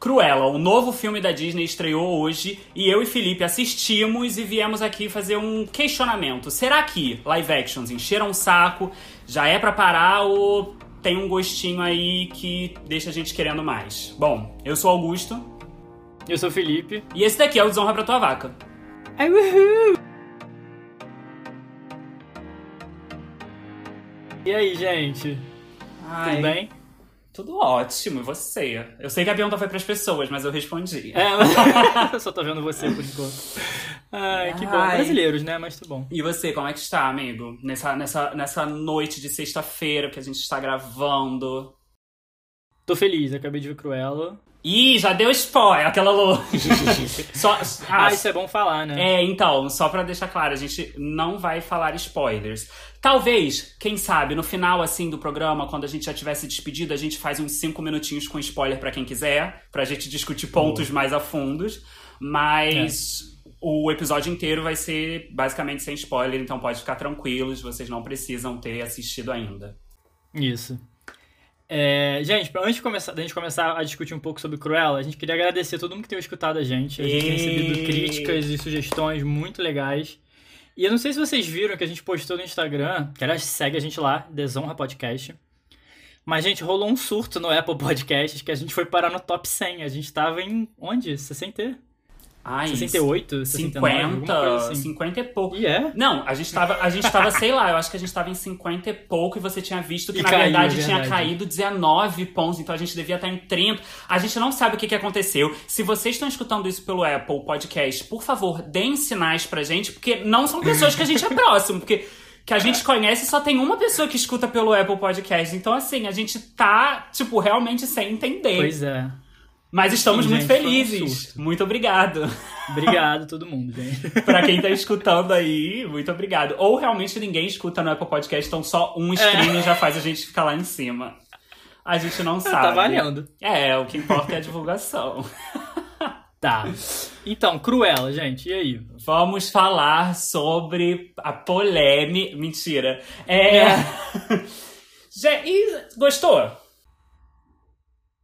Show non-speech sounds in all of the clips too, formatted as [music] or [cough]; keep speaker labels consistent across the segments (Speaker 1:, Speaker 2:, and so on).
Speaker 1: Cruella, o novo filme da Disney estreou hoje e eu e Felipe assistimos e viemos aqui fazer um questionamento. Será que live actions encheram o saco? Já é pra parar ou tem um gostinho aí que deixa a gente querendo mais? Bom, eu sou Augusto.
Speaker 2: Eu sou Felipe.
Speaker 1: E esse daqui é o Desonra pra Tua Vaca.
Speaker 2: Ai, uhul! E aí, gente?
Speaker 1: Ai,
Speaker 2: Tudo bem?
Speaker 1: Tudo ótimo, e você? Eu sei que a pergunta foi pras pessoas, mas eu respondi.
Speaker 2: É, [laughs] eu só tô vendo você por enquanto. Ai, que bom. Brasileiros, né? Mas tá bom.
Speaker 1: E você, como é que está, amigo? Nessa, nessa, nessa noite de sexta-feira que a gente está gravando.
Speaker 2: Tô feliz, acabei de ver Cruella.
Speaker 1: Ih, já deu spoiler, aquela louca. [laughs] só, ah,
Speaker 2: Ah, isso é bom falar, né?
Speaker 1: É, então, só pra deixar claro, a gente não vai falar spoilers. Talvez, quem sabe, no final, assim, do programa, quando a gente já tivesse despedido, a gente faz uns cinco minutinhos com spoiler pra quem quiser, pra gente discutir pontos mais a fundos. Mas o episódio inteiro vai ser basicamente sem spoiler, então pode ficar tranquilos, vocês não precisam ter assistido ainda.
Speaker 2: Isso. É, gente, antes de começar, da gente começar a discutir um pouco sobre Cruella, a gente queria agradecer a todo mundo que tem escutado a gente. A gente tem recebido críticas e sugestões muito legais. E eu não sei se vocês viram que a gente postou no Instagram, que aliás segue a gente lá, Desonra Podcast. Mas, gente, rolou um surto no Apple Podcasts que a gente foi parar no top 100. A gente tava em onde? 60?
Speaker 1: Ai,
Speaker 2: 68? 69? alguma
Speaker 1: 50,
Speaker 2: coisa assim.
Speaker 1: 50 e pouco.
Speaker 2: E é?
Speaker 1: Não, a gente tava, a gente tava, sei lá, eu acho que a gente tava em 50 e pouco e você tinha visto que
Speaker 2: E
Speaker 1: na
Speaker 2: caiu,
Speaker 1: verdade
Speaker 2: é
Speaker 1: tinha
Speaker 2: verdade.
Speaker 1: caído 19 pontos, então a gente devia estar em 30. A gente não sabe o que, que aconteceu. Se vocês estão escutando isso pelo Apple Podcast, por favor, deem sinais pra gente, porque não são pessoas que a gente é próximo, porque que a gente conhece só tem uma pessoa que escuta pelo Apple Podcast. Então, assim, a gente tá, tipo, realmente sem entender.
Speaker 2: Pois é.
Speaker 1: Mas estamos
Speaker 2: Sim,
Speaker 1: muito
Speaker 2: gente, um
Speaker 1: felizes.
Speaker 2: surto.
Speaker 1: muito obrigado.
Speaker 2: Obrigado todo mundo, gente. [laughs]
Speaker 1: Pra quem tá escutando aí, muito obrigado. Ou realmente ninguém escuta no Apple Podcast, então só um stream já faz a gente ficar lá em cima. A gente não [laughs] sabe.
Speaker 2: Tá valendo.
Speaker 1: É, o que importa é a divulgação. [laughs]
Speaker 2: Tá. Então, Cruella, gente, e aí?
Speaker 1: Vamos falar sobre a polêmica. Mentira. É. Gente, e gostou?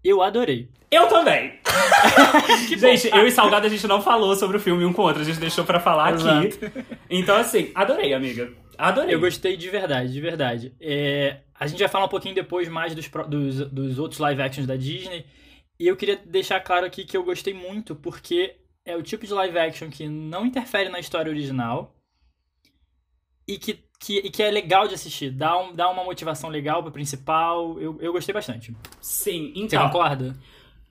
Speaker 2: Eu adorei.
Speaker 1: Eu também. [laughs] gente, eu e Salgado a gente não falou sobre o filme um com o outro, a gente deixou pra falar aqui. Então, assim, adorei, amiga. Adorei.
Speaker 2: Eu gostei de verdade, de verdade. É, a gente vai falar um pouquinho depois mais dos, dos, dos outros live actions da Disney. E eu queria deixar claro aqui que eu gostei muito, porque é o tipo de live action que não interfere na história original e que, que, e que é legal de assistir. Dá, um, dá uma motivação legal pro principal. Eu, eu gostei bastante.
Speaker 1: Sim,
Speaker 2: Você
Speaker 1: então.
Speaker 2: concorda?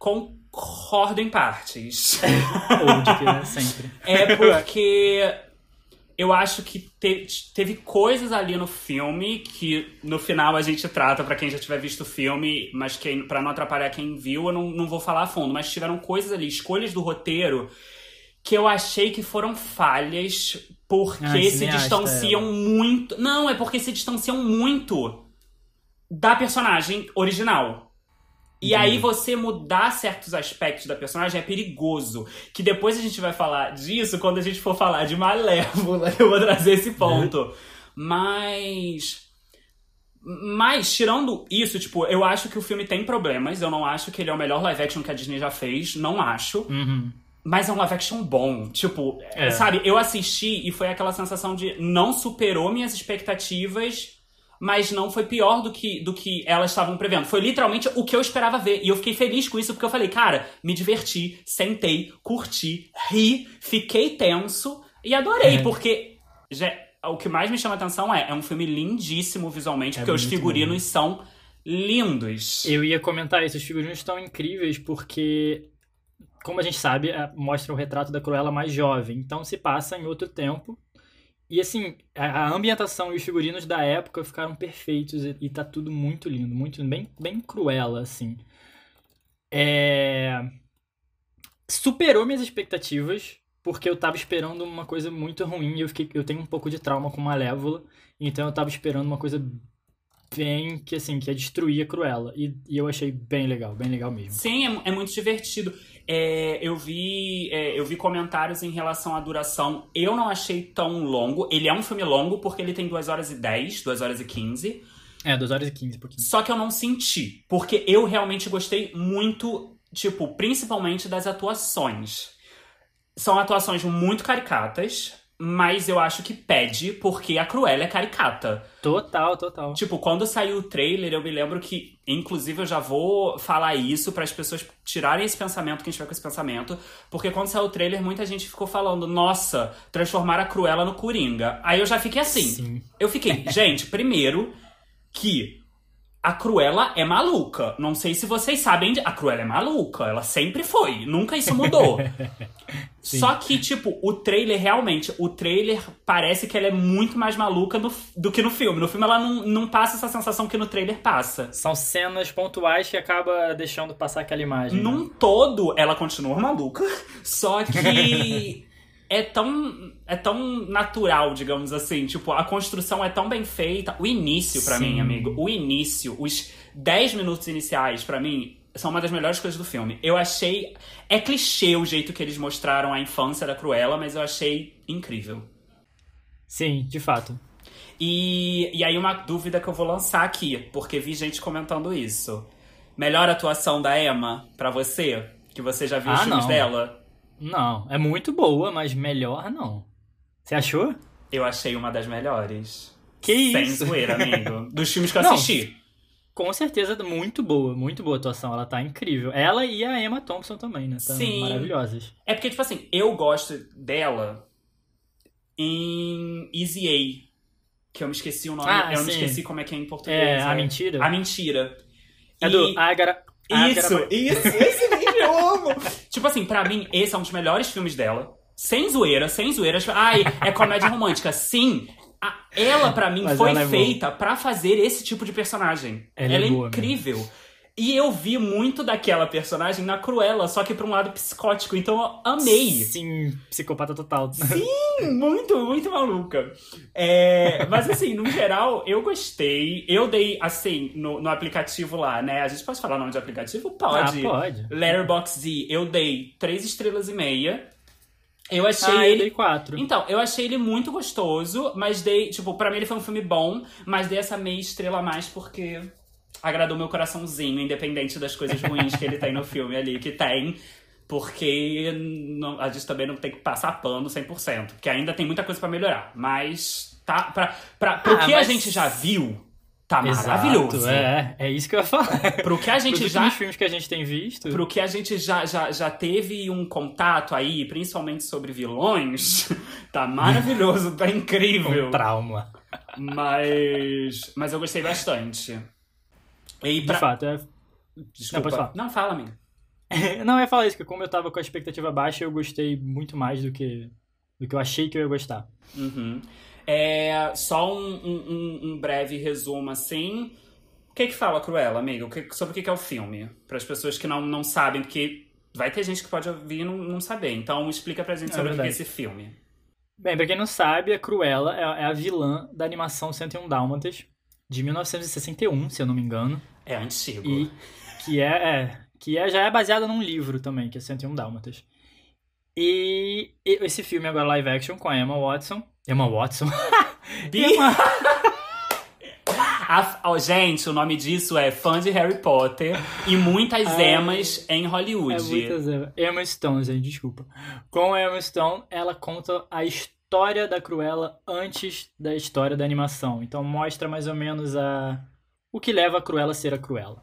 Speaker 1: Concordo em partes. [laughs]
Speaker 2: Que né? sempre.
Speaker 1: É porque eu acho que te- teve coisas ali no filme que no final a gente trata pra quem já tiver visto o filme, mas quem, pra não atrapalhar quem viu, eu não, não vou falar a fundo. Mas tiveram coisas ali, escolhas do roteiro, que eu achei que foram falhas porque
Speaker 2: Ai,
Speaker 1: se distanciam muito. Não, é porque se distanciam muito da personagem original. E
Speaker 2: Entendi.
Speaker 1: aí você mudar certos aspectos da personagem é perigoso. Que depois a gente vai falar disso quando a gente for falar de Malévola. [laughs] Eu vou trazer esse ponto. Mas. Mas, tirando isso, tipo, eu acho que o filme tem problemas. Eu não acho que ele é o melhor live action que a Disney já fez. Não acho.
Speaker 2: Uhum.
Speaker 1: Mas é um live action bom. Tipo,
Speaker 2: É.
Speaker 1: sabe, eu assisti e foi aquela sensação de não superou minhas expectativas, mas não foi pior do que, do que elas estavam prevendo. Foi literalmente o que eu esperava ver. E eu fiquei feliz com isso porque eu falei, cara, me diverti, sentei, curti, ri, fiquei tenso e adorei,
Speaker 2: É.
Speaker 1: porque já- o que mais me chama atenção é, é um filme lindíssimo visualmente,
Speaker 2: É
Speaker 1: porque os figurinos são lindos.
Speaker 2: Eu ia comentar isso, os figurinos estão incríveis porque, como a gente sabe, é, mostra o retrato da Cruella mais jovem, então se passa em outro tempo. E assim, a, ambientação e os figurinos da época ficaram perfeitos e, e tá tudo muito lindo, muito bem, bem Cruella, assim. É... Superou minhas expectativas, porque eu tava esperando uma coisa muito ruim e eu, fiquei, eu tenho um pouco de trauma com Malévola, então eu tava esperando uma coisa bem que assim, que destruir a Cruella. E, e eu achei bem legal, bem legal mesmo.
Speaker 1: Sim, é, é muito divertido. É, eu, vi, é, eu vi comentários em relação à duração. Eu não achei tão longo. Ele é um filme longo porque ele tem 2 horas e 10, 2 horas e 15.
Speaker 2: É, 2 horas e 15, um pouquinho.
Speaker 1: Só que eu não senti. Porque eu realmente gostei muito tipo, principalmente das atuações. São atuações muito caricatas, mas eu acho que pede, porque a Cruella é caricata.
Speaker 2: Total, total.
Speaker 1: Tipo, quando saiu o trailer, eu me lembro que, inclusive, eu já vou falar isso para as pessoas tirarem esse pensamento, quem estiver com esse pensamento, porque quando saiu o trailer, muita gente ficou falando, nossa, transformar a Cruella no Coringa. Aí eu já fiquei assim.
Speaker 2: Sim.
Speaker 1: Eu fiquei, [laughs] gente, primeiro que a Cruella é maluca. Não sei se vocês sabem, a Cruella é maluca, ela sempre foi, nunca isso mudou. [laughs] Só que, tipo, o trailer, realmente, o trailer parece que ela é muito mais maluca do, do que no filme. No filme ela não, não passa essa sensação que no trailer passa.
Speaker 2: São cenas pontuais que acaba deixando passar aquela imagem. né?
Speaker 1: Num todo, ela continua maluca, só que [laughs] é tão é tão natural, digamos assim. Tipo, a construção é tão bem feita. O início, pra
Speaker 2: Sim.
Speaker 1: mim, amigo, o início, os 10 minutos iniciais, pra mim, são uma das melhores coisas do filme. Eu achei. É clichê o jeito que eles mostraram a infância da Cruella, mas eu achei incrível.
Speaker 2: Sim, de fato.
Speaker 1: E, e aí, uma dúvida que eu vou lançar aqui, porque vi gente comentando isso. Melhor atuação da Emma pra você? Que você já viu os
Speaker 2: Ah,
Speaker 1: filmes
Speaker 2: não.
Speaker 1: dela?
Speaker 2: Não, é muito boa, mas melhor não. Você achou?
Speaker 1: Eu achei uma das melhores.
Speaker 2: Que
Speaker 1: Sem
Speaker 2: isso?
Speaker 1: zoeira, amigo. [laughs] Dos filmes que eu
Speaker 2: Não,
Speaker 1: assisti.
Speaker 2: Com certeza, muito boa, muito boa atuação. Ela tá incrível. Ela e a Emma Thompson também, né? Tão
Speaker 1: Sim.
Speaker 2: maravilhosas.
Speaker 1: É porque, tipo assim, eu gosto dela em Easy A. Que eu me esqueci o nome.
Speaker 2: Ah,
Speaker 1: eu me
Speaker 2: sim.
Speaker 1: esqueci como é que é em português.
Speaker 2: É, A Mentira?
Speaker 1: A Mentira.
Speaker 2: É
Speaker 1: E-
Speaker 2: do Agara...
Speaker 1: Isso,
Speaker 2: Agara-
Speaker 1: isso, esse amo. tipo assim, pra mim, esse é um dos melhores filmes dela. Sem zoeira, sem zoeira. Tipo, Ai, é comédia romântica. Sim, ela pra mim
Speaker 2: Mas
Speaker 1: foi
Speaker 2: é
Speaker 1: feita pra fazer esse tipo de personagem.
Speaker 2: Ela
Speaker 1: Ela,
Speaker 2: é
Speaker 1: é,
Speaker 2: boa
Speaker 1: incrível. E eu vi muito daquela personagem na Cruella, só que pra um lado psicótico. Então eu amei.
Speaker 2: Sim, psicopata total.
Speaker 1: Muito, muito maluca. É, mas assim, no geral, eu gostei. Eu dei, assim, no, no aplicativo lá, né? A gente pode falar o nome de aplicativo? Pode.
Speaker 2: Ah, pode.
Speaker 1: Letterboxd, eu dei três estrelas e meia. Eu achei
Speaker 2: Ah, eu
Speaker 1: ele.
Speaker 2: dei quatro.
Speaker 1: Então, eu achei ele muito gostoso, mas dei, tipo, pra mim ele foi um filme bom, mas dei essa meia estrela a mais porque agradou meu coraçãozinho, independente das coisas ruins que ele tem no filme ali, que tem. Porque não- a gente também não tem que passar pano 100%, porque ainda tem muita coisa pra melhorar. Mas tá pra, pra, pro
Speaker 2: Ah,
Speaker 1: que a
Speaker 2: mas-
Speaker 1: gente já viu, tá
Speaker 2: Exato,
Speaker 1: maravilhoso.
Speaker 2: É, é isso que eu ia falar.
Speaker 1: Pro que a gente
Speaker 2: Os
Speaker 1: já
Speaker 2: filmes que a gente tem visto.
Speaker 1: Pro que a gente já, já, já teve um contato aí, principalmente sobre vilões, [laughs] tá maravilhoso, tá incrível.
Speaker 2: Um trauma.
Speaker 1: Mas. Mas eu gostei bastante. E
Speaker 2: De
Speaker 1: pra...
Speaker 2: fato, é...
Speaker 1: Desculpa.
Speaker 2: pode falar.
Speaker 1: Não, fala, amigo. [laughs]
Speaker 2: Não, eu ia falar isso, que como eu tava com a expectativa baixa, eu gostei muito mais do que, do que eu achei que eu ia gostar.
Speaker 1: Uhum. É, só um, um, um- breve resumo assim. O que que fala Cruella, amigo? Sobre o que que é o filme? Para as pessoas que não, não sabem, porque vai ter gente que pode ouvir e não, não saber. Então explica pra gente
Speaker 2: É
Speaker 1: sobre o que é esse filme.
Speaker 2: Bem, pra quem não sabe, a Cruella é é a vilã da animação 101 Dálmatas, de 1961, se eu não me engano.
Speaker 1: É antigo.
Speaker 2: E que é, é, que é, já é baseada num livro também, que é 101 Dálmatas. E, e esse filme agora live action com a Emma Watson. Emma Watson? [laughs] Emma...
Speaker 1: A- ó, gente, o nome disso é fã de Harry Potter e muitas
Speaker 2: Ai.
Speaker 1: emas em Hollywood.
Speaker 2: É muitas Emma. Emma Stone, gente, desculpa. Com a Emma Stone, ela conta a história da Cruella antes da história da animação. Então mostra mais ou menos a o que leva a Cruella a ser a Cruella.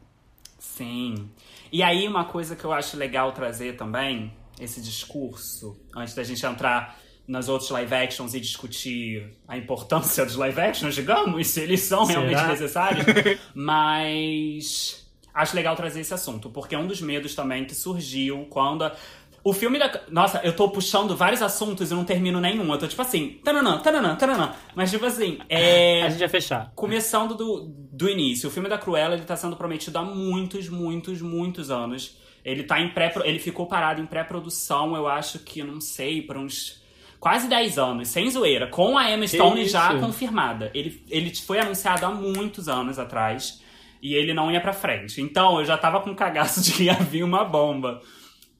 Speaker 1: Sim. E aí, uma coisa que eu acho legal trazer também, esse discurso, antes da gente entrar nos outros live actions e discutir a importância dos live actions, digamos, se eles são
Speaker 2: Será?
Speaker 1: realmente necessários. [laughs] Mas acho legal trazer esse assunto, porque é um dos medos também que surgiu quando. a- O filme da. Nossa, eu tô puxando vários assuntos e não termino nenhum. Eu tô tipo assim, tananã, tananã, tananã. Mas tipo assim, é. [laughs]
Speaker 2: A gente vai fechar.
Speaker 1: Começando do, do início, o filme da Cruella ele tá sendo prometido há muitos, muitos, muitos anos. Ele tá em pré ele ficou parado em pré-produção, eu acho que, não sei, por uns quase 10 anos, sem zoeira, com a Emma Stone já confirmada. Ele, ele foi anunciado há muitos anos atrás e ele não ia pra frente. Então, eu já tava com cagaço de que ia vir uma bomba.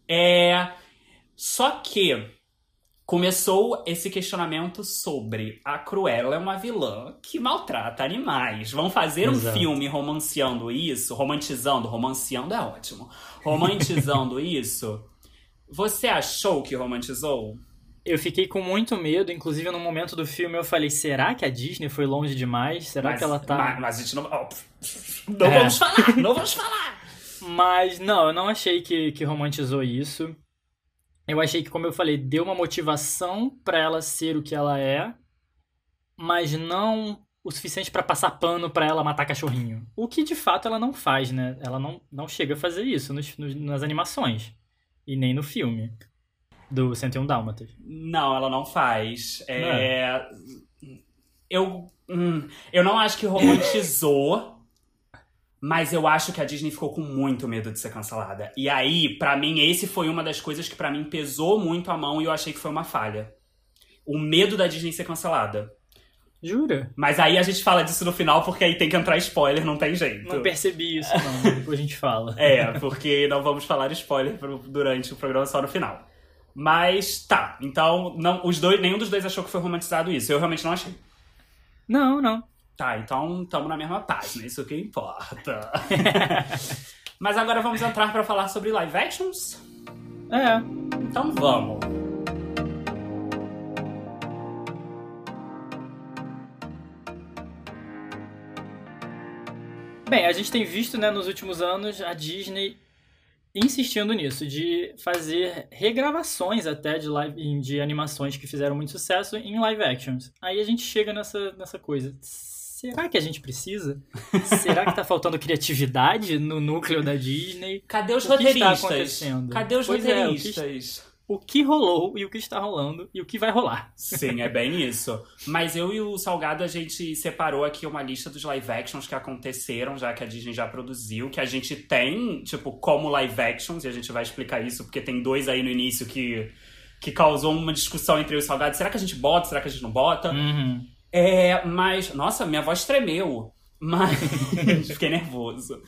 Speaker 1: É, só que começou esse questionamento sobre a Cruella é uma vilã que maltrata animais. Vão fazer um
Speaker 2: Exato.
Speaker 1: filme romanceando isso, romantizando, romanceando é ótimo. Romantizando [laughs] isso. Você achou que romantizou?
Speaker 2: Eu fiquei com muito medo, inclusive no momento do filme eu falei, será que a Disney foi longe demais? Será
Speaker 1: mas,
Speaker 2: que ela tá...
Speaker 1: Mas, mas a gente não. ó, não
Speaker 2: É.
Speaker 1: vamos falar! Não vamos falar!
Speaker 2: Mas não, eu não achei que, que romantizou isso. Eu achei que, como eu falei, deu uma motivação pra ela ser o que ela é, mas não o suficiente pra passar pano pra ela matar cachorrinho. O que de fato ela não faz, né? Ela não, não chega a fazer isso nos- nos- nas animações e nem no filme do 101 Dálmatas.
Speaker 1: Não, ela não faz. É, Eu, hum, eu não acho que romantizou, mas eu acho que a Disney ficou com muito medo de ser cancelada. E aí, pra mim, esse foi uma das coisas que pra mim pesou muito a mão e eu achei que foi uma falha. O medo da Disney ser cancelada.
Speaker 2: Jura?
Speaker 1: Mas aí a gente fala disso no final, porque aí tem que entrar spoiler, não tem jeito.
Speaker 2: Não percebi isso, não. [laughs] Depois a gente fala.
Speaker 1: É, porque não vamos falar spoiler durante o programa só no final. Mas tá, então não, os dois, nenhum dos dois achou que foi romantizado isso. Eu realmente não achei.
Speaker 2: Não, não.
Speaker 1: Tá, então estamos na mesma página, isso que importa. [laughs] Mas agora vamos entrar pra falar sobre live actions?
Speaker 2: É.
Speaker 1: Então vamos.
Speaker 2: Bem, a gente tem visto, né, nos últimos anos a Disney insistindo nisso, de fazer regravações até de, live, de animações que fizeram muito sucesso em live actions. Aí a gente chega nessa, nessa coisa. Será que a gente precisa? Será que tá faltando criatividade no núcleo da Disney?
Speaker 1: Cadê os
Speaker 2: O que está
Speaker 1: roteiristas?
Speaker 2: acontecendo?
Speaker 1: Cadê os
Speaker 2: Pois é, o que-
Speaker 1: roteiristas?
Speaker 2: O que rolou e o que está rolando e o que vai rolar?
Speaker 1: Sim, é bem isso. Mas eu e o Salgado, a gente separou aqui uma lista dos live actions que aconteceram, já que a Disney já produziu, que a gente tem, tipo, como live actions, e a gente vai explicar isso, porque tem dois aí no início que, que causou uma discussão entre eu e o Salgado. Será que a gente bota? Será que a gente não bota?
Speaker 2: Uhum.
Speaker 1: É, mas. Nossa, minha voz tremeu. Mas. [laughs] Fiquei nervoso.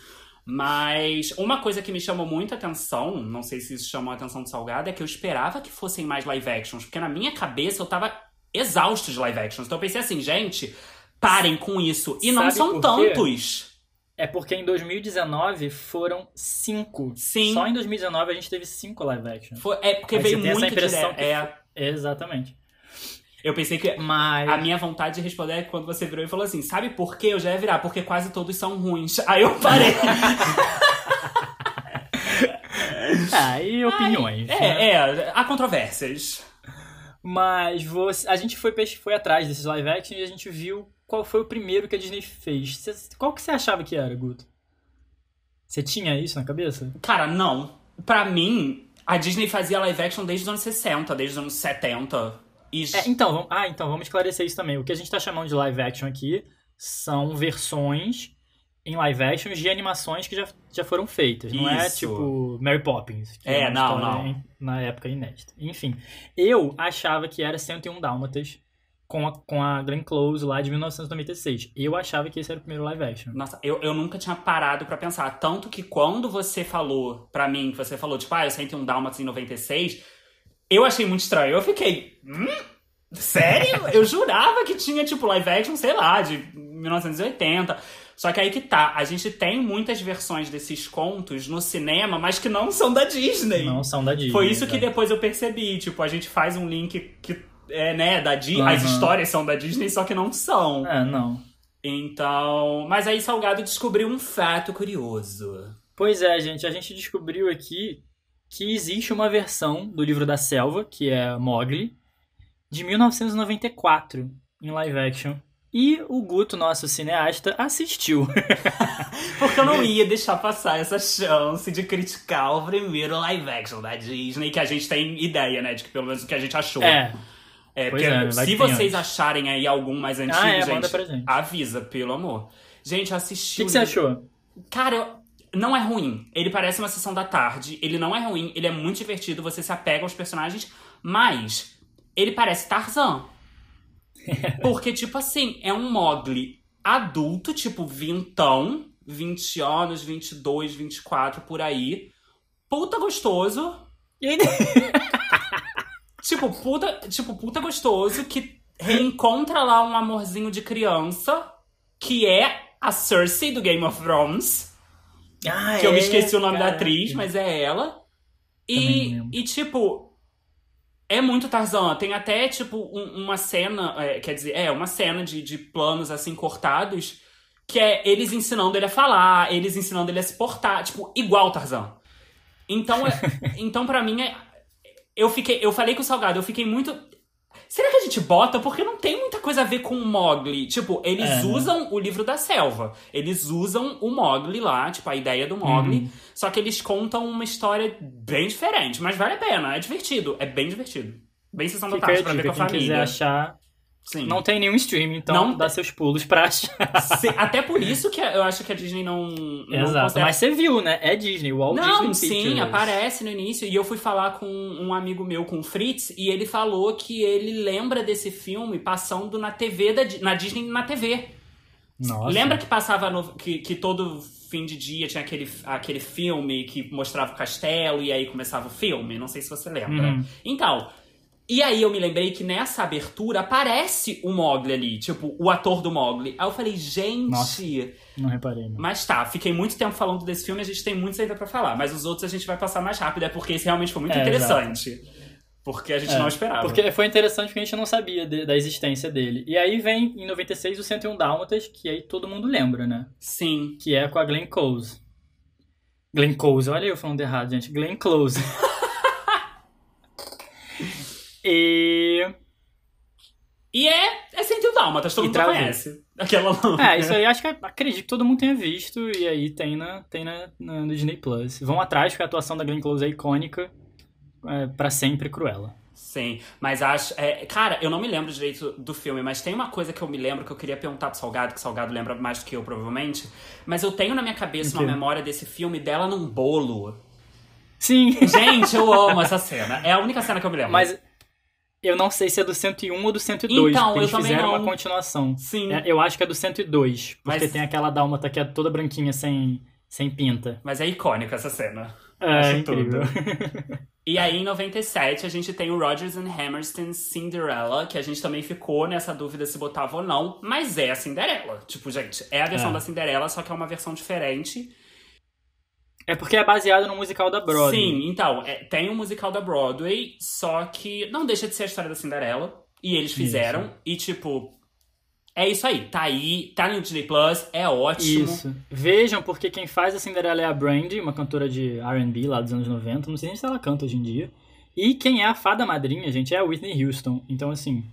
Speaker 1: Mas uma coisa que me chamou muita atenção, não sei se isso chamou a atenção do Salgado, é que eu esperava que fossem mais live actions, porque na minha cabeça eu tava exausto de live actions. Então eu pensei assim, gente, parem com isso. E não
Speaker 2: Sabe
Speaker 1: são
Speaker 2: por quê?
Speaker 1: tantos.
Speaker 2: É porque em 2019 foram cinco.
Speaker 1: Sim.
Speaker 2: Só em 2019 a gente teve cinco live actions.
Speaker 1: Foi, é porque
Speaker 2: Aí
Speaker 1: veio
Speaker 2: tem essa
Speaker 1: muito
Speaker 2: impressão
Speaker 1: direto. É,
Speaker 2: Exatamente.
Speaker 1: Eu pensei que
Speaker 2: Mas.
Speaker 1: A minha vontade de responder é quando você virou e falou assim: sabe por quê? Eu já ia virar, porque quase todos são ruins. Aí eu parei. [laughs]
Speaker 2: Ah, e opiniões. né?
Speaker 1: é, é, há controvérsias.
Speaker 2: Mas você, a gente foi, foi atrás desses live action e a gente viu qual foi o primeiro que a Disney fez. Qual que você achava que era, Guto? Você tinha isso na cabeça?
Speaker 1: Cara, não. Pra mim, a Disney fazia live action desde os anos 60, desde os anos 70. E...
Speaker 2: É, então, vamos, ah, então vamos esclarecer isso também. O que a gente tá chamando de live action aqui são versões em live action de animações que já, já foram feitas. Não é
Speaker 1: Isso.
Speaker 2: tipo Mary Poppins. Que
Speaker 1: É,
Speaker 2: uma
Speaker 1: não, não.
Speaker 2: na época inédita. Enfim, eu achava que era 101 Dálmatas com a, com a Glenn Close lá de 1996. Eu achava que esse era o primeiro live action.
Speaker 1: Nossa, eu, eu nunca tinha parado pra pensar. Tanto que quando você falou pra mim, que você falou, tipo, ah, eu senti um Dálmatas em 96, eu achei muito estranho. Eu fiquei, hum? Sério? eu jurava que tinha, tipo, live action, sei lá, de 1980. Só que aí que tá, a gente tem muitas versões desses contos no cinema, mas que não são da Disney.
Speaker 2: Não são da Disney.
Speaker 1: Foi isso que depois eu percebi. Tipo, a gente faz um link que é, né, da Disney. As
Speaker 2: Aham.
Speaker 1: histórias são da Disney, só que não são.
Speaker 2: É, não.
Speaker 1: Então. Mas aí Salgado descobriu um fato curioso.
Speaker 2: Pois é, gente, a gente descobriu aqui que existe uma versão do livro da selva, que é Mowgli, de 1994, em live action. E o Guto, nosso cineasta, assistiu. [laughs]
Speaker 1: Porque eu não ia deixar passar essa chance de criticar o primeiro live action da Disney, que a gente tem ideia, né? De que pelo menos o que a gente achou.
Speaker 2: É,
Speaker 1: É, porque
Speaker 2: é,
Speaker 1: se vocês
Speaker 2: antes.
Speaker 1: acharem aí algum mais antigo,
Speaker 2: Ah, é,
Speaker 1: gente,
Speaker 2: gente.
Speaker 1: avisa, pelo amor. Gente, eu
Speaker 2: o que, que você achou?
Speaker 1: Cara, eu- não é ruim. Ele parece uma sessão da tarde. Ele não é ruim. Ele é muito divertido. Você se apega aos personagens. Mas ele parece Tarzan. [laughs] Porque, tipo assim, é um Mogli adulto, tipo vintão. 20 anos, 22, 24, por aí. Puta gostoso.
Speaker 2: Aí- [laughs]
Speaker 1: tipo, puta, tipo, puta gostoso que reencontra lá um amorzinho de criança, que é a Cersei do Game of Thrones.
Speaker 2: Ah,
Speaker 1: que eu me
Speaker 2: é,
Speaker 1: esqueci o nome da atriz, mas é ela. E, e tipo, é muito Tarzan. Tem até, tipo, um- uma cena, é, quer dizer, é, uma cena de, de planos assim cortados, que é eles ensinando ele a falar, eles ensinando ele a se portar, tipo, igual Tarzan. Então, é, [laughs] então para mim, é, eu fiquei, eu falei com o Salgado, eu fiquei muito. Será que a gente bota? Porque não tem muita coisa a ver com o Mogli. Tipo, eles
Speaker 2: É, né?
Speaker 1: usam o livro da selva. Eles usam o Mogli lá, tipo, a ideia do Mogli.
Speaker 2: Uhum.
Speaker 1: Só que eles contam uma história bem diferente. Mas vale a pena, é divertido. É bem divertido. Bem sessão da tarde pra ver com a
Speaker 2: quem quiser
Speaker 1: família.
Speaker 2: achar.
Speaker 1: Sim.
Speaker 2: Não tem nenhum streaming, então
Speaker 1: Não
Speaker 2: dá seus pulos pra achar.
Speaker 1: Se- Até por isso que eu acho que a Disney não. não
Speaker 2: Exato.
Speaker 1: considera-
Speaker 2: Mas você viu, né? É Disney, Walt
Speaker 1: Não,
Speaker 2: Disney
Speaker 1: sim,
Speaker 2: Pictures.
Speaker 1: aparece no início. E eu fui falar com um amigo meu, com o Fritz, e ele falou que ele lembra desse filme passando na TV, da, na Disney na TV.
Speaker 2: Nossa.
Speaker 1: Lembra que passava no- que, que todo fim de dia tinha aquele, aquele filme que mostrava o castelo e aí começava o filme? Não sei se você lembra.
Speaker 2: Uhum.
Speaker 1: Então, e aí eu me lembrei que nessa abertura aparece o Mogli ali, tipo, o ator do Mogli. Aí eu falei, gente.
Speaker 2: Nossa. Não reparei, não.
Speaker 1: Mas tá, fiquei muito tempo falando desse filme, a gente tem muitos ainda pra falar. Mas os outros a gente vai passar mais rápido, é porque esse realmente foi muito
Speaker 2: É,
Speaker 1: interessante. Porque a gente
Speaker 2: É,
Speaker 1: não esperava.
Speaker 2: Porque foi interessante porque a gente não sabia de- da existência dele. E aí vem, em 96, o 101 Dálmatas, que aí todo mundo lembra, né?
Speaker 1: Sim.
Speaker 2: Que é com a Glenn Close. Glenn Close, olha eu falando errado, gente. Glenn Close. [laughs] e...
Speaker 1: E é, é 101 Dálmatas, todo
Speaker 2: E
Speaker 1: mundo conhece. Aquela não.
Speaker 2: É, isso aí acho que acredito que todo mundo tenha visto. E aí tem, na, tem na, na- no Disney Plus. Vão atrás, porque a atuação da Glenn Close é icônica. É, pra sempre cruela.
Speaker 1: Sim, mas acho. é, cara, eu não me lembro direito do filme, mas tem uma coisa que eu me lembro que eu queria perguntar pro Salgado, que o Salgado lembra mais do que eu, provavelmente. Mas eu tenho na minha cabeça uma memória desse filme dela num bolo.
Speaker 2: Sim,
Speaker 1: Gente, eu amo essa cena. É a única cena que eu me lembro.
Speaker 2: mas eu não sei se é do 101 ou do 102.
Speaker 1: Então,
Speaker 2: porque
Speaker 1: eu
Speaker 2: eles
Speaker 1: também
Speaker 2: fizeram
Speaker 1: não.
Speaker 2: uma continuação.
Speaker 1: Sim.
Speaker 2: É, eu acho que é do 102, porque
Speaker 1: Mas-
Speaker 2: tem aquela dálmata que é toda branquinha, sem, sem pinta.
Speaker 1: Mas é icônica essa cena.
Speaker 2: É,
Speaker 1: Acho
Speaker 2: incrível. [laughs]
Speaker 1: E aí, em 97, a gente tem o Rodgers and Hammerstein Cinderella, que a gente também ficou nessa dúvida se botava ou não, mas é a Cinderela. Tipo, gente, é a versão
Speaker 2: É.
Speaker 1: da Cinderela, só que é uma versão diferente.
Speaker 2: É porque é baseado no musical da Broadway.
Speaker 1: Sim, então, é, tem um musical da Broadway, só que não deixa de ser a história da Cinderela. E eles fizeram, e tipo, é isso aí. Tá aí, tá no Disney Plus, é ótimo.
Speaker 2: Isso. Vejam, porque quem faz a Cinderela é a Brandy, uma cantora de R&B lá dos anos 90. Não sei nem se ela canta hoje em dia. E quem é a fada madrinha, gente, é a Whitney Houston. Então, assim,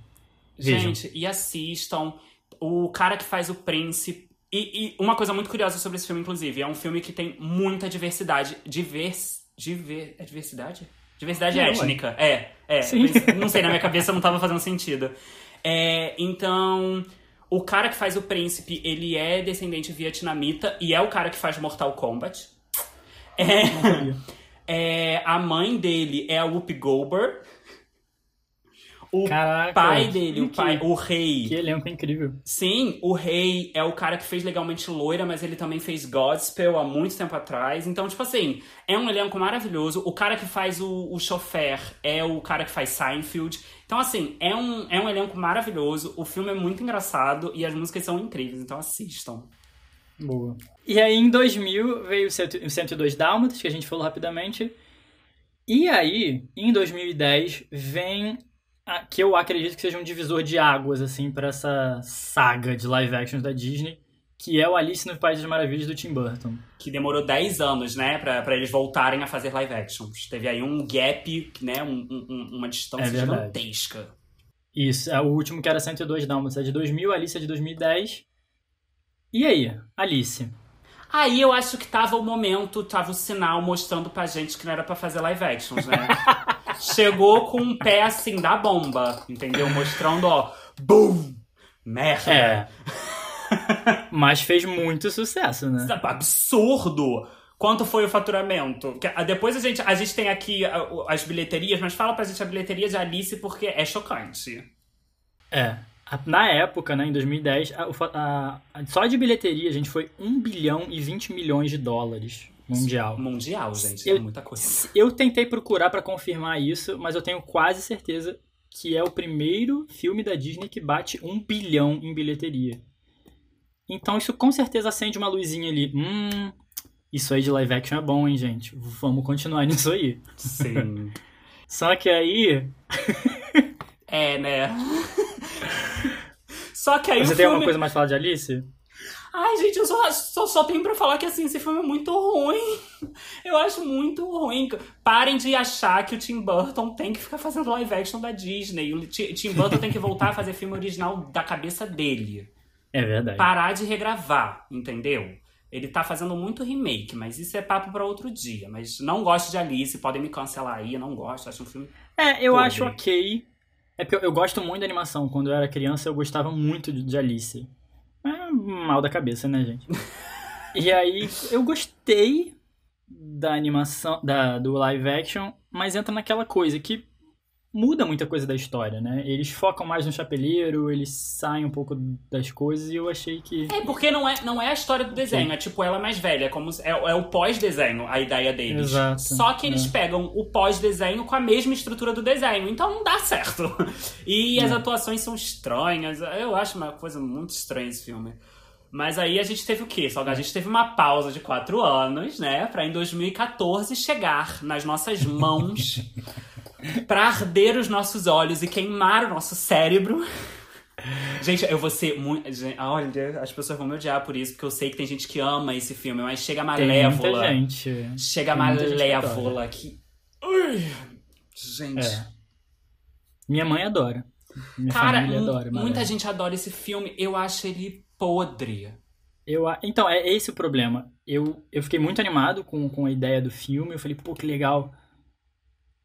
Speaker 2: Vejam.
Speaker 1: Gente, e assistam. O cara que faz o príncipe. E, e uma coisa muito curiosa sobre esse filme, inclusive, é um filme que tem muita diversidade. Divers. Diver, é diversidade? Diversidade
Speaker 2: É, ué.
Speaker 1: étnica. É, é.
Speaker 2: Sim.
Speaker 1: Não sei, na minha cabeça não tava fazendo sentido. É, então. O cara que faz o príncipe, ele é descendente vietnamita e é o cara que faz Mortal Kombat. É, [laughs] é, a mãe dele é a Whoopi Goldberg. O
Speaker 2: Caraca,
Speaker 1: pai dele, o
Speaker 2: que-
Speaker 1: pai, o rei.
Speaker 2: que elenco incrível.
Speaker 1: Sim, o rei é o cara que fez Legalmente Loira, mas ele também fez Godspell há muito tempo atrás. Então, tipo assim, é um elenco maravilhoso. O cara que faz o, o chofer é o cara que faz Seinfeld. Então, assim, é um, é um elenco maravilhoso. O filme é muito engraçado e as músicas são incríveis. Então, assistam.
Speaker 2: Boa. E aí, em 2000, veio o 100 o 102 Dálmatas, que a gente falou rapidamente. E aí, em 2010, vem que eu acredito que seja um divisor de águas, assim, pra essa saga de live actions da Disney, que é o Alice no País das Maravilhas do Tim Burton.
Speaker 1: Que demorou 10 anos, né, pra, pra eles voltarem a fazer live actions. Teve aí um gap, né, um- um- uma distância
Speaker 2: É
Speaker 1: gigantesca.
Speaker 2: Isso, é o último que era 102 Dálmatas é de 2000, Alice é de 2010. E aí, Alice?
Speaker 1: Aí eu acho que tava o momento, tava o sinal mostrando pra gente que não era pra fazer live actions, né? [laughs] Chegou com um pé assim da bomba, entendeu? Mostrando, ó, BUM! Merda!
Speaker 2: É. Mas fez muito sucesso, né?
Speaker 1: Absurdo! Quanto foi o faturamento? Ah, Depois a gente, a gente tem aqui ah, as bilheterias, mas fala pra gente a bilheteria de Alice porque é chocante.
Speaker 2: É. A- Na época, né, em 2010, a- a- a- só de bilheteria, gente, foi 1 bilhão e 20 milhões de dólares. Mundial.
Speaker 1: Mundial, gente.
Speaker 2: Eu-
Speaker 1: é muita coisa.
Speaker 2: Eu tentei procurar pra confirmar isso, mas eu tenho quase certeza que é o primeiro filme da Disney que bate um bilhão em bilheteria. Então isso com certeza acende uma luzinha ali. Hum, isso aí de live action é bom, hein, gente? Vamos continuar [laughs] nisso aí.
Speaker 1: Sim. [laughs]
Speaker 2: Só que aí.
Speaker 1: é, né? [laughs] Só que aí
Speaker 2: Você tem
Speaker 1: filme...
Speaker 2: alguma coisa mais pra falar de Alice?
Speaker 1: Ai, gente, eu só, só, só tenho pra falar que assim, esse filme é muito ruim. [laughs] Eu acho muito ruim. Parem de achar que o Tim Burton tem que ficar fazendo live action da Disney. O Ti- Tim Burton tem que voltar a fazer filme original da cabeça dele.
Speaker 2: É verdade.
Speaker 1: Parar de regravar, entendeu? Ele tá fazendo muito remake, mas isso é papo pra outro dia. Mas não gosto de Alice, podem me cancelar aí, eu não gosto, acho um filme.
Speaker 2: É, eu
Speaker 1: Podre.
Speaker 2: acho ok. É porque eu, eu gosto muito da animação. Quando eu era criança, eu gostava muito de, de Alice. É mal da cabeça, né, gente? [laughs] e aí, eu gostei da animação, da, do live action, mas entra naquela coisa que muda muita coisa da história, né? Eles focam mais no chapeleiro, eles saem um pouco das coisas e eu achei que.
Speaker 1: É, porque não é, não é a história do desenho, é tipo ela mais velha, é, como, é, é o pós-desenho a ideia deles.
Speaker 2: Exato,
Speaker 1: Só que eles
Speaker 2: é.
Speaker 1: pegam o pós-desenho com a mesma estrutura do desenho, então não dá certo. [laughs] E as
Speaker 2: É.
Speaker 1: atuações são estranhas, eu acho uma coisa muito estranha esse filme. Mas aí a gente teve o quê? A gente teve uma pausa de quatro anos, né? Pra em 2014 chegar nas nossas mãos [laughs] pra arder os nossos olhos e queimar o nosso cérebro. Gente, eu vou ser muito. gente, Olha, as pessoas vão me odiar por isso, porque eu sei que tem gente que ama esse filme, mas chega a
Speaker 2: Tem
Speaker 1: malévola.
Speaker 2: muita gente.
Speaker 1: Chega a
Speaker 2: Tem gente que
Speaker 1: malévola que. Ui, gente.
Speaker 2: É. Minha mãe adora. Minha
Speaker 1: Cara,
Speaker 2: adora.
Speaker 1: muita gente adora esse filme. Eu acho ele podre.
Speaker 2: Eu, então, é esse o problema. Eu, eu fiquei muito animado com, com a ideia do filme. Eu falei, pô, que legal.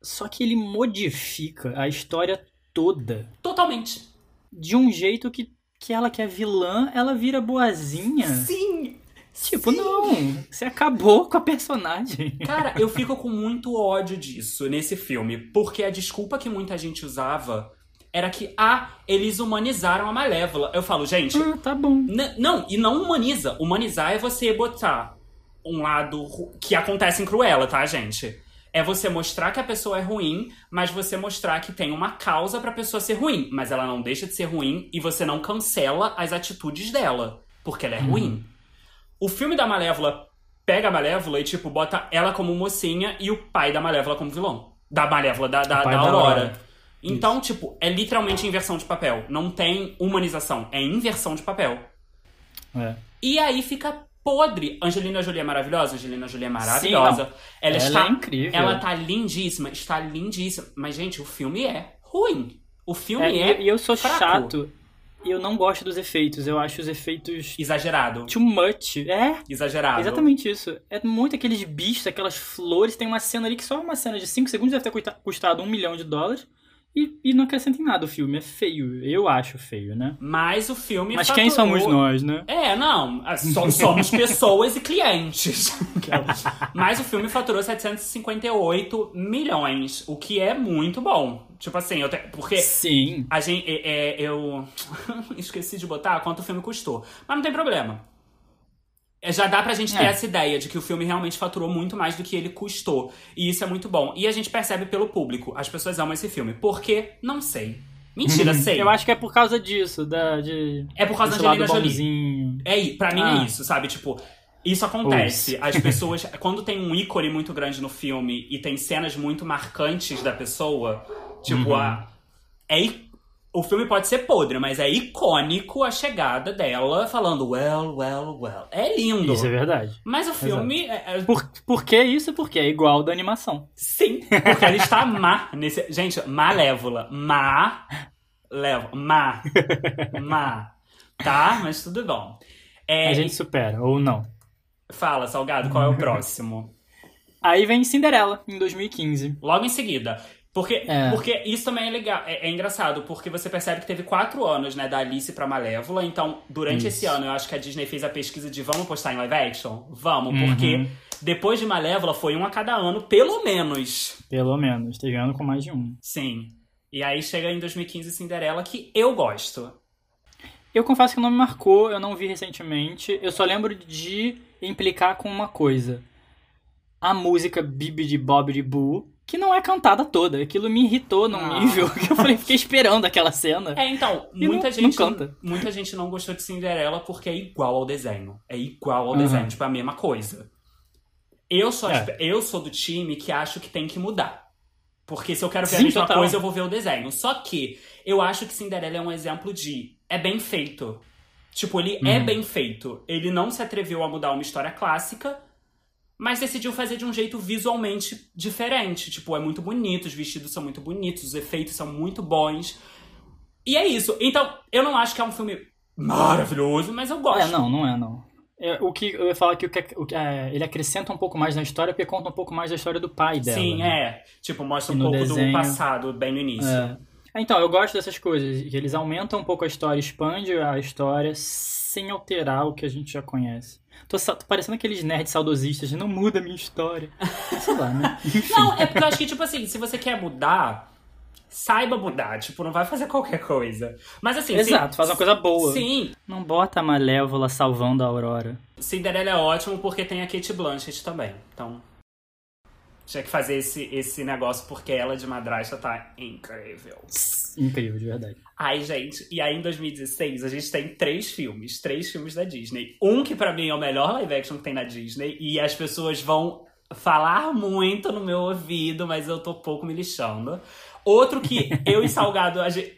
Speaker 2: Só que ele modifica a história toda
Speaker 1: Totalmente.
Speaker 2: de um jeito que, que ela que é vilã, ela vira boazinha.
Speaker 1: Sim!
Speaker 2: Tipo, não, você acabou com a personagem.
Speaker 1: Cara, eu fico com muito ódio disso nesse filme, porque a desculpa que muita gente usava era que, ah, eles humanizaram a Malévola. Eu falo, gente,
Speaker 2: Ah, tá bom.
Speaker 1: Não, e não humaniza. Humanizar é você botar um lado que acontece em Cruella, tá, gente? É você mostrar que a pessoa é ruim, mas você mostrar que tem uma causa pra pessoa ser ruim. Mas ela não deixa de ser ruim e você não cancela as atitudes dela, porque ela é ruim. O filme da Malévola pega a Malévola e, tipo, bota ela como mocinha e o pai da Malévola como vilão. Da Malévola, da, da,
Speaker 2: O pai
Speaker 1: da
Speaker 2: da
Speaker 1: Aurora.
Speaker 2: Aurora.
Speaker 1: Então, tipo, é literalmente inversão de papel. Não tem humanização, é inversão de papel.
Speaker 2: É.
Speaker 1: E aí fica podre. Angelina Jolie é maravilhosa, Angelina Jolie é maravilhosa.
Speaker 2: não.
Speaker 1: ela,
Speaker 2: Ela
Speaker 1: está,
Speaker 2: é incrível.
Speaker 1: ela tá lindíssima, está lindíssima. Mas, gente, o filme é ruim. O filme
Speaker 2: É,
Speaker 1: é,
Speaker 2: e- eu sou
Speaker 1: fraco.
Speaker 2: chato. E eu não gosto dos efeitos. Eu acho os efeitos
Speaker 1: exagerado.
Speaker 2: too much. É,
Speaker 1: Exagerado.
Speaker 2: Exatamente isso. É muito aqueles bichos, aquelas flores. Tem uma cena ali que só uma cena de 5 segundos deve ter custa- custado um milhão de dólares. E, e não acrescenta em nada o filme. É feio. Eu acho feio, né?
Speaker 1: Mas o filme
Speaker 2: Mas
Speaker 1: faturou-
Speaker 2: quem somos nós, né?
Speaker 1: É, não. so- Somos pessoas e clientes. [laughs] Mas o filme faturou 758 milhões, o que é muito bom. Tipo assim, eu te- porque
Speaker 2: Sim.
Speaker 1: a gente, é, é, eu [laughs] esqueci de botar quanto o filme custou. Mas não tem problema. É, Já dá pra gente ter
Speaker 2: É.
Speaker 1: essa ideia de que o filme realmente faturou muito mais do que ele custou. E isso é muito bom. E a gente percebe pelo público. As pessoas amam esse filme. Por quê? Não sei. Mentira, sei.
Speaker 2: Eu acho que é por causa disso, da, de,
Speaker 1: É por causa da Angelina Jolie.
Speaker 2: bonzinho.
Speaker 1: É, pra mim
Speaker 2: Ah.
Speaker 1: é isso, sabe? Tipo, isso acontece. As [laughs] pessoas, quando tem um ícone muito grande no filme e tem cenas muito marcantes da pessoa, tipo,
Speaker 2: Uhum.
Speaker 1: a, é, o filme pode ser podre, mas é icônico a chegada dela falando well, well, well. É lindo.
Speaker 2: Isso é verdade.
Speaker 1: Mas o filme, é- é-
Speaker 2: Por, por que isso? Porque é igual da animação.
Speaker 1: sim, porque ela está má nesse. Gente, malévola. Má. Levo. Má. Má. Tá? Mas tudo bom. É,
Speaker 2: A gente supera, ou não.
Speaker 1: Fala, Salgado, qual é o próximo?
Speaker 2: Aí vem Cinderela, em 2015.
Speaker 1: Logo em seguida. Porque,
Speaker 2: É.
Speaker 1: porque isso também é legal, é, é engraçado, porque você percebe que teve quatro anos, né, da Alice pra Malévola. Então, durante
Speaker 2: Isso.
Speaker 1: esse ano, eu acho que a Disney fez a pesquisa de vamos postar em live action? Vamos,
Speaker 2: Uhum.
Speaker 1: porque depois de Malévola foi um a cada ano, pelo menos.
Speaker 2: Pelo menos. Teve ano com mais de um.
Speaker 1: Sim. E aí chega em 2015 Cinderela, que eu gosto.
Speaker 2: Eu confesso que não me marcou, eu não vi recentemente. Eu só lembro de implicar com uma coisa. a música Bibidi Bobidi Boo, que não é cantada toda. Aquilo me irritou num
Speaker 1: Ah.
Speaker 2: nível [laughs] que eu falei, fiquei esperando aquela cena.
Speaker 1: É, então, muita
Speaker 2: não-
Speaker 1: gente
Speaker 2: não canta.
Speaker 1: muita gente não gostou de Cinderela porque é igual ao desenho. É igual ao
Speaker 2: Uhum.
Speaker 1: desenho, tipo, é a mesma coisa. Eu sou,
Speaker 2: É.
Speaker 1: eu sou do time que acho que tem que mudar. Porque se eu quero ver a
Speaker 2: Sim,
Speaker 1: mesma
Speaker 2: total.
Speaker 1: coisa, eu vou ver o desenho. Só que eu acho que Cinderela é um exemplo de é bem feito. Tipo, ele é
Speaker 2: Uhum.
Speaker 1: bem feito. Ele não se atreveu a mudar uma história clássica, mas decidiu fazer de um jeito visualmente diferente. Tipo, é muito bonito, os vestidos são muito bonitos, os efeitos são muito bons. E é isso. Então, eu não acho que é um filme maravilhoso, mas eu gosto.
Speaker 2: É, não, não é, não. É, o que eu ia falar que, o que o que- é, ele acrescenta um pouco mais na história porque conta um pouco mais da história do pai dela.
Speaker 1: Sim,
Speaker 2: né?
Speaker 1: é. Tipo, mostra um pouco
Speaker 2: desenho-
Speaker 1: do passado, bem no início.
Speaker 2: É. Então, eu gosto dessas coisas, que eles aumentam um pouco a história, expande a história sem alterar o que a gente já conhece. Tô, tô parecendo aqueles nerds saudosistas, não muda a minha história. Sei lá, né? [laughs]
Speaker 1: Não, é porque eu acho que, tipo assim, se você quer mudar, saiba mudar. Tipo, não vai fazer qualquer coisa. Mas assim.
Speaker 2: Exato,
Speaker 1: sim-
Speaker 2: faz uma coisa boa.
Speaker 1: Sim,
Speaker 2: Não bota a Malévola salvando a Aurora.
Speaker 1: Cinderela é ótimo porque tem a Kate Blanchett também. Então. Tinha que fazer esse, esse negócio porque ela de madrasta tá incrível.
Speaker 2: Incrível, de verdade.
Speaker 1: Ai, gente, e aí em 2016 a gente tem três filmes, três filmes da Disney. Um que pra mim é o melhor live action que tem na Disney e as pessoas vão falar muito no meu ouvido, mas eu tô pouco me lixando. Outro que [laughs] eu e Salgado, a gente-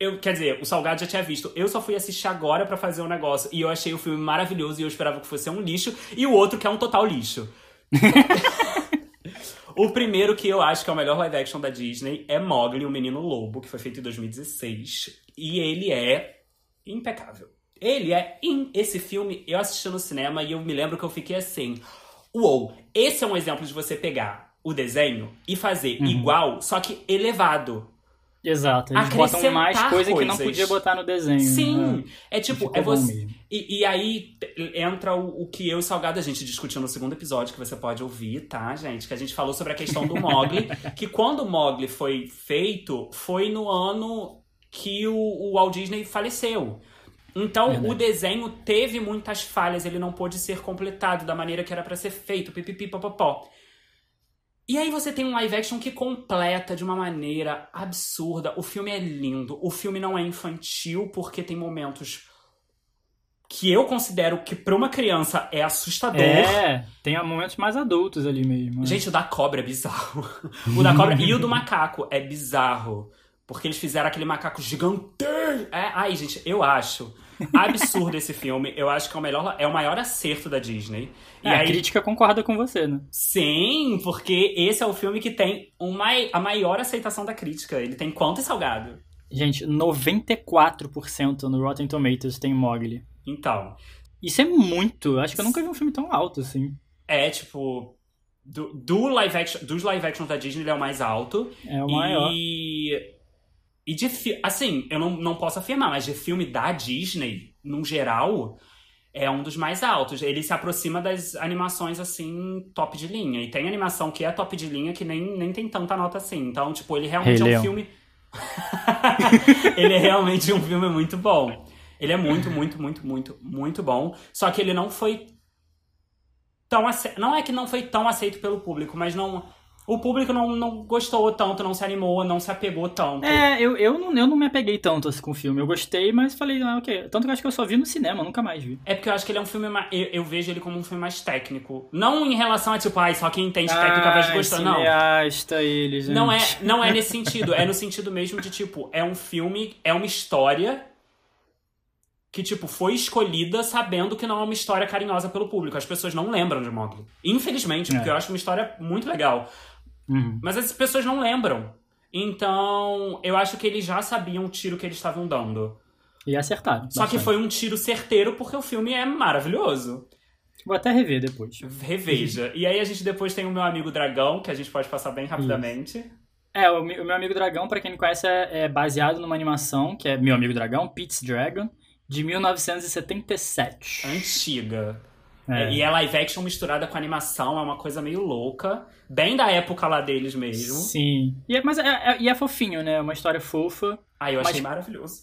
Speaker 1: eu, quer dizer, o Salgado já tinha visto. Eu só fui assistir agora pra fazer um negócio e eu achei o filme maravilhoso e eu esperava que fosse um lixo. E o outro que é um total lixo. [laughs] O primeiro que eu acho que é o melhor live action da Disney é Mowgli, o Menino Lobo, que foi feito em 2016. E ele é impecável. Ele é. in- Esse filme eu assisti no cinema e eu me lembro que eu fiquei assim. Uou, esse é um exemplo de você pegar o desenho e fazer igual, só que elevado.
Speaker 2: Exato, eles botam mais coisa que não
Speaker 1: coisas.
Speaker 2: podia botar no desenho.
Speaker 1: Sim,
Speaker 2: né?
Speaker 1: é tipo, é você. E, e aí entra o, o que eu e o Salgado a gente discutiu no segundo episódio, que você pode ouvir, tá, gente? Que a gente falou sobre a questão do Mogli. [laughs] que quando o Mogli foi feito, foi no ano que o, o Walt Disney faleceu. Então, o desenho teve muitas falhas, ele não pôde ser completado da maneira que era pra ser feito, pipipi, popopó. E aí você tem um live action que completa de uma maneira absurda. O filme é lindo. O filme não é infantil porque tem momentos que eu considero que pra uma criança é assustador.
Speaker 2: É, tem momentos mais adultos ali mesmo. né?
Speaker 1: Gente, o da cobra é bizarro. [laughs] O da cobra e o do macaco é bizarro. Porque eles fizeram aquele macaco gigante. É, ai, gente, eu acho absurdo esse filme. Eu acho que é o melhor, é o maior acerto da Disney. E
Speaker 2: É, a
Speaker 1: aí,
Speaker 2: crítica concorda com você, né?
Speaker 1: sim, porque esse é o filme que tem uma, a maior aceitação da crítica. Ele tem quanto e salgado?
Speaker 2: Gente, 94% no Rotten Tomatoes tem Mogli.
Speaker 1: Então,
Speaker 2: Isso é muito. Acho que eu nunca vi um filme tão alto assim.
Speaker 1: é tipo. Do, do live action, dos live actions da Disney, ele é o mais alto.
Speaker 2: É o maior.
Speaker 1: E. E de Assim, eu não, não posso afirmar, mas de filme da Disney, num geral, é um dos mais altos. Ele se aproxima das animações, assim, top de linha. E tem animação que é top de linha que nem, nem tem tanta nota assim. Então, tipo, ele realmente é um
Speaker 2: Leão.
Speaker 1: filme. [laughs] ele é realmente um filme muito bom. Ele é muito, muito, muito, muito, muito bom. Só que ele não foi tão ace... Não é que não foi tão aceito pelo público, mas não. O público não, não gostou tanto, não se animou, não se apegou tanto.
Speaker 2: É, eu, eu, não, eu não me apeguei tanto assim, com o filme. Eu gostei, mas falei, ah, ok. Tanto que eu acho que eu só vi no cinema, nunca mais vi.
Speaker 1: É porque eu acho que ele é um filme mais. Eu, eu vejo ele como um filme mais técnico. Não em relação a, tipo, ai, só quem entende técnica vai gostar. Não.
Speaker 2: ele, gente.
Speaker 1: Não é, não é nesse sentido. É no sentido mesmo de, tipo, é um filme, é uma história que, tipo, foi escolhida sabendo que não é uma história carinhosa pelo público. As pessoas não lembram de Mogli. Infelizmente, porque
Speaker 2: É.
Speaker 1: eu acho uma história muito legal.
Speaker 2: Uhum.
Speaker 1: Mas as pessoas não lembram. Então, eu acho que eles já sabiam o tiro que eles estavam dando.
Speaker 2: E acertaram.
Speaker 1: Só que
Speaker 2: bastante.
Speaker 1: foi um tiro certeiro porque o filme é maravilhoso.
Speaker 2: Vou até rever depois.
Speaker 1: Reveja. E aí a gente depois tem o meu amigo Dragão, que a gente pode passar bem rapidamente.
Speaker 2: É, o, meu amigo Dragão, pra quem não conhece, é, é baseado numa animação que é Meu Amigo Dragão, Pete's Dragon, de 1977.
Speaker 1: Antiga.
Speaker 2: É.
Speaker 1: E é live action misturada com animação, é uma coisa meio louca. Bem da época lá deles mesmo.
Speaker 2: Sim. E é, mas é, é- e é fofinho, né? É uma história fofa.
Speaker 1: Aí eu achei
Speaker 2: Mas-
Speaker 1: maravilhoso.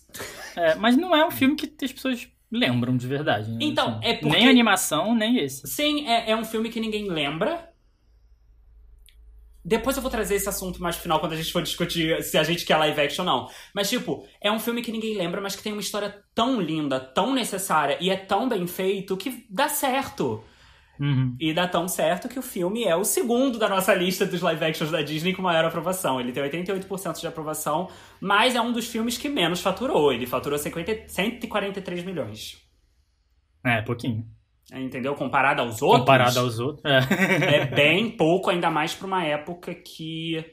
Speaker 2: É, mas não é um filme que as pessoas lembram de verdade. né?
Speaker 1: Então,
Speaker 2: Assim,
Speaker 1: é porque-
Speaker 2: Nem animação, nem esse.
Speaker 1: Sim, é, é um filme que ninguém lembra. Depois eu vou trazer esse assunto mais final quando a gente for discutir se a gente quer live action ou não. Mas, tipo, é um filme que ninguém lembra, mas que tem uma história tão linda, tão necessária e é tão bem feito que dá certo.
Speaker 2: Uhum.
Speaker 1: E dá tão certo que o filme é o segundo da nossa lista dos live actions da Disney com maior aprovação. Ele tem 88% de aprovação, mas é um dos filmes que menos faturou. Ele faturou 50, 143 milhões.
Speaker 2: É, pouquinho.
Speaker 1: Entendeu? Comparado aos outros.
Speaker 2: Comparado aos outros. É. [laughs]
Speaker 1: é bem pouco, ainda mais para uma época que,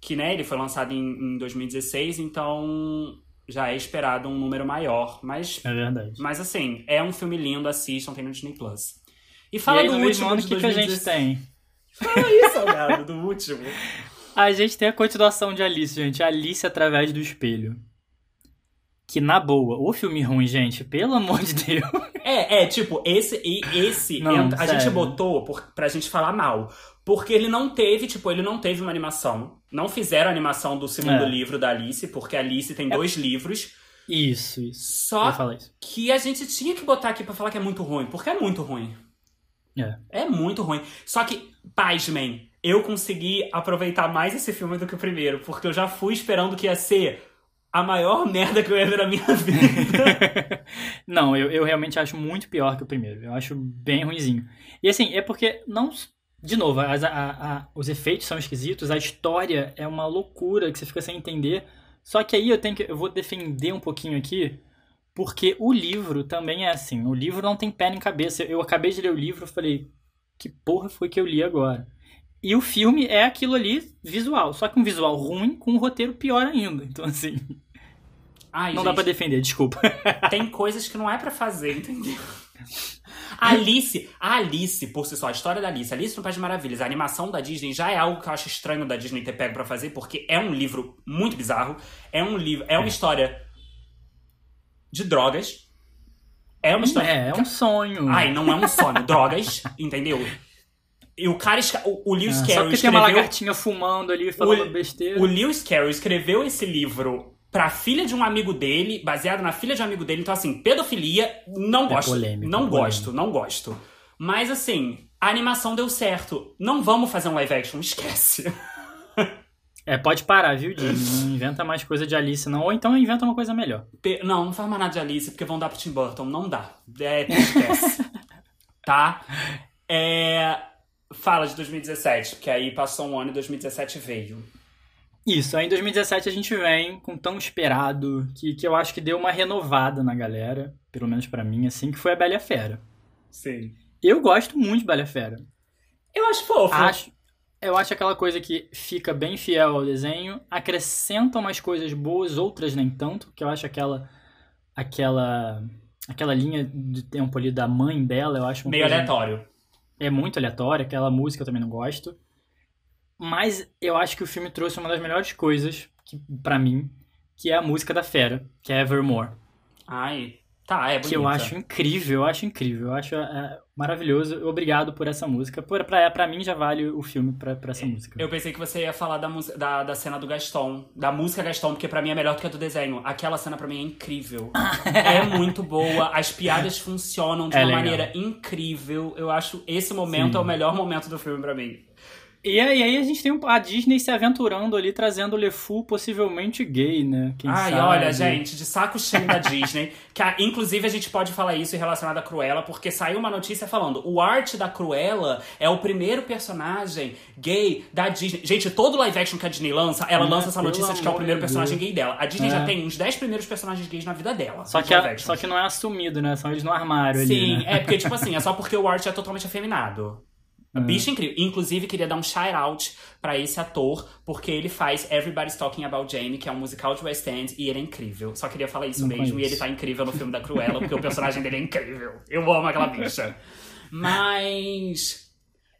Speaker 1: que né, ele foi lançado em, em 2016, então já é esperado um número maior. Mas,
Speaker 2: É verdade.
Speaker 1: mas assim, é um filme lindo, assistam, tem no Disney Plus. E
Speaker 2: E
Speaker 1: fala
Speaker 2: aí,
Speaker 1: do último
Speaker 2: ano, o que, que a gente
Speaker 1: 2016.
Speaker 2: tem?
Speaker 1: Fala aí, Salgado, do último. [laughs]
Speaker 2: A gente tem a continuação de Alice, gente. Alice através do espelho. Que, na boa, o filme ruim, gente, pelo amor de Deus.
Speaker 1: É, é, tipo, esse e esse
Speaker 2: Não,
Speaker 1: a
Speaker 2: sério.
Speaker 1: gente botou por, pra gente falar mal. Porque ele não teve, tipo, ele não teve uma animação. Não fizeram a animação do segundo
Speaker 2: É.
Speaker 1: livro da Alice, porque a Alice tem dois livros.
Speaker 2: Isso, isso.
Speaker 1: Só
Speaker 2: isso.
Speaker 1: que a gente tinha que botar aqui pra falar que é muito ruim, porque é muito ruim.
Speaker 2: É.
Speaker 1: É muito ruim. Só que, pasmem, eu consegui aproveitar mais esse filme do que o primeiro, porque eu já fui esperando que ia ser a maior [laughs] merda que eu ia ver na minha vida. [laughs]
Speaker 2: Não, eu, eu realmente acho muito pior que o primeiro. Eu acho bem ruinzinho. E assim, é porque não. De novo, as- a- a- os efeitos são esquisitos, a história é uma loucura que você fica sem entender. Só que aí eu tenho que. Eu vou defender um pouquinho aqui, porque o livro também é assim. O livro não tem pé nem cabeça. Eu acabei de ler o livro e falei, que porra foi que eu li agora? E o filme é aquilo ali visual, só que um visual ruim com um roteiro pior ainda. Então, assim,
Speaker 1: Ai,
Speaker 2: não
Speaker 1: gente,
Speaker 2: dá pra defender, desculpa. [laughs]
Speaker 1: tem coisas que não é pra fazer, entendeu? A Alice, a Alice, por si só, a história da Alice, Alice no País de Maravilhas, a animação da Disney já é algo que eu acho estranho da Disney ter pego pra fazer, porque é um livro muito bizarro, é um livro, é uma história de drogas, é uma história...
Speaker 2: É, é um sonho.
Speaker 1: Ai, não é um sonho, [laughs] drogas, entendeu? E o cara, o, o Lewis
Speaker 2: só
Speaker 1: Carroll
Speaker 2: porque tem uma lagartinha fumando ali, falando besteira.
Speaker 1: O Lewis Carroll escreveu esse livro pra filha de um amigo dele, baseado na filha de um amigo dele. Então, assim, pedofilia, não
Speaker 2: É
Speaker 1: gosto.
Speaker 2: polêmico,
Speaker 1: não
Speaker 2: polêmico.
Speaker 1: gosto, não gosto. Mas, assim, a animação deu certo. Não vamos fazer um live action, [laughs] esquece.
Speaker 2: É, pode parar, viu, Disney? Não inventa mais coisa de Alice, não. Ou então inventa uma coisa melhor.
Speaker 1: Não, não faz mais nada de Alice, porque vão dar pro Tim Burton. Não dá. É, [laughs] esquece. tá? É... Fala de 2017, porque aí passou um ano e 2017 veio.
Speaker 2: Isso, aí em 2017 a gente vem com tão esperado, que, que eu acho que deu uma renovada na galera, pelo menos pra mim, assim, que foi a Bela e a Fera.
Speaker 1: Sim.
Speaker 2: Eu gosto muito de Bela e a Fera.
Speaker 1: Eu acho fofo.
Speaker 2: Acho, eu acho aquela coisa que fica bem fiel ao desenho, acrescenta umas coisas boas, outras nem tanto, que eu acho aquela aquela aquela linha de tempo ali da mãe dela, eu acho
Speaker 1: Meio aleatório.
Speaker 2: é muito aleatória, aquela música eu também não gosto. Mas eu acho que o filme trouxe uma das melhores coisas que, para mim, que é a música da Fera, que é Evermore.
Speaker 1: Ai, tá, é bonita.
Speaker 2: Que eu acho incrível, eu acho incrível, eu acho é, maravilhoso. Obrigado por essa música. Por, pra, pra mim já vale o filme pra, pra essa música.
Speaker 1: Eu pensei que você ia falar da, música- da, da cena do Gaston, da música Gaston, porque pra mim é melhor do que a do desenho. Aquela cena pra mim é incrível. [laughs] é muito boa, as piadas funcionam de
Speaker 2: É
Speaker 1: uma
Speaker 2: legal.
Speaker 1: maneira incrível. Eu acho esse momento
Speaker 2: Sim.
Speaker 1: é o melhor momento do filme pra mim.
Speaker 2: E aí, aí a gente tem a Disney se aventurando ali, trazendo o LeFou possivelmente gay, né? Quem
Speaker 1: Ai,
Speaker 2: sabe?
Speaker 1: olha, gente, de saco cheio da Disney. Que, a- inclusive, a gente pode falar isso relacionado à Cruella, porque saiu uma notícia falando: o arte da Cruella é o primeiro personagem gay da Disney. Gente, todo live action que a Disney lança, ela
Speaker 2: Ah,
Speaker 1: lança essa notícia de que é o primeiro personagem gay dela. A Disney
Speaker 2: É.
Speaker 1: já tem uns 10 primeiros personagens gays na vida dela.
Speaker 2: Só que,
Speaker 1: live
Speaker 2: a- só que não é assumido, né? São eles no armário ali,
Speaker 1: Sim,
Speaker 2: né?
Speaker 1: é porque, tipo assim, é só porque o art é totalmente afeminado.
Speaker 2: É.
Speaker 1: Bicho incrível. Inclusive, queria dar um shout-out pra esse ator, porque ele faz Everybody's Talking About Jane, que é um musical de West End, e ele é incrível. Só queria falar isso
Speaker 2: Não
Speaker 1: mesmo, e
Speaker 2: conheço.
Speaker 1: ele tá incrível no filme da Cruella, porque o personagem dele é incrível. Eu amo aquela bicha. Mas.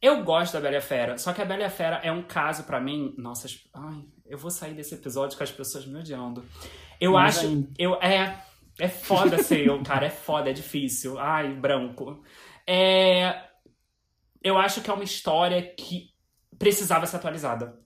Speaker 1: Eu gosto da Bela e Fera, só que a Bela e Fera é um caso pra mim. Nossa, ai, eu vou sair desse episódio com as pessoas me odiando. Eu
Speaker 2: Mas
Speaker 1: acho.
Speaker 2: ainda.
Speaker 1: Eu, é. É foda ser eu, cara. É foda, é difícil. Ai, branco. É. Eu acho que é uma história que precisava ser atualizada.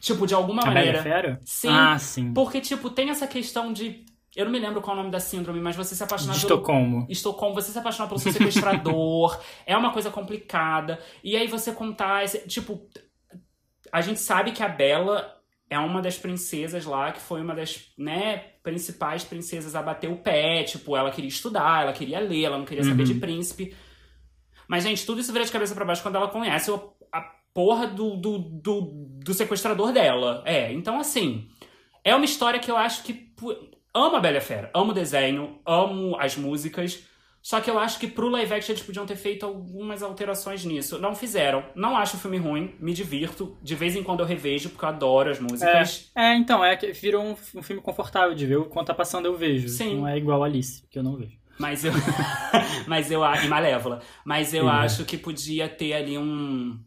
Speaker 1: Tipo, de alguma
Speaker 2: A a
Speaker 1: maneira.
Speaker 2: Fera?
Speaker 1: Sim.
Speaker 2: Ah, sim.
Speaker 1: Porque, tipo, tem essa questão de. Eu não me lembro qual é o nome da síndrome, mas você se apaixonar
Speaker 2: De
Speaker 1: pelo.
Speaker 2: Estocolmo.
Speaker 1: Estocolmo, você se apaixonar pelo seu sequestrador, [laughs] é uma coisa complicada. E aí você contar esse. Tipo. a gente sabe que a Bela é uma das princesas lá que foi uma das, né, principais princesas a bater o pé. Tipo, ela queria estudar, ela queria ler, ela não queria saber de príncipe. Mas, gente, tudo isso vira de cabeça para baixo quando ela conhece a porra do, do, do, do, sequestrador dela. É, então, assim, é uma história que eu acho que. Amo a Bela Fera, amo o desenho, amo as músicas. Só que eu acho que pro live action eles podiam ter feito algumas alterações nisso. Não fizeram. Não acho o filme ruim, me divirto. De vez em quando eu revejo, porque eu adoro as músicas.
Speaker 2: É, é então, é que virou um, um, filme confortável de ver. Quando tá passando eu vejo. Sim. Não é igual Alice, que eu não vejo.
Speaker 1: Mas eu. [laughs] mas eu. E Malévola. Mas eu Sim, acho que podia ter ali um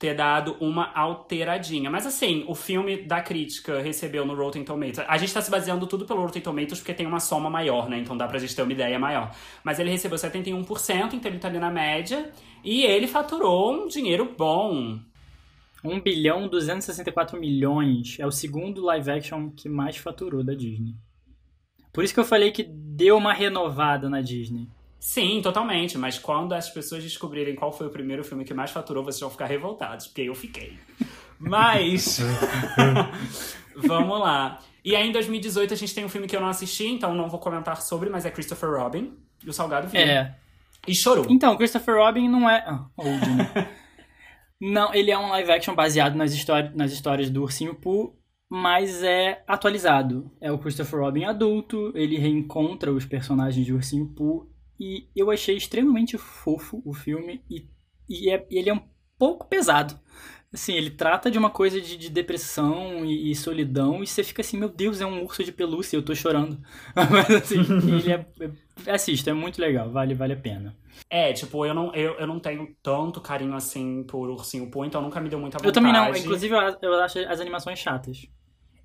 Speaker 1: ter dado uma alteradinha. Mas assim, o filme da crítica recebeu no Rotten Tomatoes. A gente tá se baseando tudo pelo Rotten Tomatoes porque tem uma soma maior, né? Então dá pra gente ter uma ideia maior. Mas ele recebeu 71%, então ele tá ali na média. E ele faturou um dinheiro bom.
Speaker 2: 1 bilhão 264 milhões. É o segundo live action que mais faturou da Disney. Por isso que eu falei que deu uma renovada na Disney.
Speaker 1: Sim, totalmente. Mas quando as pessoas descobrirem qual foi o primeiro filme que mais faturou, vocês vão ficar revoltados, porque eu fiquei. Mas. [laughs] Vamos lá. E aí, em 2018, a gente tem um filme que eu não assisti, então não vou comentar sobre, mas é Christopher Robin. E o Salgado viu.
Speaker 2: É.
Speaker 1: E chorou.
Speaker 2: Então, Christopher Robin não é. Ah, old, né? [laughs] não, ele é um live action baseado nas, histórias, nas histórias do Ursinho Pooh, mas é atualizado. É o Christopher Robin adulto, ele reencontra os personagens de Ursinho Pooh e eu achei extremamente fofo o filme e, e, é, ele é um pouco pesado. Assim, ele trata de uma coisa de, de depressão e, e, solidão e você fica assim, meu Deus, é um urso de pelúcia, eu tô chorando. [laughs] Mas assim, ele é, é, assista, é muito legal, vale, vale a pena.
Speaker 1: É, tipo, eu não, eu, eu não tenho tanto carinho assim por Ursinho Poo, então nunca me deu muita vontade.
Speaker 2: Eu também não, inclusive eu, eu acho as animações chatas.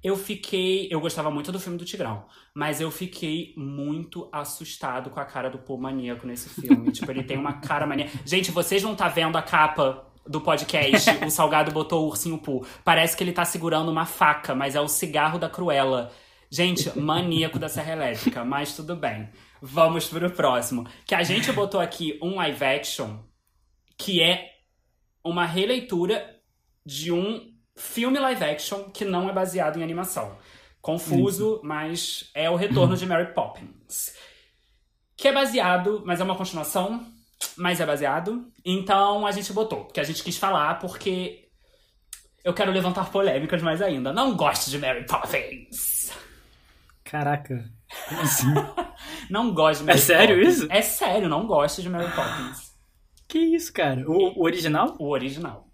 Speaker 1: Eu fiquei. Eu gostava muito do filme do Tigrão, mas eu fiquei muito assustado com a cara do Paul maníaco nesse filme. tipo, ele tem uma cara maníaca. Gente, vocês não tá vendo a capa do podcast? o Salgado botou o ursinho Poo. Parece que ele tá segurando uma faca, mas é o cigarro da Cruella. Gente, maníaco da Serra Elétrica, mas tudo bem. Vamos pro próximo. Que a gente botou aqui um live action que é uma releitura de um filme live action que não é baseado em animação. Confuso, mas é o retorno de Mary Poppins. Que é baseado, mas é uma continuação, mas é baseado. Então a gente botou, porque a gente quis falar, porque eu quero levantar polêmicas mais ainda. Não gosto de Mary Poppins.
Speaker 2: Caraca, como assim? [laughs]
Speaker 1: não gosto de Mary
Speaker 2: É sério
Speaker 1: Poppins.
Speaker 2: isso?
Speaker 1: É sério, não gosto de Mary Poppins.
Speaker 2: Que isso, cara? O, o original?
Speaker 1: O original.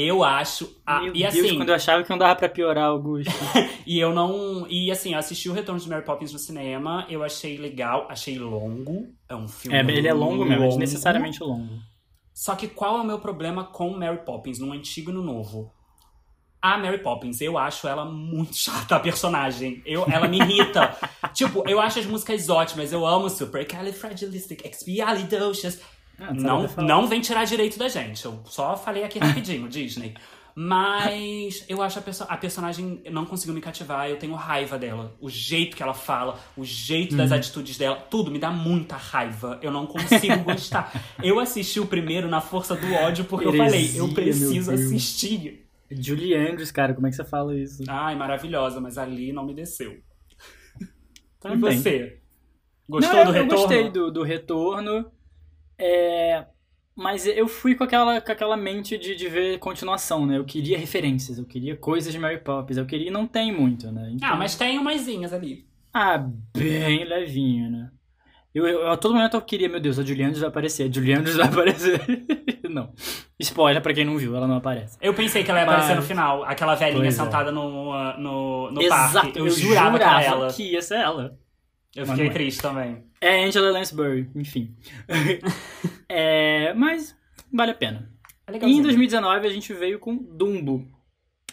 Speaker 1: Eu acho. A,
Speaker 2: Meu
Speaker 1: e
Speaker 2: Deus,
Speaker 1: assim.
Speaker 2: quando eu achava que não dava pra piorar o gosto. [laughs]
Speaker 1: e eu não. E assim, eu assisti o Retorno de Mary Poppins no cinema. Eu achei legal, achei longo. É um filme.
Speaker 2: É, ele é longo mesmo, é desnecessariamente longo.
Speaker 1: Só que qual é o meu problema com Mary Poppins, no antigo e no novo? A Mary Poppins, eu acho ela muito [laughs] chata, a personagem. Eu, ela me irrita. [laughs] tipo, eu acho as músicas ótimas. Eu amo Supercalifragilisticexpialidocious. Ah, não, não vem tirar direito da gente. Eu só falei aqui rapidinho, [laughs] Disney. Mas eu acho a, perso a personagem não conseguiu me cativar. Eu tenho raiva dela. O jeito que ela fala, o jeito das uhum. atitudes dela, tudo me dá muita raiva. Eu não consigo [laughs] gostar. Eu assisti o primeiro na força do ódio porque Heresia, eu falei, eu preciso assistir.
Speaker 2: Julie Andrews, cara, como é que você fala isso?
Speaker 1: Ai, maravilhosa, mas ali não me desceu. E você? Gostou não,
Speaker 2: do
Speaker 1: eu, retorno?
Speaker 2: Eu gostei do, do retorno. É, mas eu fui com aquela, com aquela mente de, de ver continuação, né? Eu queria referências, eu queria coisas de Mary Poppins, eu queria. Não tem muito, né?
Speaker 1: Então... Ah, mas tem umasinhas ali.
Speaker 2: Ah, bem levinho, né? Eu, eu, a todo momento eu queria, meu Deus, a Juliana vai aparecer, a Juliana vai [laughs] aparecer. não. Spoiler pra quem não viu, ela não aparece.
Speaker 1: Eu pensei que ela ia Mas... aparecer no final, aquela velhinha pois sentada é. no, no, no
Speaker 2: Exato,
Speaker 1: parque.
Speaker 2: Eu, eu jurava, jurava que ela. que ia ser ela.
Speaker 1: Eu fiquei é. triste também.
Speaker 2: É Angela Lansbury, enfim. [laughs] é, mas vale a pena. É e em 2019 a gente veio com Dumbo,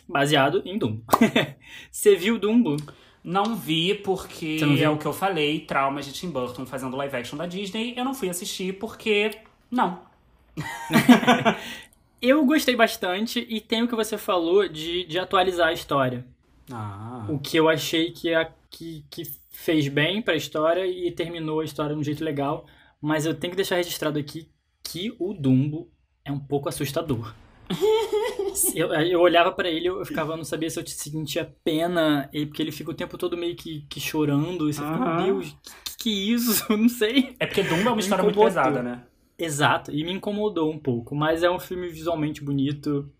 Speaker 2: baseado em Dumbo. [laughs] Você viu Dumbo?
Speaker 1: Não vi porque é o que eu falei, traumas de Tim Burton fazendo live action da Disney. Eu não fui assistir porque não. [laughs]
Speaker 2: eu gostei bastante e tem o que você falou de, de atualizar a história.
Speaker 1: Ah.
Speaker 2: O que eu achei que, a, que, que fez bem para a história e terminou a história de um jeito legal, mas eu tenho que deixar registrado aqui que o Dumbo é um pouco assustador. [laughs] eu, eu olhava pra ele, eu ficava, eu não sabia se eu sentia pena, e- porque ele fica o tempo todo meio que, que chorando, e você fica,
Speaker 1: Aham.
Speaker 2: meu Deus, que, que isso? [laughs] Eu não sei.
Speaker 1: É porque Dumbo é uma história muito pesada, né?
Speaker 2: Exato, e me incomodou um pouco, mas é um filme visualmente bonito,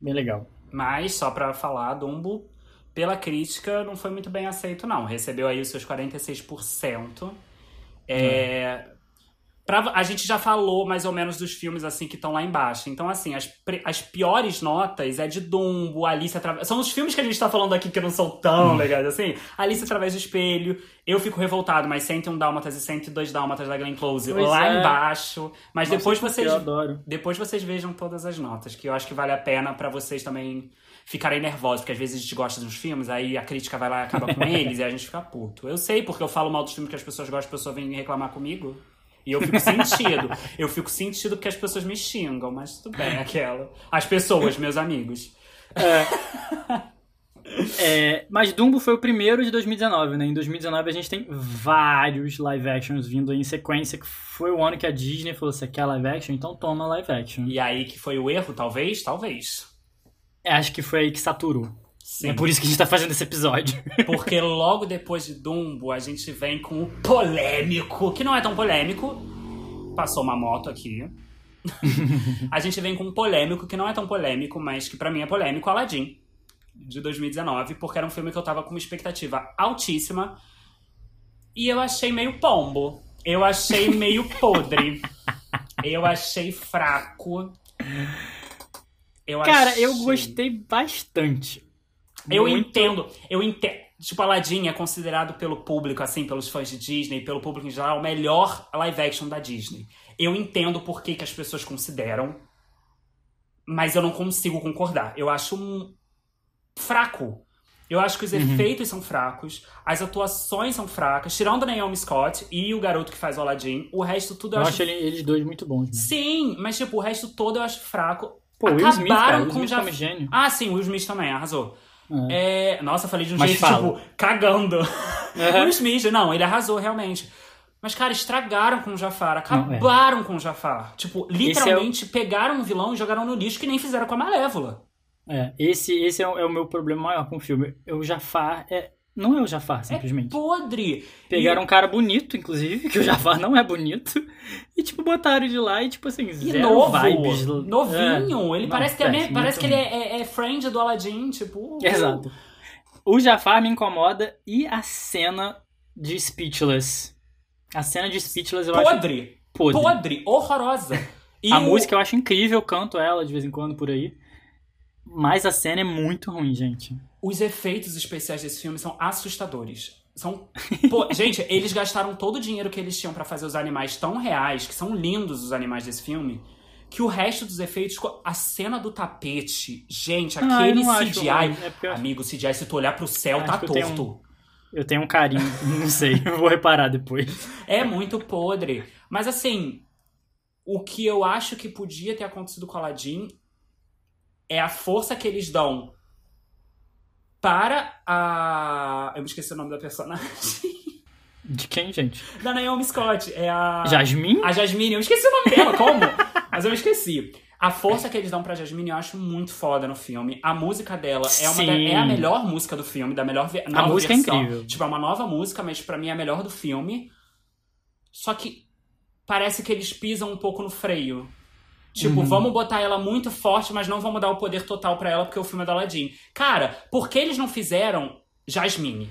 Speaker 2: bem legal.
Speaker 1: Mas, só pra falar, Dumbo, pela crítica, não foi muito bem aceito, não. Recebeu aí os seus 46%. É... pra- a gente já falou mais ou menos dos filmes assim que estão lá embaixo. Então, assim, as, as piores notas é de Dumbo, Alice através. São os filmes que a gente tá falando aqui que não são tão legais assim. Alice através do espelho. Eu fico revoltado, mas 101 Dálmatas e 102 Dálmatas da Glenn Close
Speaker 2: Pois
Speaker 1: lá
Speaker 2: é.
Speaker 1: embaixo. Mas
Speaker 2: Nossa,
Speaker 1: depois vocês depois vocês vejam todas as notas, que eu acho que vale a pena pra vocês também ficarem nervosos, porque às vezes a gente gosta dos filmes, aí a crítica vai lá e acaba com eles e a gente fica puto. Eu sei, porque eu falo mal dos filmes que as pessoas gostam, a pessoa vem reclamar comigo. E eu fico sentido. [laughs] eu fico sentido porque as pessoas me xingam, mas tudo bem, aquela. As pessoas, meus amigos.
Speaker 2: É, mas Dumbo foi o primeiro de 2019, né? Em 2019 a gente tem vários live actions vindo aí em sequência, que foi o ano que a Disney falou, você quer live action? Então toma live action.
Speaker 1: E aí que foi o erro, talvez? Talvez.
Speaker 2: É, Acho que foi aí que saturou.
Speaker 1: Sim.
Speaker 2: É por isso que a gente tá fazendo esse episódio. [laughs]
Speaker 1: Porque logo depois de Dumbo, a gente vem com o polêmico, que não é tão polêmico. Passou uma moto aqui. [laughs] a gente vem com um polêmico que não é tão polêmico, mas que pra mim é polêmico, Aladdin, de 2019, porque era um filme que eu tava com uma expectativa altíssima. E eu achei meio pombo. Eu achei meio podre. [laughs] Eu achei fraco. Eu
Speaker 2: Cara, eu
Speaker 1: achei-
Speaker 2: gostei bastante.
Speaker 1: eu
Speaker 2: Muito-
Speaker 1: entendo, eu entendo. Tipo, Aladdin é considerado pelo público, assim, pelos fãs de Disney, pelo público em geral, o melhor live action da Disney. Eu entendo por que, que as pessoas consideram, mas eu não consigo concordar. Eu acho um fraco. Eu acho que os efeitos são fracos, as atuações são fracas, tirando Naomi Scott e o garoto que faz o Aladdin, o resto tudo eu,
Speaker 2: Eu
Speaker 1: acho
Speaker 2: acho ele- eles dois muito bons. Né?
Speaker 1: Sim, mas tipo, o resto todo eu acho fraco.
Speaker 2: Pô, Will Smith, cara,
Speaker 1: Acabaram
Speaker 2: Will
Speaker 1: com
Speaker 2: Smith
Speaker 1: já...
Speaker 2: como gênio.
Speaker 1: Ah, sim, o Will Smith também, arrasou.
Speaker 2: É.
Speaker 1: É, Nossa, eu falei de um
Speaker 2: Mas
Speaker 1: jeito,
Speaker 2: fala.
Speaker 1: tipo, cagando.
Speaker 2: Uhum. [laughs]
Speaker 1: Will Smith, não, ele arrasou realmente. Mas, cara, estragaram com o Jafar,
Speaker 2: Não, é.
Speaker 1: acabaram com o Jafar. Tipo, literalmente pegaram um vilão e jogaram no lixo que nem fizeram com a Malévola.
Speaker 2: É, esse, esse é, o, é o meu problema maior com o filme. O Jafar é. Não é o Jafar, simplesmente.
Speaker 1: Podre.
Speaker 2: Pegaram um cara bonito, inclusive, [laughs] que o Jafar não é bonito, e, tipo, botaram de lá e, tipo assim,
Speaker 1: E, e
Speaker 2: zero
Speaker 1: novo,
Speaker 2: vibes.
Speaker 1: novinho.
Speaker 2: É.
Speaker 1: ele parece que, é, parece que
Speaker 2: muito
Speaker 1: ele é, é, é friend do Aladdin, tipo...
Speaker 2: Exato. O Jafar me incomoda e a cena de Speechless. A cena de Speechless eu acho
Speaker 1: Podre.
Speaker 2: podre.
Speaker 1: Podre. Horrorosa. E
Speaker 2: a
Speaker 1: o-
Speaker 2: música eu acho incrível, eu canto ela de vez em quando por aí. Mas a cena é muito ruim, gente.
Speaker 1: Os efeitos especiais desse filme são assustadores. São. [laughs] Pô, gente, eles gastaram todo o dinheiro que eles tinham pra fazer os animais tão reais, que são lindos os animais desse filme, que o resto dos efeitos. A cena do tapete, gente,
Speaker 2: Ah,
Speaker 1: aquele
Speaker 2: acho
Speaker 1: CGI.
Speaker 2: ruim, é eu-
Speaker 1: Amigo, CGI, se tu olhar pro céu,
Speaker 2: Acho
Speaker 1: tá torto.
Speaker 2: Eu tenho um carinho, [laughs] não sei, vou reparar depois.
Speaker 1: É muito podre. Mas assim, o que eu acho que podia ter acontecido com Aladdin é a força que eles dão para a. Eu me esqueci o nome da personagem.
Speaker 2: De quem, gente?
Speaker 1: da Naomi Scott. É a.
Speaker 2: Jasmine?
Speaker 1: A Jasmine. Eu esqueci o nome dela, como? Mas eu esqueci. A força que eles dão pra Jasmine eu acho muito foda no filme. A música dela é, uma da- é a melhor música do filme, da melhor ve- nova
Speaker 2: música é
Speaker 1: versão.
Speaker 2: incrível.
Speaker 1: Tipo, é uma nova música, mas pra mim é a melhor do filme. Só que parece que eles pisam um pouco no freio. Tipo,
Speaker 2: Uhum.
Speaker 1: vamos botar ela muito forte, mas não vamos dar o poder total pra ela porque o filme é da Aladdin. Cara, por que eles não fizeram Jasmine?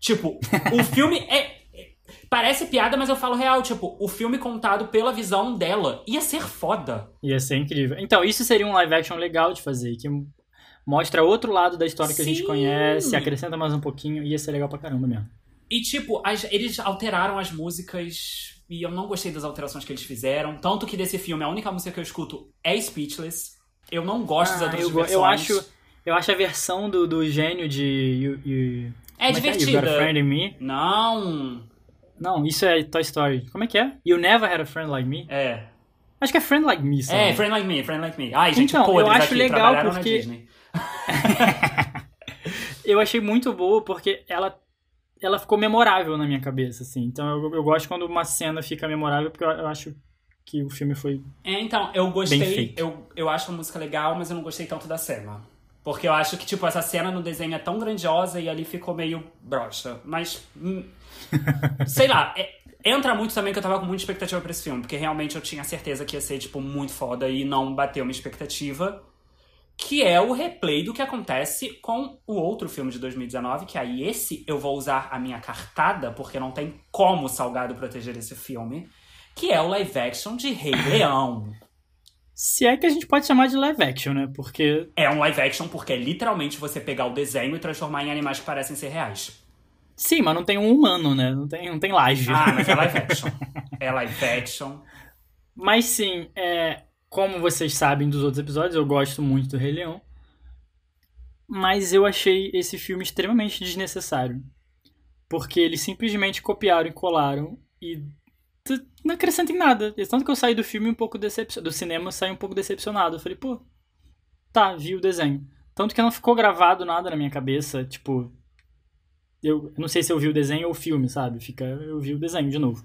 Speaker 1: Tipo, o [laughs] filme é. é- Parece piada, mas eu falo real. Tipo, o filme contado pela visão dela ia ser foda.
Speaker 2: Ia ser incrível. Então, isso seria um live action legal de fazer, que mostra outro lado da história que a gente
Speaker 1: Sim.
Speaker 2: conhece, acrescenta mais um pouquinho, ia ser legal pra caramba mesmo.
Speaker 1: E, tipo, as- eles alteraram as músicas e eu não gostei das alterações que eles fizeram. Tanto que desse filme, a única música que eu escuto é Speechless. Eu não gosto das
Speaker 2: Ah,
Speaker 1: outras
Speaker 2: eu,
Speaker 1: versões.
Speaker 2: eu acho, eu acho a versão do, do gênio de You, You-
Speaker 1: É
Speaker 2: como que You Got a
Speaker 1: divertida.
Speaker 2: Friend in Me?
Speaker 1: Não.
Speaker 2: Não, isso é Toy Story. Como é que é? You Never Had a Friend Like Me?
Speaker 1: É.
Speaker 2: Acho que é Friend Like Me, sabe?
Speaker 1: É, Friend Like Me, Friend Like Me. Ai, gente,
Speaker 2: Então, eu acho
Speaker 1: aqui,
Speaker 2: legal porque-. [laughs] Eu achei muito boa porque ela, ela ficou memorável na minha cabeça, assim. Então eu, eu gosto quando uma cena fica memorável porque eu, eu acho que o filme foi.
Speaker 1: É, então, eu gostei. Eu, eu acho a música legal, mas eu não gostei tanto da cena. Porque eu acho que, tipo, essa cena no desenho é tão grandiosa e ali ficou meio broxa. Mas. hum, [laughs] sei lá. é- entra muito também que eu tava com muita expectativa pra esse filme. Porque realmente eu tinha certeza que ia ser, tipo, muito foda e não bateu minha expectativa. Que é o replay do que acontece com o outro filme de 2019. Que aí esse eu vou usar a minha cartada, porque não tem como o Salgado proteger esse filme. Que é o live action de Rei [coughs] Leão.
Speaker 2: Se é que a gente pode chamar de live action, né? Porque.
Speaker 1: É um live action porque é literalmente você pegar o desenho e transformar em animais que parecem ser reais.
Speaker 2: Sim, mas não tem um humano, né? Não tem, não tem laje.
Speaker 1: Ah, mas é live [laughs] action. É live action.
Speaker 2: Mas sim, é, como vocês sabem dos outros episódios, eu gosto muito do Rei Leão. Mas eu achei esse filme extremamente desnecessário. Porque eles simplesmente copiaram e colaram e não acrescentam em nada. E Tanto que eu saí do filme um pouco decepcionado. Do cinema eu saí um pouco decepcionado. Eu falei, pô, tá, vi o desenho. Tanto que não ficou gravado nada na minha cabeça, tipo. Eu não sei se eu vi o desenho ou o filme, sabe? Fica, eu vi o desenho de novo.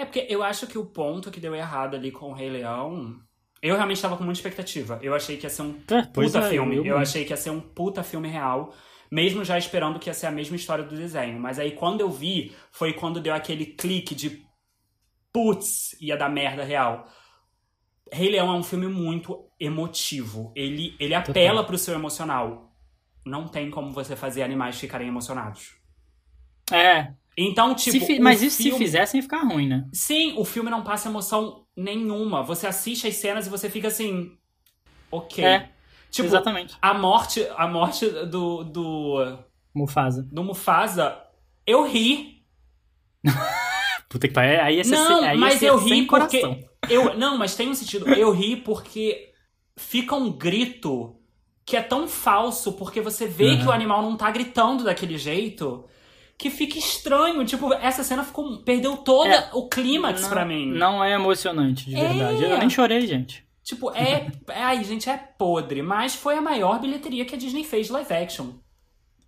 Speaker 1: É porque eu acho que o ponto que deu errado ali com o Rei Leão. Eu realmente tava com muita expectativa. Eu achei que ia ser um
Speaker 2: É,
Speaker 1: puta
Speaker 2: é,
Speaker 1: filme.
Speaker 2: eu-
Speaker 1: Eu, achei que ia ser um puta filme real. Mesmo já esperando que ia ser a mesma história do desenho. Mas aí quando eu vi, foi quando deu aquele clique de putz, ia dar merda real. Rei Leão é um filme muito emotivo. Ele, ele apela pro seu emocional. Não tem como você fazer animais ficarem emocionados.
Speaker 2: É,
Speaker 1: Então, tipo.
Speaker 2: Fi- mas isso
Speaker 1: filme-
Speaker 2: se fizessem ficar ruim, né?
Speaker 1: Sim, o filme não passa emoção nenhuma. Você assiste as cenas e você fica assim. Ok.
Speaker 2: É,
Speaker 1: tipo,
Speaker 2: exatamente.
Speaker 1: a morte, a morte do, do,
Speaker 2: Mufasa.
Speaker 1: do Mufasa, eu ri. [laughs]
Speaker 2: Puta que pariu. Aí ia ser,
Speaker 1: Não,
Speaker 2: aí ia
Speaker 1: mas eu ri porque.
Speaker 2: coração.
Speaker 1: Eu, não, mas tem um sentido. Eu ri porque fica um grito que é tão falso, porque você vê
Speaker 2: Uhum.
Speaker 1: que o animal não tá gritando daquele jeito. Que fica estranho. Tipo, essa cena ficou. Perdeu todo
Speaker 2: É.
Speaker 1: o clímax pra mim.
Speaker 2: Não é emocionante, de
Speaker 1: É.
Speaker 2: verdade. Eu nem chorei, gente.
Speaker 1: Tipo, é. [laughs] é- Ai, gente, é podre. Mas foi a maior bilheteria que a Disney fez live action.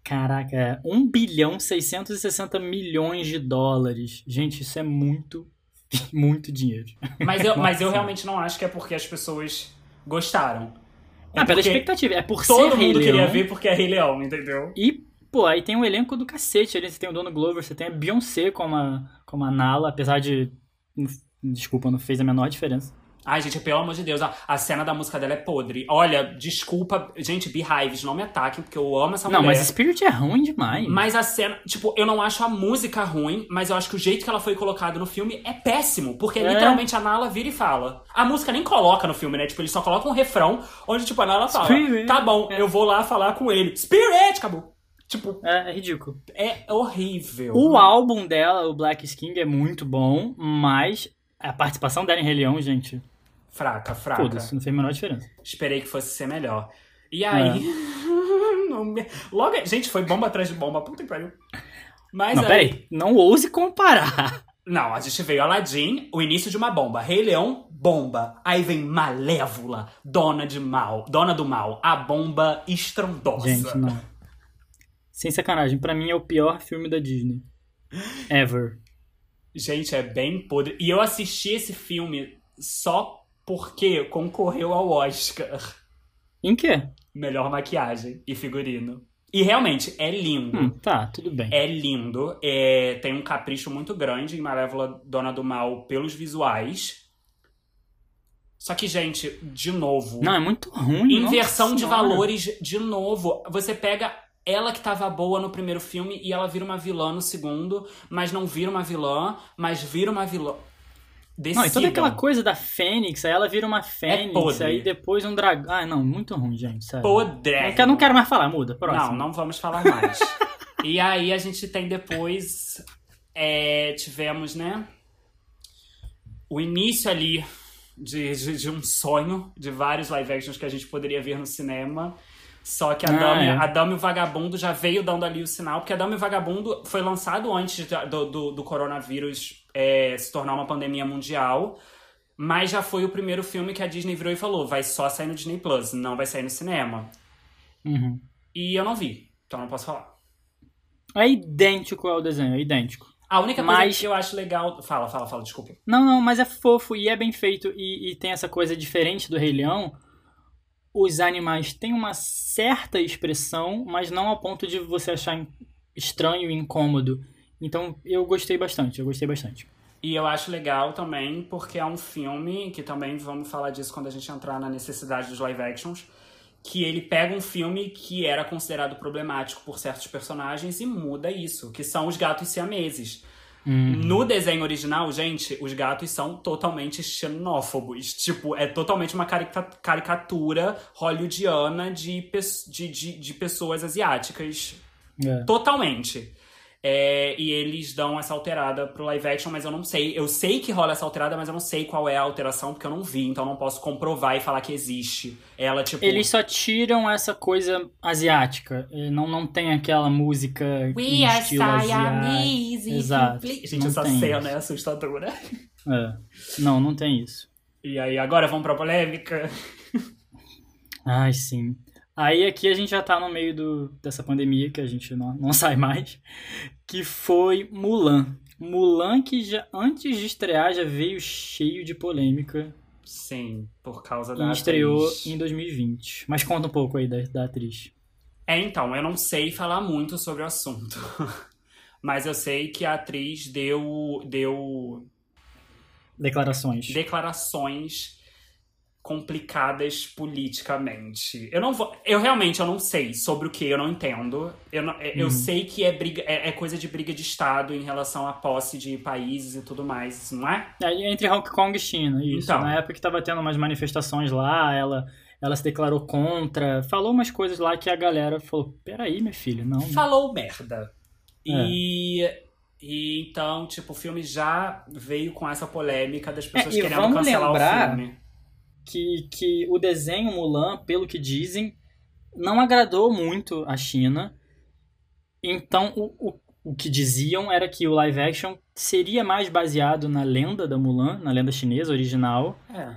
Speaker 2: Caraca, é 1 bilhão 660 milhões de dólares. Gente, isso é muito, [laughs] muito dinheiro.
Speaker 1: Mas eu, mas eu realmente não acho que é porque as pessoas gostaram. É
Speaker 2: ah, pela expectativa. É por ser
Speaker 1: Todo
Speaker 2: Rei
Speaker 1: mundo
Speaker 2: Leão.
Speaker 1: queria ver porque é Rei Leão, entendeu?
Speaker 2: E, pô, aí tem um elenco do cacete ali. Você tem o Dono Glover, você tem a Beyoncé como a, como a Nala, apesar de. Desculpa, não fez a menor diferença.
Speaker 1: Ai, gente, pelo amor de Deus, a, a cena da música dela é podre. Olha, desculpa, gente, Beehives, não me ataquem, porque eu amo essa
Speaker 2: Não,
Speaker 1: mulher.
Speaker 2: mas Spirit é ruim demais.
Speaker 1: Mas a cena, tipo, eu não acho a música ruim, mas eu acho que o jeito que ela foi colocada no filme é péssimo. Porque
Speaker 2: É.
Speaker 1: literalmente a Nala vira e fala. A música nem coloca no filme, né? Tipo, eles só colocam um refrão onde, tipo, a Nala fala:
Speaker 2: Spirit.
Speaker 1: Tá bom, eu vou lá falar com ele. Spirit! Acabou. Tipo,
Speaker 2: É, é ridículo.
Speaker 1: é horrível.
Speaker 2: O álbum dela, o Black King, é muito bom, mas a participação dela em Rei Leão, gente,
Speaker 1: Fraca, fraca.
Speaker 2: foda-se, não fez a menor diferença.
Speaker 1: Esperei que fosse ser melhor. E aí. [laughs] me- Logo. Gente, foi bomba atrás de bomba. Puta que pariu. Mas
Speaker 2: não,
Speaker 1: aí.
Speaker 2: peraí, não ouse comparar.
Speaker 1: Não, a gente veio Aladdin, o início de uma bomba. Rei Leão, bomba. Aí vem Malévola, dona de mal, dona do mal. A bomba estrondosa.
Speaker 2: Gente, não. Sem sacanagem, pra mim é o pior filme da Disney. Ever.
Speaker 1: Gente, é bem podre. E eu assisti esse filme só porque concorreu ao Oscar.
Speaker 2: Em quê?
Speaker 1: Melhor maquiagem e figurino. E realmente, é lindo.
Speaker 2: Hum, tá, tudo bem.
Speaker 1: É lindo. é, tem um capricho muito grande em Malévola Dona do Mal pelos visuais. Só que, gente, de novo.
Speaker 2: Não, é muito ruim.
Speaker 1: Inversão de
Speaker 2: senhora.
Speaker 1: valores de novo. Você pega ela que tava boa no primeiro filme e ela vira uma vilã no segundo, mas não vira uma vilã, mas vira uma vilã. Decidam.
Speaker 2: Não, e toda aquela coisa da Fênix, aí ela vira uma Fênix,
Speaker 1: podre.
Speaker 2: aí depois um dragão. Ah, não, muito ruim, gente, sério.
Speaker 1: Podre.
Speaker 2: Não quero, não quero mais falar, muda, próximo.
Speaker 1: Não, não vamos falar mais. [laughs] e aí a gente tem depois. é, tivemos, né? O início ali de, de, de um sonho de vários live actions que a gente poderia ver no cinema. Só que a,
Speaker 2: Ah,
Speaker 1: Dama,
Speaker 2: é.
Speaker 1: a Dama e o Vagabundo já veio dando ali o sinal, porque a Dama e o Vagabundo foi lançado antes do, do, do coronavírus é, se tornar uma pandemia mundial. Mas já foi o primeiro filme que a Disney virou e falou: vai só sair no Disney Plus, não vai sair no cinema.
Speaker 2: Uhum.
Speaker 1: E eu não vi, então não posso falar.
Speaker 2: É idêntico ao desenho, é idêntico.
Speaker 1: A única coisa
Speaker 2: Mas-
Speaker 1: que eu acho legal. Fala, fala, fala, desculpa.
Speaker 2: Não, não, mas é fofo e é bem feito e, e tem essa coisa diferente do Rei Leão. Os animais têm uma certa expressão, mas não ao ponto de você achar estranho e incômodo. Então eu gostei bastante, eu gostei bastante.
Speaker 1: E eu acho legal também, porque é um filme, que também vamos falar disso quando a gente entrar na necessidade dos live actions, que ele pega um filme que era considerado problemático por certos personagens e muda isso, que são os gatos siameses. No desenho original, gente, os gatos são totalmente xenófobos. Tipo, é totalmente uma carica- caricatura hollywoodiana de, de, de, de pessoas asiáticas
Speaker 2: É.
Speaker 1: Totalmente. É, e eles dão essa alterada pro live action, mas eu não sei. Eu sei que rola essa alterada, mas eu não sei qual é a alteração, porque eu não vi, então eu não posso comprovar e falar que existe. Ela, tipo.
Speaker 2: Eles só tiram essa coisa asiática. Não, não tem aquela música em estilo asiático. Exato.
Speaker 1: Gente,
Speaker 2: Não
Speaker 1: essa cena
Speaker 2: isso.
Speaker 1: é assustadora.
Speaker 2: É. Não, não tem isso.
Speaker 1: E aí, agora vamos pra polêmica.
Speaker 2: Ai, sim. Aí aqui a gente já tá no meio do, dessa pandemia, que a gente não, não [laughs] sai mais, que foi Mulan. Mulan que já antes de estrear já veio cheio de polêmica
Speaker 1: Sim, por causa da.
Speaker 2: e estreou
Speaker 1: atriz.
Speaker 2: em 2020. Mas conta um pouco aí da, da atriz.
Speaker 1: É, então, eu não sei falar muito sobre o assunto. [laughs] Mas eu sei que a atriz deu, deu
Speaker 2: Declarações.
Speaker 1: declarações complicadas politicamente. Eu não vou, eu realmente eu não sei sobre o que, eu não entendo. Eu, não- eu
Speaker 2: Uhum.
Speaker 1: sei que é briga, é, é coisa de briga de estado em relação à posse de países e tudo mais, não é?
Speaker 2: É, entre Hong Kong e China, isso.
Speaker 1: Então.
Speaker 2: Na época que tava tendo umas manifestações lá, ela, ela se declarou contra, falou umas coisas lá que a galera falou: peraí, minha filha, não.
Speaker 1: Falou merda.
Speaker 2: É.
Speaker 1: E e então, tipo, o filme já veio com essa polêmica das pessoas
Speaker 2: É,
Speaker 1: querendo cancelar
Speaker 2: lembrar
Speaker 1: o filme.
Speaker 2: Que, que o desenho Mulan, pelo que dizem, não agradou muito a China. Então, o, o, o que diziam era que o live action seria mais baseado na lenda da Mulan, na lenda chinesa original,
Speaker 1: É.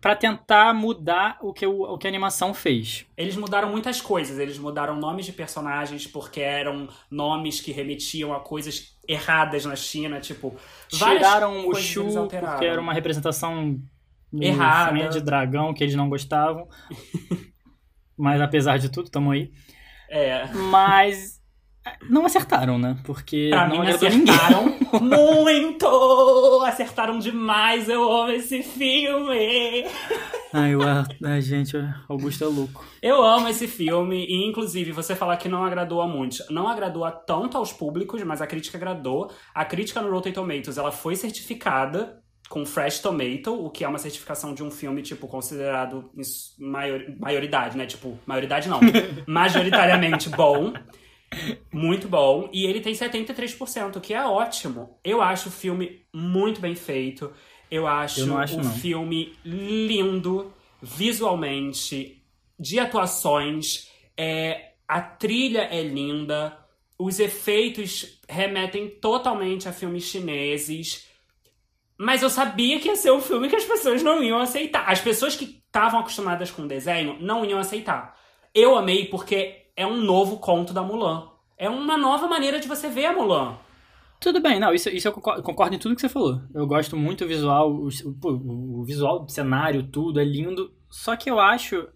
Speaker 2: pra tentar mudar o que, o, o que a animação fez.
Speaker 1: Eles mudaram muitas coisas. Eles mudaram nomes de personagens porque eram nomes que remetiam a coisas erradas na China, tipo.
Speaker 2: Tiraram o Shu porque era uma representação
Speaker 1: Errada.
Speaker 2: de dragão que eles não gostavam. [laughs] Mas apesar de tudo, tamo aí.
Speaker 1: É.
Speaker 2: Mas não acertaram, né? Porque
Speaker 1: Pra
Speaker 2: não
Speaker 1: mim
Speaker 2: agradou ninguém.
Speaker 1: acertaram [laughs] muito! Acertaram demais, eu amo esse filme!
Speaker 2: Ai, o ai, gente, Augusto é louco.
Speaker 1: Eu amo esse filme e, inclusive, você falar que não agradou a muitos. Não agradou a tanto aos públicos, mas a crítica agradou. A crítica no Rotten Tomatoes, ela foi certificada com Fresh Tomato, o que é uma certificação de um filme, tipo, considerado maior, maioridade, né? Tipo, maioridade não. [laughs] majoritariamente bom. Muito bom. E ele tem 73%, o que é ótimo. Eu acho o filme muito bem feito. Eu acho,
Speaker 2: Eu acho,
Speaker 1: o
Speaker 2: não.
Speaker 1: filme lindo, visualmente, de atuações. É, a trilha é linda. Os efeitos remetem totalmente a filmes chineses. Mas eu sabia que ia ser um filme que as pessoas não iam aceitar. As pessoas que estavam acostumadas com o desenho não iam aceitar. Eu amei porque é um novo conto da Mulan. É uma nova maneira de você ver a Mulan.
Speaker 2: Tudo bem, não, isso, isso eu concordo, concordo em tudo que você falou. Eu gosto muito do visual, o, o, o visual do cenário, tudo, é lindo. Só que eu acho.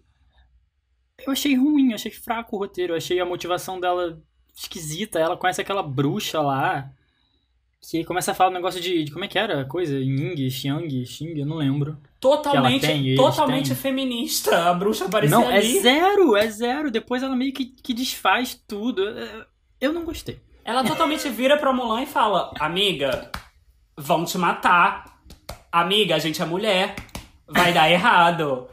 Speaker 2: Eu achei ruim, achei fraco o roteiro, achei a motivação dela esquisita. Ela conhece aquela bruxa lá. Que começa a falar um negócio de, de. Como é que era a coisa? Ying, Xiang, Xing, eu não lembro.
Speaker 1: Totalmente,
Speaker 2: tem,
Speaker 1: totalmente feminista. A bruxa aparecia
Speaker 2: não, é
Speaker 1: ali.
Speaker 2: zero, é zero. Depois ela meio que, que desfaz tudo. Eu- não gostei.
Speaker 1: Ela totalmente vira pra Mulan e fala: Amiga, vão te matar. Amiga, a gente é mulher. Vai dar errado.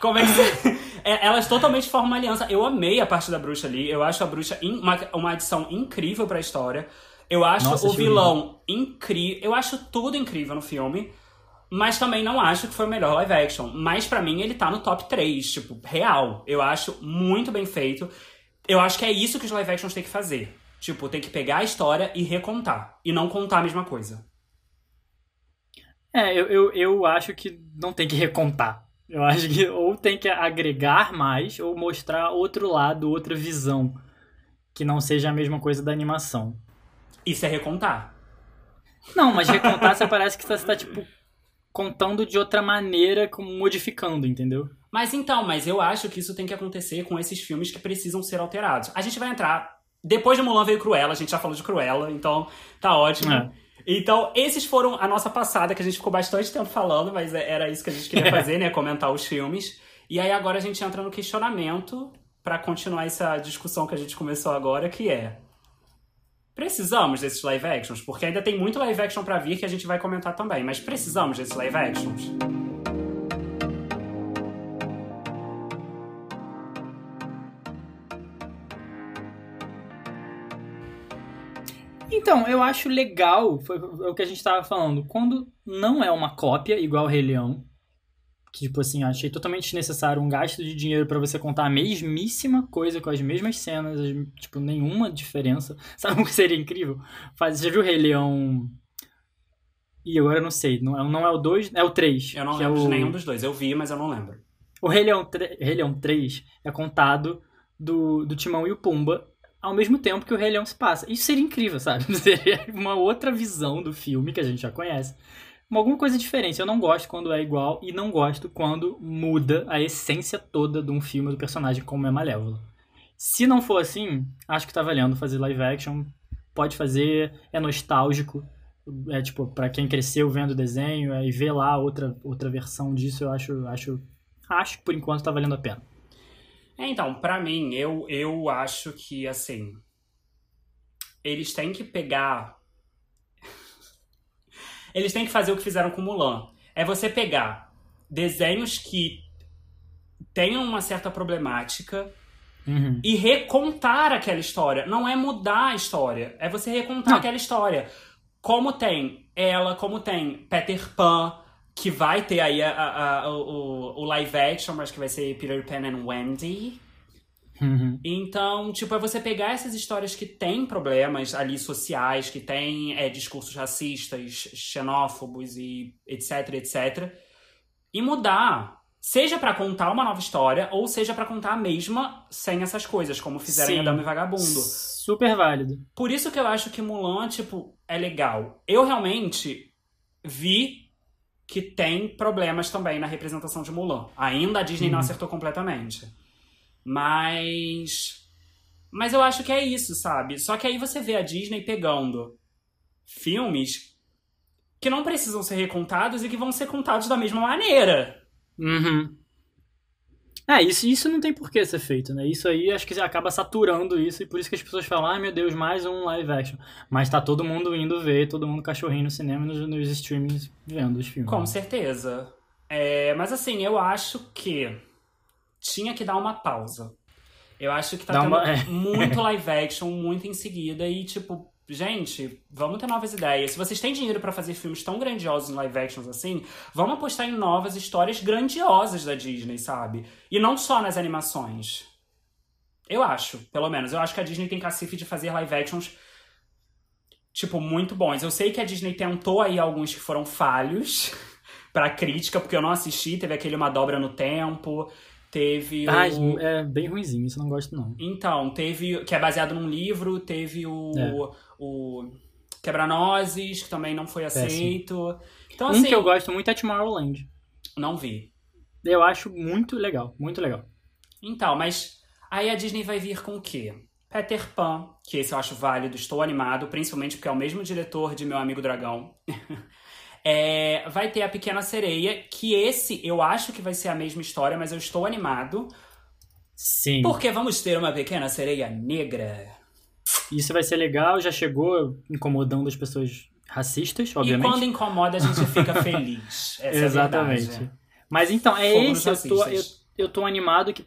Speaker 1: Como é que você... [laughs] É, Elas totalmente formam uma aliança. Eu amei a parte da bruxa ali. Eu acho a bruxa in- uma, uma adição incrível pra história. Eu acho
Speaker 2: Nossa,
Speaker 1: o
Speaker 2: achei
Speaker 1: vilão incrível. Eu acho tudo incrível no filme. Mas também não acho que foi o melhor live action. Mas pra mim ele tá no top 3, tipo, real. Eu acho muito bem feito. Eu acho que é isso que os live actions têm que fazer. Tipo, tem que pegar a história e recontar. E não contar a mesma coisa.
Speaker 2: É, eu, eu, eu acho que não tem que recontar. Eu acho que ou tem que agregar mais ou mostrar outro lado, outra visão. Que não seja a mesma coisa da animação.
Speaker 1: Isso é recontar.
Speaker 2: Não, mas recontar você parece que você tá, tipo, contando de outra maneira, como modificando, entendeu?
Speaker 1: Mas então, mas eu acho que isso tem que acontecer com esses filmes que precisam ser alterados. A gente vai entrar. Depois de Mulan veio Cruella, a gente já falou de Cruella, então tá ótimo.
Speaker 2: É.
Speaker 1: Então, esses foram a nossa passada, que a gente ficou bastante tempo falando, mas é- era isso que a gente queria [laughs] fazer, né? Comentar os filmes. E aí agora a gente entra no questionamento pra continuar essa discussão que a gente começou agora, que é. Precisamos desses live actions? Porque ainda tem muito live action pra vir que a gente vai comentar também, mas precisamos desses live actions?
Speaker 2: Então, eu acho legal, foi o que a gente tava falando, quando não é uma cópia igual o Rei Leão, que, tipo assim, eu achei totalmente desnecessário um gasto de dinheiro pra você contar a mesmíssima coisa com as mesmas cenas, as- tipo, nenhuma diferença. [laughs] Sabe o que seria incrível? Faz, você já viu o Rei Leão... Ih, agora eu não sei, não é, não é o 2, é o 3.
Speaker 1: Eu não
Speaker 2: é
Speaker 1: lembro de
Speaker 2: o...
Speaker 1: nenhum dos dois. Eu vi, mas eu não lembro.
Speaker 2: O Rei Leão, 3, Rei Leão 3 é contado do, do Timão e o Pumba ao mesmo tempo que o Rei Leão se passa. Isso seria incrível, sabe? [laughs] Seria uma outra visão do filme que a gente já conhece. Uma, alguma coisa diferente. Eu não gosto quando é igual e não gosto quando muda a essência toda de um filme do personagem como é Malévola. Se não for assim, acho que tá valendo fazer live action. Pode fazer, é nostálgico. É tipo, pra quem cresceu vendo o desenho e vê lá outra, outra versão disso, eu acho, acho acho que por enquanto tá valendo a pena.
Speaker 1: É, então, pra mim, eu, eu acho que, assim. Eles têm que pegar. Eles têm que fazer o que fizeram com Mulan. É você pegar desenhos que tenham uma certa problemática
Speaker 2: Uhum.
Speaker 1: e recontar aquela história. Não é mudar a história, é você recontar
Speaker 2: Não.
Speaker 1: aquela história. Como tem ela, como tem Peter Pan, que vai ter aí a- a- a- o, o live action, mas que vai ser Peter Pan and Wendy.
Speaker 2: Uhum.
Speaker 1: Então, tipo, é você pegar essas histórias que têm problemas ali sociais, que têm é, discursos racistas, xenófobos e etc, etc, e mudar. Seja pra contar uma nova história, ou seja pra contar a mesma sem essas coisas, como fizeram em
Speaker 2: Sim.
Speaker 1: Adamo e Vagabundo.
Speaker 2: Super válido.
Speaker 1: Por isso que eu acho que Mulan, tipo, é legal. Eu realmente vi que tem problemas também na representação de Mulan. Ainda a Disney não
Speaker 2: Uhum.
Speaker 1: acertou completamente. Mas. Mas eu acho que é isso, sabe? Só que aí você vê a Disney pegando filmes que não precisam ser recontados e que vão ser contados da mesma maneira.
Speaker 2: Uhum. É, isso, isso não tem por que ser feito, né? Isso aí acho que acaba saturando isso e por isso que as pessoas falam, ai meu Deus, mais um live action. Mas tá todo mundo indo ver, todo mundo cachorrinho no cinema nos, nos streamings vendo os filmes.
Speaker 1: Com certeza. É, mas assim, eu acho que tinha que dar uma pausa. Eu acho que tá
Speaker 2: Dá
Speaker 1: tendo
Speaker 2: uma- [laughs]
Speaker 1: muito live action, muito em seguida, e tipo, gente, vamos ter novas ideias. Se vocês têm dinheiro pra fazer filmes tão grandiosos em live actions assim, vamos apostar em novas histórias grandiosas da Disney, sabe? E não só nas animações. Eu acho, pelo menos. Eu acho que a Disney tem cacife de fazer live actions tipo, muito bons. Eu sei que a Disney tentou aí alguns que foram falhos [laughs] pra crítica, porque eu não assisti. Teve aquele Uma Dobra no Tempo, teve
Speaker 2: Ah,
Speaker 1: o...
Speaker 2: é bem ruimzinho, isso eu não gosto não.
Speaker 1: Então, teve... Que é baseado num livro, teve o...
Speaker 2: É.
Speaker 1: o Quebra-Nozes, que também não foi
Speaker 2: Péssimo.
Speaker 1: aceito. Então,
Speaker 2: um
Speaker 1: assim,
Speaker 2: que eu gosto muito é Tomorrowland.
Speaker 1: não vi.
Speaker 2: Eu acho muito legal, muito legal.
Speaker 1: Então, mas aí a Disney vai vir com o quê? Peter Pan, que esse eu acho válido, estou animado, principalmente porque é o mesmo diretor de Meu Amigo Dragão. [laughs] É, vai ter a Pequena Sereia, que esse eu acho que vai ser a mesma história, mas eu estou animado,
Speaker 2: Sim.
Speaker 1: porque vamos ter uma Pequena Sereia negra.
Speaker 2: Isso vai ser legal, já chegou incomodando as pessoas racistas, obviamente.
Speaker 1: E quando incomoda, a gente [laughs] fica feliz. Essa
Speaker 2: Exatamente.
Speaker 1: É.
Speaker 2: Mas então, é esse, eu tô, eu, eu tô animado que,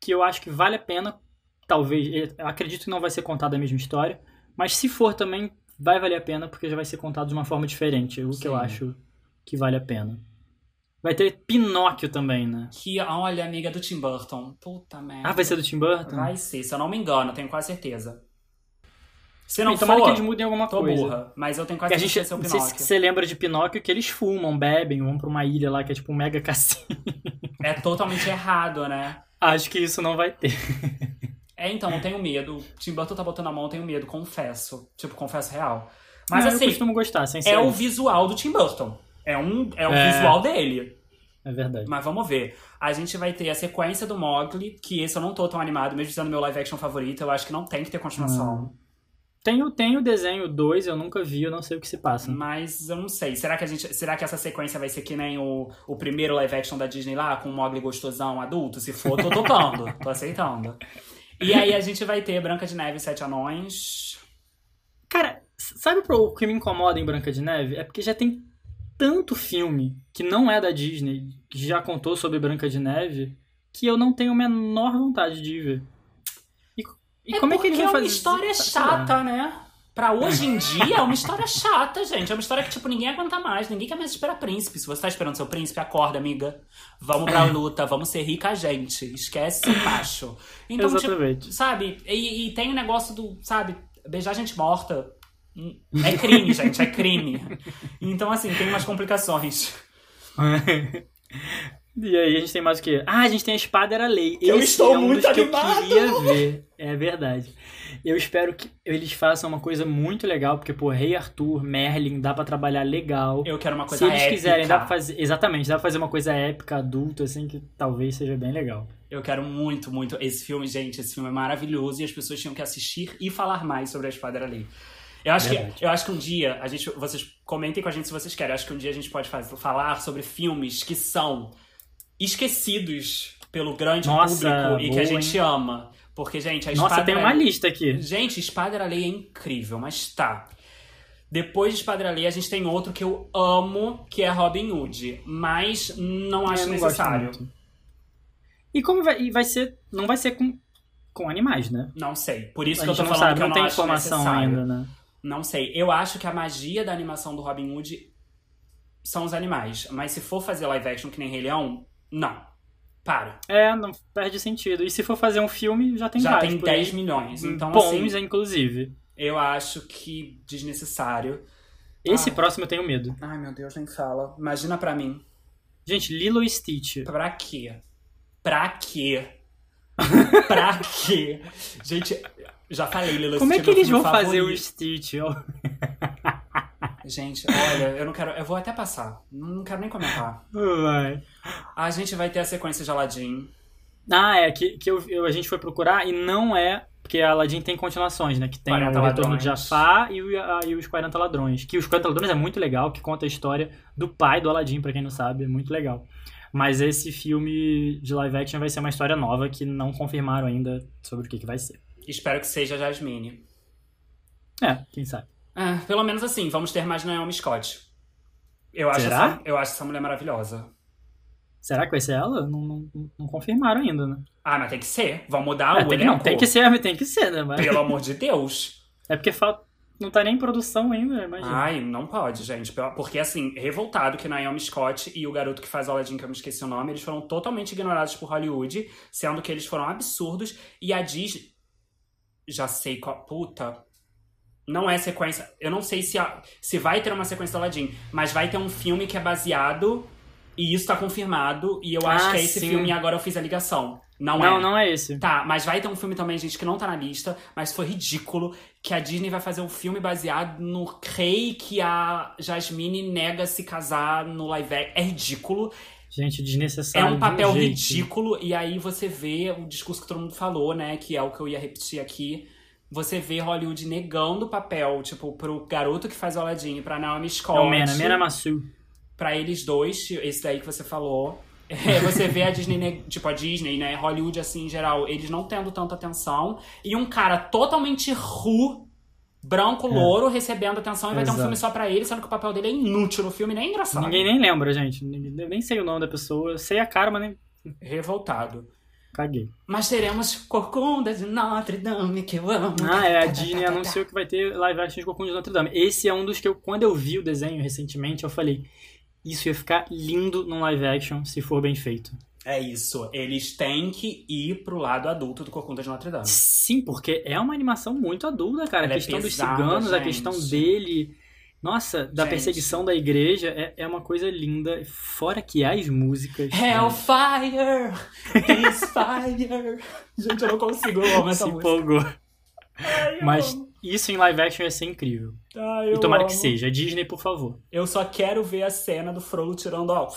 Speaker 2: que eu acho que vale a pena, talvez, acredito que não vai ser contada a mesma história, mas se for também, vai valer a pena, porque já vai ser contado de uma forma diferente, o que eu acho que vale a pena. Vai ter Pinóquio também, né?
Speaker 1: Que, olha, amiga do Tim Burton. Puta merda.
Speaker 2: Ah, vai ser do Tim Burton?
Speaker 1: Vai ser, se eu não me engano, tenho quase certeza. Se não
Speaker 2: tomara
Speaker 1: for,
Speaker 2: que eles mudem alguma
Speaker 1: tô
Speaker 2: coisa.
Speaker 1: burra. Mas eu tenho quase certeza que
Speaker 2: não
Speaker 1: vai
Speaker 2: sei
Speaker 1: ser o
Speaker 2: se
Speaker 1: Pinóquio.
Speaker 2: você lembra de Pinóquio que eles fumam, bebem, vão pra uma ilha lá que é tipo um mega cassino.
Speaker 1: É totalmente errado, né? [laughs]
Speaker 2: Acho que isso não vai ter. [laughs]
Speaker 1: É, então, eu tenho medo. Tim Burton tá botando a mão, eu tenho medo, confesso. Tipo, confesso real. Mas
Speaker 2: Não,
Speaker 1: assim,
Speaker 2: eu costumo gostar, sem ser
Speaker 1: é o visual do Tim Burton. É, um, é o
Speaker 2: É.
Speaker 1: visual dele.
Speaker 2: É verdade.
Speaker 1: Mas vamos ver. A gente vai ter a sequência do Mogli, que esse eu não tô tão animado, mesmo sendo meu live action favorito. Eu acho que não tem que ter continuação.
Speaker 2: Tem, o- tem o desenho 2, eu nunca vi, eu não sei o que se passa.
Speaker 1: Mas eu não sei. Será que a gente. Será que essa sequência vai ser que nem o, o primeiro live action da Disney lá, com o Mogli gostosão adulto? Se for, tô topando. tô aceitando. [laughs] E aí a gente vai ter Branca de Neve e Sete Anões.
Speaker 2: Cara, sabe o que me incomoda em Branca de Neve? É porque já tem tanto filme que não é da Disney, que já contou sobre Branca de Neve, que eu não tenho a menor vontade de ver. E, e como é que ele vai
Speaker 1: é uma
Speaker 2: fazer?
Speaker 1: história chata, né? Pra hoje em dia é uma história chata, gente. É uma história que, tipo, ninguém aguenta mais. Ninguém quer mais esperar príncipe. Se você tá esperando seu príncipe, acorda, amiga. Vamos pra [clears throat] luta, vamos ser rica, gente. Esquece ser macho. Então, tipo,
Speaker 2: Exatamente.
Speaker 1: sabe? E, e tem o negócio do, sabe, beijar gente morta. Hum, É crime, gente, é crime. Então, assim, tem umas complicações. [laughs]
Speaker 2: e aí a gente tem mais o quê? Ah, a gente tem a Espada Era Lei.
Speaker 1: Eu
Speaker 2: Esse
Speaker 1: estou
Speaker 2: é um
Speaker 1: muito
Speaker 2: dos que
Speaker 1: animado!
Speaker 2: eu queria ver. É verdade. Eu espero que eles façam uma coisa muito legal, porque, pô, Rei Arthur, Merlin, dá pra trabalhar legal.
Speaker 1: Eu quero uma coisa
Speaker 2: Se eles
Speaker 1: épica.
Speaker 2: quiserem, dá pra fazer. Exatamente, dá pra fazer uma coisa épica, adulta, assim, que talvez seja bem legal.
Speaker 1: Eu quero muito, muito. Esse filme, gente, esse filme é maravilhoso e as pessoas tinham que assistir e falar mais sobre a Espada Era Lei. Eu acho,
Speaker 2: Verdade.
Speaker 1: que, eu acho que um dia, a gente, vocês comentem com a gente se vocês querem. Eu acho que um dia a gente pode faz- falar sobre filmes que são esquecidos pelo grande
Speaker 2: Nossa,
Speaker 1: público e que a gente ama. Porque, gente, a
Speaker 2: Nossa, tem uma lista aqui.
Speaker 1: Gente, Espada Era Lei é incrível, mas tá. Depois de Espada Era Lei, a gente tem outro que eu amo, que é Robin Hood. Mas não acho
Speaker 2: não
Speaker 1: necessário.
Speaker 2: E como vai, e vai ser. Não vai ser com, com animais, né?
Speaker 1: Não sei. Por isso
Speaker 2: a
Speaker 1: que eu tô
Speaker 2: não
Speaker 1: falando
Speaker 2: sabe,
Speaker 1: que eu
Speaker 2: não
Speaker 1: não
Speaker 2: tem informação
Speaker 1: necessário.
Speaker 2: ainda, né?
Speaker 1: Não sei. Eu acho que a magia da animação do Robin Hood são os animais. Mas se for fazer live action que nem Rei Leão, não. Para.
Speaker 2: É, não perde sentido. E se for fazer um filme, já tem
Speaker 1: Já
Speaker 2: vários
Speaker 1: tem
Speaker 2: por aí.
Speaker 1: 10 milhões. Então,
Speaker 2: Bons,
Speaker 1: assim,
Speaker 2: inclusive.
Speaker 1: eu acho que desnecessário.
Speaker 2: Esse
Speaker 1: Ah.
Speaker 2: próximo eu tenho medo.
Speaker 1: Ai, meu Deus, nem fala. Imagina pra mim.
Speaker 2: Gente, Lilo e Stitch.
Speaker 1: Pra quê? Pra quê? [laughs] pra quê? Gente, já falei, Lilo
Speaker 2: Como é
Speaker 1: Stitch
Speaker 2: que
Speaker 1: meu
Speaker 2: eles vão fazer o
Speaker 1: favorito.
Speaker 2: Stitch? [laughs]
Speaker 1: Gente, olha, eu não quero. Eu vou até passar. Não quero nem comentar.
Speaker 2: Vai.
Speaker 1: A gente vai ter a sequência de Aladdin.
Speaker 2: Ah, é, que, que eu, eu- a gente foi procurar e não é. Porque a Aladdin tem continuações, né? Que tem
Speaker 1: 40
Speaker 2: o Retorno de. Jafar e, o- a- e os 40 Ladrões. Que os 40 Ladrões é muito legal, que conta a história do pai do Aladdin, pra quem não sabe, é muito legal. Mas esse filme de live action vai ser uma história nova que não confirmaram ainda sobre o que, que vai ser.
Speaker 1: Espero que seja a Jasmine.
Speaker 2: É, quem sabe.
Speaker 1: É, pelo menos assim, vamos ter mais Naomi Scott. Eu acho,
Speaker 2: Será?
Speaker 1: essa, eu acho essa mulher maravilhosa.
Speaker 2: Será que vai ser ela? Não, não, não- confirmaram ainda, né?
Speaker 1: Ah, mas tem que ser. Vamos mudar
Speaker 2: É,
Speaker 1: o
Speaker 2: tem, que- não,
Speaker 1: elenco.
Speaker 2: tem que ser, tem que ser, né? Mas-
Speaker 1: Pelo amor de Deus. [laughs]
Speaker 2: É porque falta. Não tá nem em produção ainda, imagina.
Speaker 1: Ai, não pode, gente. Porque, assim, revoltado que Naomi Scott e o garoto que faz o Aladdin, que eu me esqueci o nome, eles foram totalmente ignorados por Hollywood, sendo que eles foram absurdos. E a Disney. Já sei qual. Puta. Não é sequência. Eu não sei se, a- se vai ter uma sequência do Aladdin, mas vai ter um filme que é baseado. E isso tá confirmado. E eu acho
Speaker 2: Ah,
Speaker 1: que é esse
Speaker 2: sim.
Speaker 1: filme e agora eu fiz a ligação. Não,
Speaker 2: não,
Speaker 1: é.
Speaker 2: não é esse.
Speaker 1: Tá, mas vai ter um filme também, gente, que não tá na lista, mas foi ridículo, que a Disney vai fazer um filme baseado no rei que a Jasmine nega se casar no live action. É ridículo.
Speaker 2: Gente,
Speaker 1: É
Speaker 2: desnecessário.
Speaker 1: um
Speaker 2: de
Speaker 1: papel ridículo, e aí você vê o discurso que todo mundo falou, né, que é o que eu ia repetir aqui. Você vê Hollywood negando o papel, tipo, pro garoto que faz o Aladdin, pra Naomi Scott.
Speaker 2: É o Mena, Mena Massu.
Speaker 1: pra eles dois, esse daí que você falou. [laughs] É, você vê a Disney, tipo, a Disney, né, Hollywood, assim, em geral, eles não tendo tanta atenção. E um cara totalmente ru, branco, louro, recebendo atenção e vai ter um
Speaker 2: É.
Speaker 1: Filme só pra ele, sendo que o papel dele é inútil no filme, nem engraçado.
Speaker 2: Ninguém nem lembra, gente. Eu nem sei o nome da pessoa. Eu sei a cara, mas nem
Speaker 1: Revoltado.
Speaker 2: Caguei.
Speaker 1: Mas teremos Corcunda de Notre Dame, que eu amo.
Speaker 2: Ah, é. A [laughs] Disney anunciou que vai ter live action de Corcunda de Notre Dame. Esse é um dos que eu, quando eu vi o desenho recentemente, eu falei. Isso ia ficar lindo num live action se for bem feito.
Speaker 1: É isso. Eles têm que ir pro lado adulto do Corcunda de Notre Dame.
Speaker 2: Sim, porque é uma animação muito adulta, cara.
Speaker 1: Ela
Speaker 2: a
Speaker 1: é
Speaker 2: questão dos
Speaker 1: pesada,
Speaker 2: ciganos, a
Speaker 1: gente.
Speaker 2: questão dele. Nossa, da
Speaker 1: Gente.
Speaker 2: perseguição da igreja é, é uma coisa linda. Fora que as músicas.
Speaker 1: Hellfire is fire. [laughs] Gente, eu não consigo, eu amo essa
Speaker 2: se
Speaker 1: música.
Speaker 2: empolgou.
Speaker 1: Ai,
Speaker 2: Mas
Speaker 1: amo.
Speaker 2: Isso em live action ia ser incrível.
Speaker 1: Ah,
Speaker 2: e tomara amo. que seja. Disney, por favor.
Speaker 1: Eu só quero ver a cena do Frollo tirando, ó,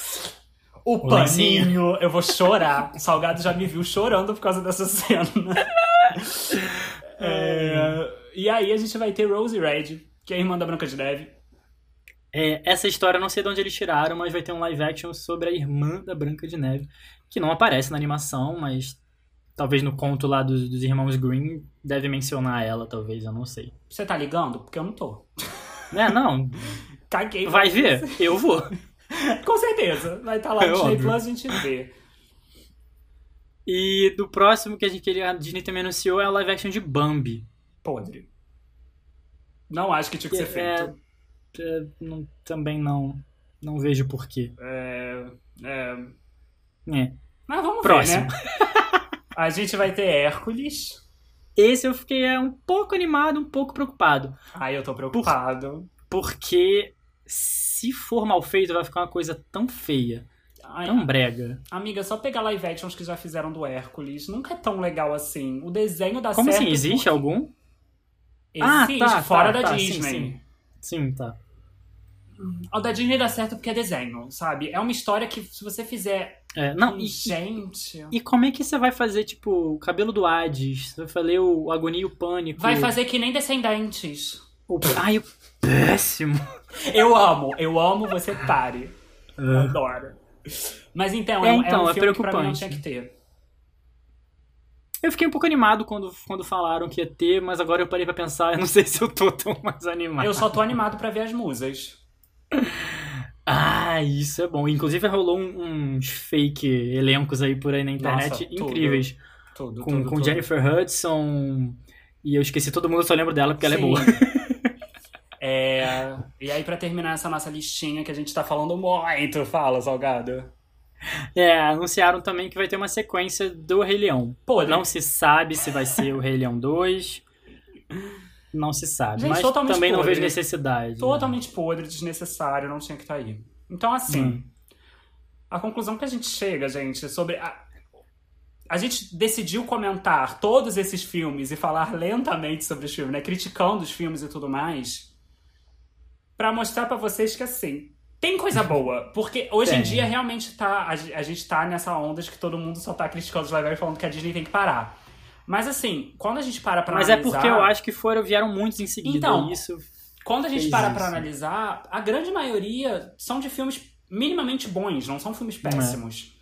Speaker 1: o, o paninho. Eu vou chorar. O Salgado já me viu chorando por causa dessa cena. [laughs] é, e aí a gente vai ter Rose Red, que é a irmã da Branca de Neve.
Speaker 2: É, essa história não sei de onde eles tiraram, mas vai ter um live action sobre a irmã da Branca de Neve, que não aparece na animação, mas talvez no conto lá dos, dos irmãos Green deve mencionar ela, talvez, eu não sei.
Speaker 1: Você tá ligando? Porque eu não tô.
Speaker 2: É, não. [laughs]
Speaker 1: Caguei.
Speaker 2: Vai ver? Eu vou. [laughs]
Speaker 1: Com certeza. Vai estar tá lá no é Disney Plus, a gente vê.
Speaker 2: E do próximo que a gente queria, a Disney também anunciou é a live action de Bambi.
Speaker 1: Podre. Não acho que tinha que ser é, feito.
Speaker 2: É, não, também não. Não vejo porquê.
Speaker 1: É. É.
Speaker 2: é.
Speaker 1: Mas vamos
Speaker 2: Próximo.
Speaker 1: ver, né? [laughs] a gente vai ter Hércules.
Speaker 2: Esse eu fiquei é, um pouco animado, um pouco preocupado.
Speaker 1: Ai, eu tô preocupado.
Speaker 2: Por, porque se for mal feito, vai ficar uma coisa tão feia. Ai, tão brega.
Speaker 1: Amiga, só pegar live actions que já fizeram do Hércules. Nunca é tão legal assim. O desenho da
Speaker 2: Como assim? Existe porque... algum?
Speaker 1: Existe, ah, tá, fora tá, da tá, Disney.
Speaker 2: Sim, sim. Sim, tá.
Speaker 1: O da Disney dá certo porque é desenho, sabe? É uma história que se você fizer.
Speaker 2: É, não,
Speaker 1: e, gente.
Speaker 2: E como é que você vai fazer, tipo, o cabelo do Hades? Você vai fazer o Agonia e o Pânico?
Speaker 1: Vai fazer que nem Descendentes.
Speaker 2: O... Ai, o péssimo.
Speaker 1: Eu amo, eu amo você pare. Uh. Adoro. Mas então, é, é, então, é um é filme que pra mim não tinha que ter.
Speaker 2: Eu fiquei um pouco animado quando, quando falaram que ia ter, mas agora eu parei pra pensar, eu não sei [laughs] se eu tô tão mais animado.
Speaker 1: Eu só tô animado pra ver as musas. [laughs]
Speaker 2: Ah, isso é bom. Inclusive rolou uns fake elencos aí por aí na internet Nossa, incríveis.
Speaker 1: Tudo,
Speaker 2: com,
Speaker 1: tudo,
Speaker 2: com
Speaker 1: tudo.
Speaker 2: Jennifer Hudson. E eu esqueci todo mundo, eu só lembro dela porque Sim. ela é boa. [laughs]
Speaker 1: É, e aí, para terminar essa nossa listinha que a gente tá falando muito, fala, Salgado.
Speaker 2: É, anunciaram também que vai ter uma sequência do Rei Leão. Pô, Não se sabe se vai ser o Rei Leão 2. Não se sabe. Gente, mas também podre. não vejo necessidade. Né?
Speaker 1: Totalmente né? podre, desnecessário, não tinha que estar tá aí. Então, assim, hum. a conclusão que a gente chega, gente, sobre. A, a gente decidiu comentar todos esses filmes e falar lentamente sobre os filmes, né? Criticando os filmes e tudo mais. para mostrar para vocês que, assim, tem coisa boa. Porque hoje tem. em dia realmente tá. A, a, gente tá nessa onda de que todo mundo só tá criticando os live falando que a Disney tem que parar. Mas assim, quando a gente para pra
Speaker 2: Mas
Speaker 1: analisar...
Speaker 2: é porque eu acho que foram, vieram muitos em seguida.
Speaker 1: Então,
Speaker 2: isso
Speaker 1: quando a gente para isso. pra analisar, a grande maioria são de filmes minimamente bons, não são filmes péssimos.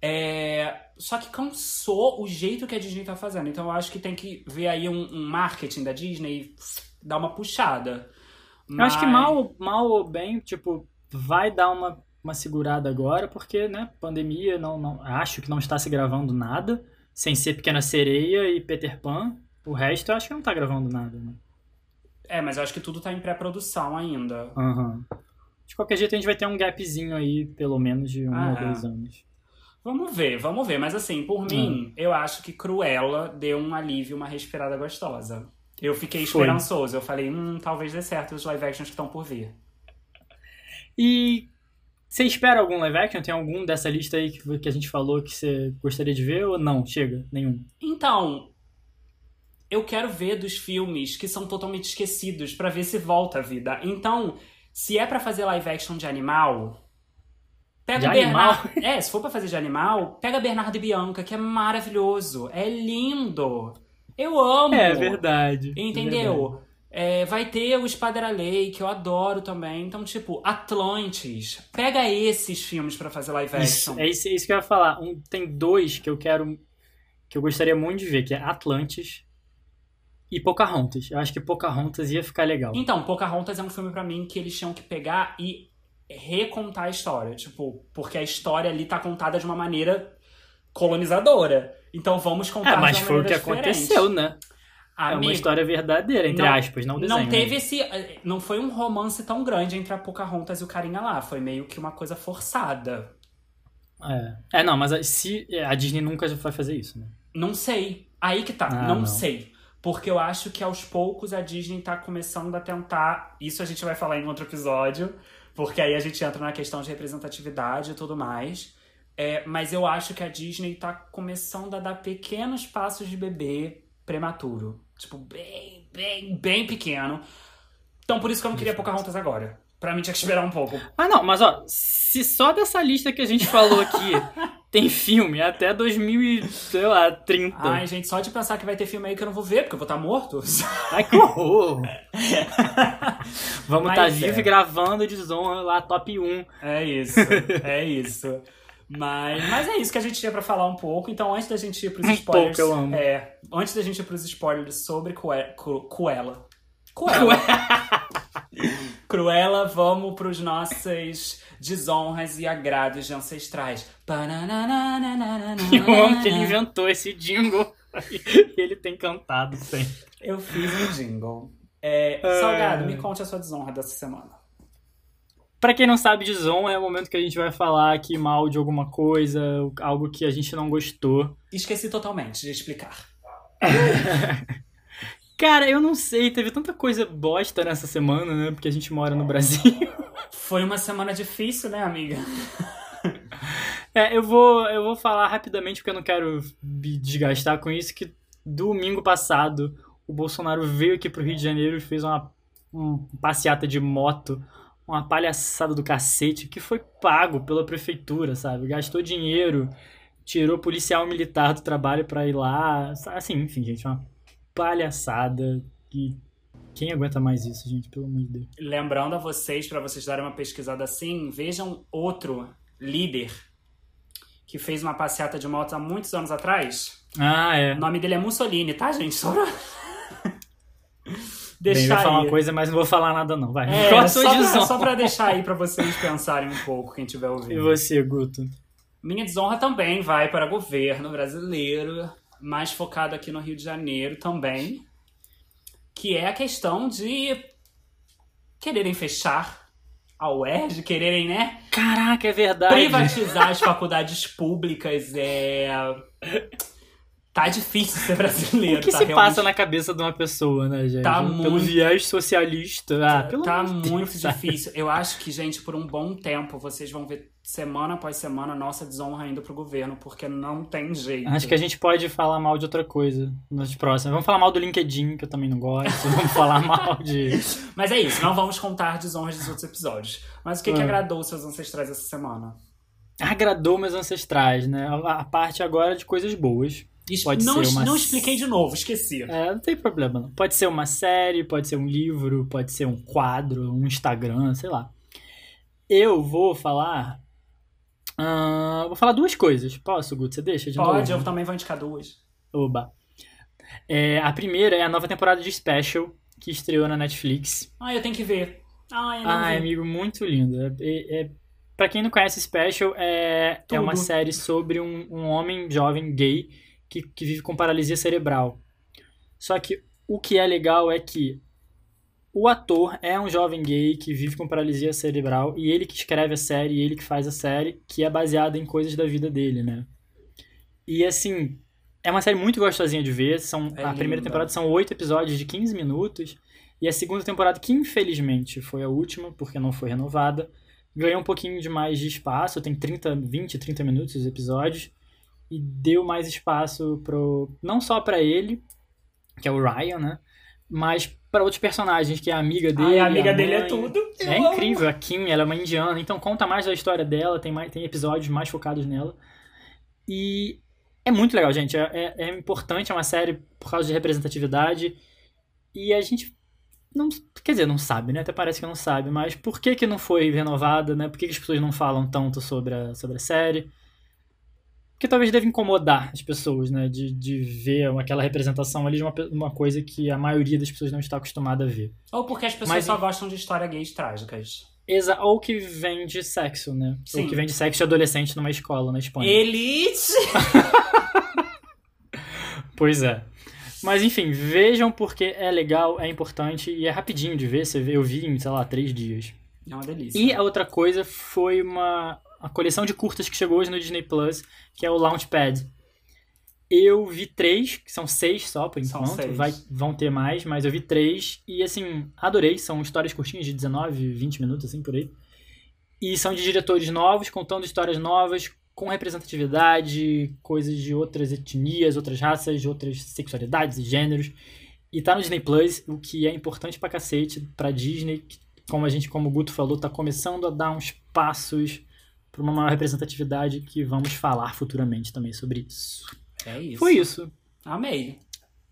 Speaker 1: É. É... Só que cansou o jeito que a Disney tá fazendo. Então eu acho que tem que ver aí um, um marketing da Disney e dar uma puxada.
Speaker 2: Mas... Eu acho que mal, mal ou bem, tipo, vai dar uma, uma segurada agora, porque, né, pandemia, não, não, acho que não está se gravando nada sem ser Pequena Sereia e Peter Pan. O resto eu acho que não tá gravando nada, né?
Speaker 1: É, mas eu acho que tudo tá em pré-produção ainda.
Speaker 2: Uhum. De qualquer jeito, a gente vai ter um gapzinho aí, pelo menos, de um ah, ou é. dois anos.
Speaker 1: Vamos ver, vamos ver. Mas assim, por mim, eu acho que Cruella deu um alívio, uma respirada gostosa. Eu fiquei esperançoso. Foi. Eu falei, hum, talvez dê certo os live actions que estão por vir.
Speaker 2: E você espera algum live action? Tem algum dessa lista aí que, que a gente falou que você gostaria de ver ou não? Chega, nenhum.
Speaker 1: Então, eu quero ver dos filmes que são totalmente esquecidos para ver se volta a vida. Então, se é para fazer live action de animal, pega
Speaker 2: de
Speaker 1: Bernardo. [laughs] É, se for para fazer de animal, pega Bernardo e Bianca, que é maravilhoso, é lindo. Eu amo.
Speaker 2: É verdade.
Speaker 1: Entendeu?
Speaker 2: Verdade.
Speaker 1: É, vai ter o Espada Lei, que eu adoro também. Então, tipo, Atlantis. Pega esses filmes para fazer live action.
Speaker 2: Isso, é isso, é isso que eu ia falar. Um, tem dois que eu quero. que eu gostaria muito de ver, que é Atlantis e Pocahontas. Eu acho que Pocahontas ia ficar legal.
Speaker 1: Então, Pocahontas é um filme para mim que eles tinham que pegar e recontar a história. Tipo, porque a história ali tá contada de uma maneira colonizadora. Então vamos contar é,
Speaker 2: mas
Speaker 1: de uma
Speaker 2: foi o que
Speaker 1: diferente.
Speaker 2: aconteceu, né? É uma história verdadeira, entre não, aspas, não desenho.
Speaker 1: Não teve esse. Não foi um romance tão grande entre a Pocahontas e o carinha lá. Foi meio que uma coisa forçada.
Speaker 2: É. É, não, mas se a Disney nunca vai fazer isso, né?
Speaker 1: Não sei. Aí que tá. Ah, não, não, sei. Porque eu acho que aos poucos a Disney tá começando a tentar. Isso a gente vai falar em outro episódio. Porque aí a gente entra na questão de representatividade e tudo mais. É, mas eu acho que a Disney tá começando a dar pequenos passos de bebê prematuro. Tipo, bem, bem, bem pequeno. Então por isso que eu não queria Pocahontas agora. Pra mim tinha que esperar um pouco.
Speaker 2: Ah, não, mas ó, se só dessa lista que a gente falou aqui [laughs] tem filme até 2030.
Speaker 1: Ai, gente, só de pensar que vai ter filme aí que eu não vou ver, porque eu vou estar morto. [laughs]
Speaker 2: Ai, que horror! [laughs] Vamos estar
Speaker 1: é.
Speaker 2: vivo e gravando Desonra lá, top 1.
Speaker 1: É isso, é isso. Mas, mas é isso que a gente tinha pra falar um pouco. Então, antes da gente ir pros
Speaker 2: Um
Speaker 1: spoilers.
Speaker 2: pouco, eu amo.
Speaker 1: É, antes da gente ir pros spoilers sobre Cue- Cru- Cruella. Cruella. Cruella, [laughs] vamos pros nossas desonras e agrados de ancestrais.
Speaker 2: Eu amo que ele inventou esse jingle ele tem cantado sempre.
Speaker 1: Eu fiz um jingle. É, Salgado, me conte a sua desonra dessa semana.
Speaker 2: Pra quem não sabe, Desonra é o momento que a gente vai falar aqui mal de alguma coisa, algo que a gente não gostou.
Speaker 1: Esqueci totalmente de explicar. [laughs]
Speaker 2: Cara, eu não sei, teve tanta coisa bosta nessa semana, né? Porque a gente mora no Brasil. [laughs]
Speaker 1: Foi uma semana difícil, né, amiga?
Speaker 2: É, eu vou, eu vou falar rapidamente porque eu não quero me desgastar com isso, que domingo passado o Bolsonaro veio aqui pro Rio de Janeiro e fez uma, uma passeata de moto, uma palhaçada do cacete, que foi pago pela prefeitura, sabe? Gastou dinheiro, tirou policial militar do trabalho pra ir lá, assim, enfim, gente, uma palhaçada que... Quem aguenta mais isso, gente? Pelo amor de Deus.
Speaker 1: Lembrando a vocês, para vocês darem uma pesquisada assim, vejam outro líder que fez uma passeata de moto há muitos anos atrás.
Speaker 2: Ah, é.
Speaker 1: O nome dele é Mussolini, tá, gente? Só pra...
Speaker 2: Bem, eu
Speaker 1: deixar
Speaker 2: ia falar
Speaker 1: aí.
Speaker 2: uma coisa, mas não vou falar nada não, vai.
Speaker 1: É, [laughs]
Speaker 2: Qual a
Speaker 1: só, pra, só pra deixar aí pra vocês pensarem um pouco, quem estiver
Speaker 2: E
Speaker 1: ouvindo.
Speaker 2: você, Guto?
Speaker 1: Minha desonra também vai para governo brasileiro, mais focado aqui no Rio de Janeiro também, que é a questão de quererem fechar a UERJ, quererem, né,
Speaker 2: Caraca, é verdade.
Speaker 1: privatizar as faculdades públicas, é... Tá difícil ser brasileiro,
Speaker 2: O que
Speaker 1: tá
Speaker 2: se
Speaker 1: realmente...
Speaker 2: passa na cabeça de uma pessoa, né, gente?
Speaker 1: Tá
Speaker 2: Pelo
Speaker 1: muito-
Speaker 2: viés socialista. Ah, pelo
Speaker 1: tá
Speaker 2: Deus,
Speaker 1: muito
Speaker 2: sabe?
Speaker 1: difícil. Eu acho que, gente, por um bom tempo, vocês vão ver semana após semana nossa desonra indo pro governo, porque não tem jeito.
Speaker 2: Acho que a gente pode falar mal de outra coisa nas próximas. Vamos falar mal do LinkedIn, que eu também não gosto. [laughs] Vamos falar mal de. [laughs]
Speaker 1: Mas é isso, não vamos contar desonras dos outros episódios. Mas o que, que
Speaker 2: Ah.
Speaker 1: agradou os seus ancestrais essa semana?
Speaker 2: Agradou meus ancestrais, né? A parte agora de coisas boas. Pode
Speaker 1: não,
Speaker 2: ser uma-
Speaker 1: não expliquei de novo, esqueci.
Speaker 2: É, não tem problema, não. Pode ser uma série, pode ser um livro, pode ser um quadro, um Instagram, sei lá. Eu vou falar. ah, vou falar duas coisas. Posso, Guto? Você deixa de
Speaker 1: Pode,
Speaker 2: novo?
Speaker 1: eu também vou indicar duas.
Speaker 2: Oba. É, a primeira é a nova temporada de Special, que estreou na Netflix.
Speaker 1: Ah, eu tenho que ver. Ah, eu não
Speaker 2: Ai,
Speaker 1: vi.
Speaker 2: amigo, muito lindo. É, é, é- pra quem não conhece Special, é, é uma série sobre um, um homem jovem gay que, que vive com paralisia cerebral. Só que o que é legal é que o ator é um jovem gay que vive com paralisia cerebral e ele que escreve a série, e ele que faz a série, que é baseada em coisas da vida dele, né? E assim, é uma série muito gostosinha de ver. São,
Speaker 1: É
Speaker 2: a primeira temporada são oito episódios de 15 minutos. E a segunda temporada, que infelizmente foi a última, porque não foi renovada, ganhou um pouquinho de mais de espaço. Tem 30, 20, 30 minutos os episódios. E deu mais espaço pro. Não só pra ele, que é o Ryan, né? Mas pra outros personagens, que é a amiga dele.
Speaker 1: Ai, a amiga dele é tudo.
Speaker 2: É
Speaker 1: Eu amo.
Speaker 2: incrível, a Kim, ela é uma indiana, então conta mais da história dela, tem, mais, tem episódios mais focados nela. E é muito legal, gente. É, é- é importante, é uma série por causa de representatividade. E a gente não. Quer dizer, não sabe, né? Até parece que não sabe, mas por que, que não foi renovada, né? Por que, que as pessoas não falam tanto sobre a, sobre a série? Porque talvez deve incomodar as pessoas, né? De, de ver aquela representação ali de uma, uma coisa que a maioria das pessoas não está acostumada a ver.
Speaker 1: Ou porque as pessoas
Speaker 2: Mas
Speaker 1: só gostam de histórias gays trágicas.
Speaker 2: Exa ou que vem de sexo, né?
Speaker 1: Sim.
Speaker 2: Ou que vem de sexo de adolescente numa escola na Espanha.
Speaker 1: Elite! [laughs]
Speaker 2: Pois é. Mas enfim, vejam porque é legal, é importante e é rapidinho de ver. Você vê, eu vi em, sei lá, três dias.
Speaker 1: É uma delícia.
Speaker 2: E a outra coisa foi uma a coleção de curtas que chegou hoje no Disney Plus, que é o Launchpad. Eu vi três, que são seis só por enquanto. Vai, vão ter mais, mas eu vi três. E assim, adorei. São histórias curtinhas de 19, 20 minutos, assim, por aí. E são de diretores novos, contando histórias novas, com representatividade, coisas de outras etnias, outras raças, de outras sexualidades e gêneros. E tá no Disney Plus, o que é importante pra cacete pra Disney, que, como a gente, como o Guto falou, tá começando a dar uns passos pra uma maior representatividade que vamos falar futuramente também sobre isso.
Speaker 1: É isso.
Speaker 2: Foi isso.
Speaker 1: Amei.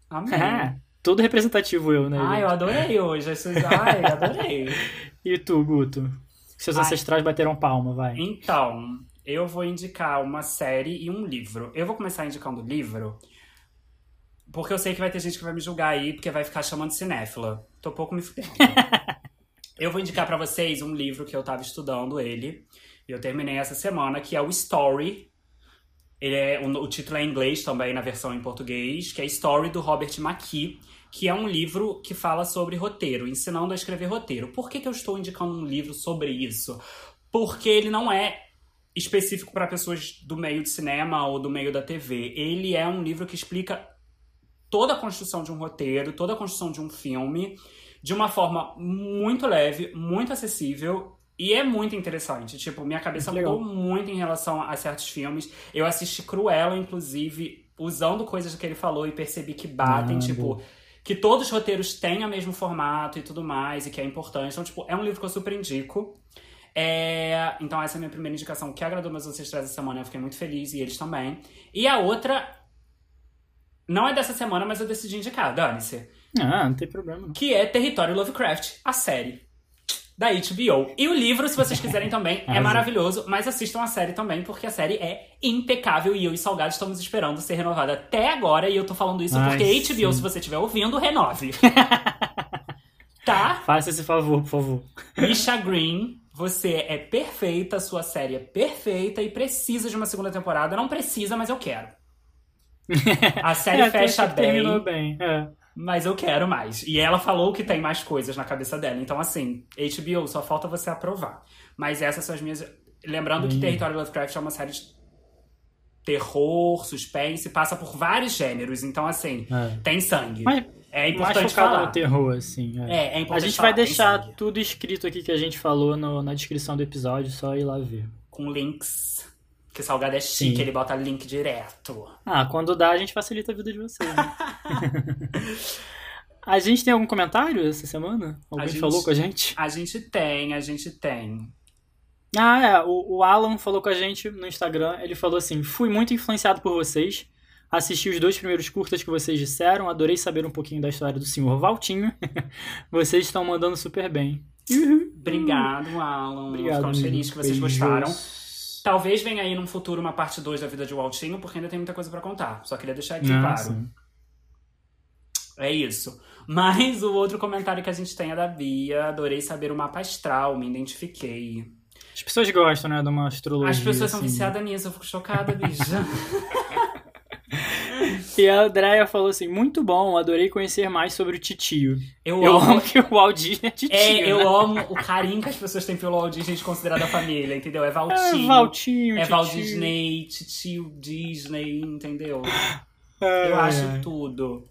Speaker 1: Amei.
Speaker 2: É, todo representativo eu, né?
Speaker 1: Ai, eu adorei hoje. Essas... Ai, adorei. [laughs]
Speaker 2: E tu, Guto? Seus
Speaker 1: Ai.
Speaker 2: ancestrais bateram palma, vai.
Speaker 1: Então, eu vou indicar uma série e um livro. Eu vou começar indicando o livro, porque eu sei que vai ter gente que vai me julgar aí, porque vai ficar chamando cinéfila. Tô pouco me fudendo. [laughs] eu vou indicar pra vocês um livro que eu tava estudando ele, eu terminei essa semana, que é o Story. Ele é, o, título é em inglês também, na versão em português, que é Story do Robert McKee, que é um livro que fala sobre roteiro, ensinando a escrever roteiro. Por que, que eu estou indicando um livro sobre isso? Porque ele não é específico para pessoas do meio de cinema ou do meio da TV. Ele é um livro que explica toda a construção de um roteiro, toda a construção de um filme, de uma forma muito leve, muito acessível e é muito interessante. Tipo, minha cabeça mudou muito em relação a certos filmes. Eu assisti Cruella, inclusive, usando coisas que ele falou e percebi que batem,
Speaker 2: Ah,
Speaker 1: tipo, que todos os roteiros têm o mesmo formato e tudo mais, e que é importante. Então, tipo, é um livro que eu super indico. É, Então, essa é a minha primeira indicação, que agradou meus ancestrais essa semana. Eu fiquei muito feliz e eles também. E a outra. Não é dessa semana, mas eu decidi indicar, dane-se.
Speaker 2: Ah, não tem problema. não.
Speaker 1: Que é Território Lovecraft, a série. Da HBO. E o livro, se vocês quiserem também, é maravilhoso, mas assistam a série também, porque a série é impecável e eu e Salgado estamos esperando ser renovada até agora. E eu tô falando isso
Speaker 2: Ai,
Speaker 1: porque HBO,
Speaker 2: sim.
Speaker 1: se você estiver ouvindo, renove. [laughs] tá?
Speaker 2: Faça esse favor, por favor.
Speaker 1: Misha Green, você é perfeita, sua série é perfeita e precisa de uma segunda temporada. Não precisa, mas eu quero. [laughs] A série
Speaker 2: É,
Speaker 1: fecha
Speaker 2: que Terminou
Speaker 1: bem,
Speaker 2: bem. É.
Speaker 1: mas eu quero mais. E ela falou que tem mais coisas na cabeça dela. Então, assim, HBO, só falta você aprovar. Mas essas são as minhas. Lembrando que
Speaker 2: Bem.
Speaker 1: Território Lovecraft é uma série de terror, suspense, passa por vários gêneros. Então, assim,
Speaker 2: É.
Speaker 1: tem sangue.
Speaker 2: Mas
Speaker 1: é importante falar.
Speaker 2: no terror, assim. é.
Speaker 1: É, é
Speaker 2: A
Speaker 1: importante
Speaker 2: gente
Speaker 1: falar,
Speaker 2: vai deixar tudo escrito aqui que a gente falou no- na descrição do episódio, só ir lá ver.
Speaker 1: Com links. Que Salgado é chique,
Speaker 2: Sim.
Speaker 1: ele bota link direto.
Speaker 2: Ah, quando dá, a gente facilita a vida de vocês. Né? [laughs] a gente tem algum comentário essa semana? Alguém
Speaker 1: gente-
Speaker 2: falou com a gente?
Speaker 1: A gente tem, a gente tem.
Speaker 2: Ah, é. O, o Alan falou com a gente no Instagram. Ele falou assim: fui muito influenciado por vocês. Assisti os dois primeiros curtas que vocês disseram. Adorei saber um pouquinho da história do senhor Valtinho. [laughs] vocês estão mandando super bem.
Speaker 1: Obrigado, Alan.
Speaker 2: Obrigado.
Speaker 1: Ficamos felizes que vocês
Speaker 2: Beijos.
Speaker 1: gostaram. Talvez venha aí num futuro uma parte 2 da vida de Waltinho, porque ainda tem muita coisa pra contar. Só queria deixar aqui
Speaker 2: Ah,
Speaker 1: claro.
Speaker 2: sim.
Speaker 1: É isso. [laughs] Mas o outro comentário que a gente tem é da Bia. Adorei saber o mapa astral, me identifiquei.
Speaker 2: As pessoas gostam, né, de uma astrologia.
Speaker 1: As pessoas são
Speaker 2: assim.
Speaker 1: viciadas nisso, eu fico chocada, bicha. [laughs]
Speaker 2: E a Andrea falou assim: muito bom, adorei conhecer mais sobre o titio.
Speaker 1: Eu,
Speaker 2: Eu
Speaker 1: amo.
Speaker 2: amo que o Aldir é titio.
Speaker 1: É, eu
Speaker 2: né?
Speaker 1: amo o carinho que as pessoas têm pelo Walt Disney de considerar da família, entendeu? É
Speaker 2: É,
Speaker 1: Valtinho.
Speaker 2: Valtinho,
Speaker 1: É
Speaker 2: titio.
Speaker 1: Walt Disney, titio Disney, entendeu?
Speaker 2: É,
Speaker 1: Eu acho
Speaker 2: é.
Speaker 1: tudo.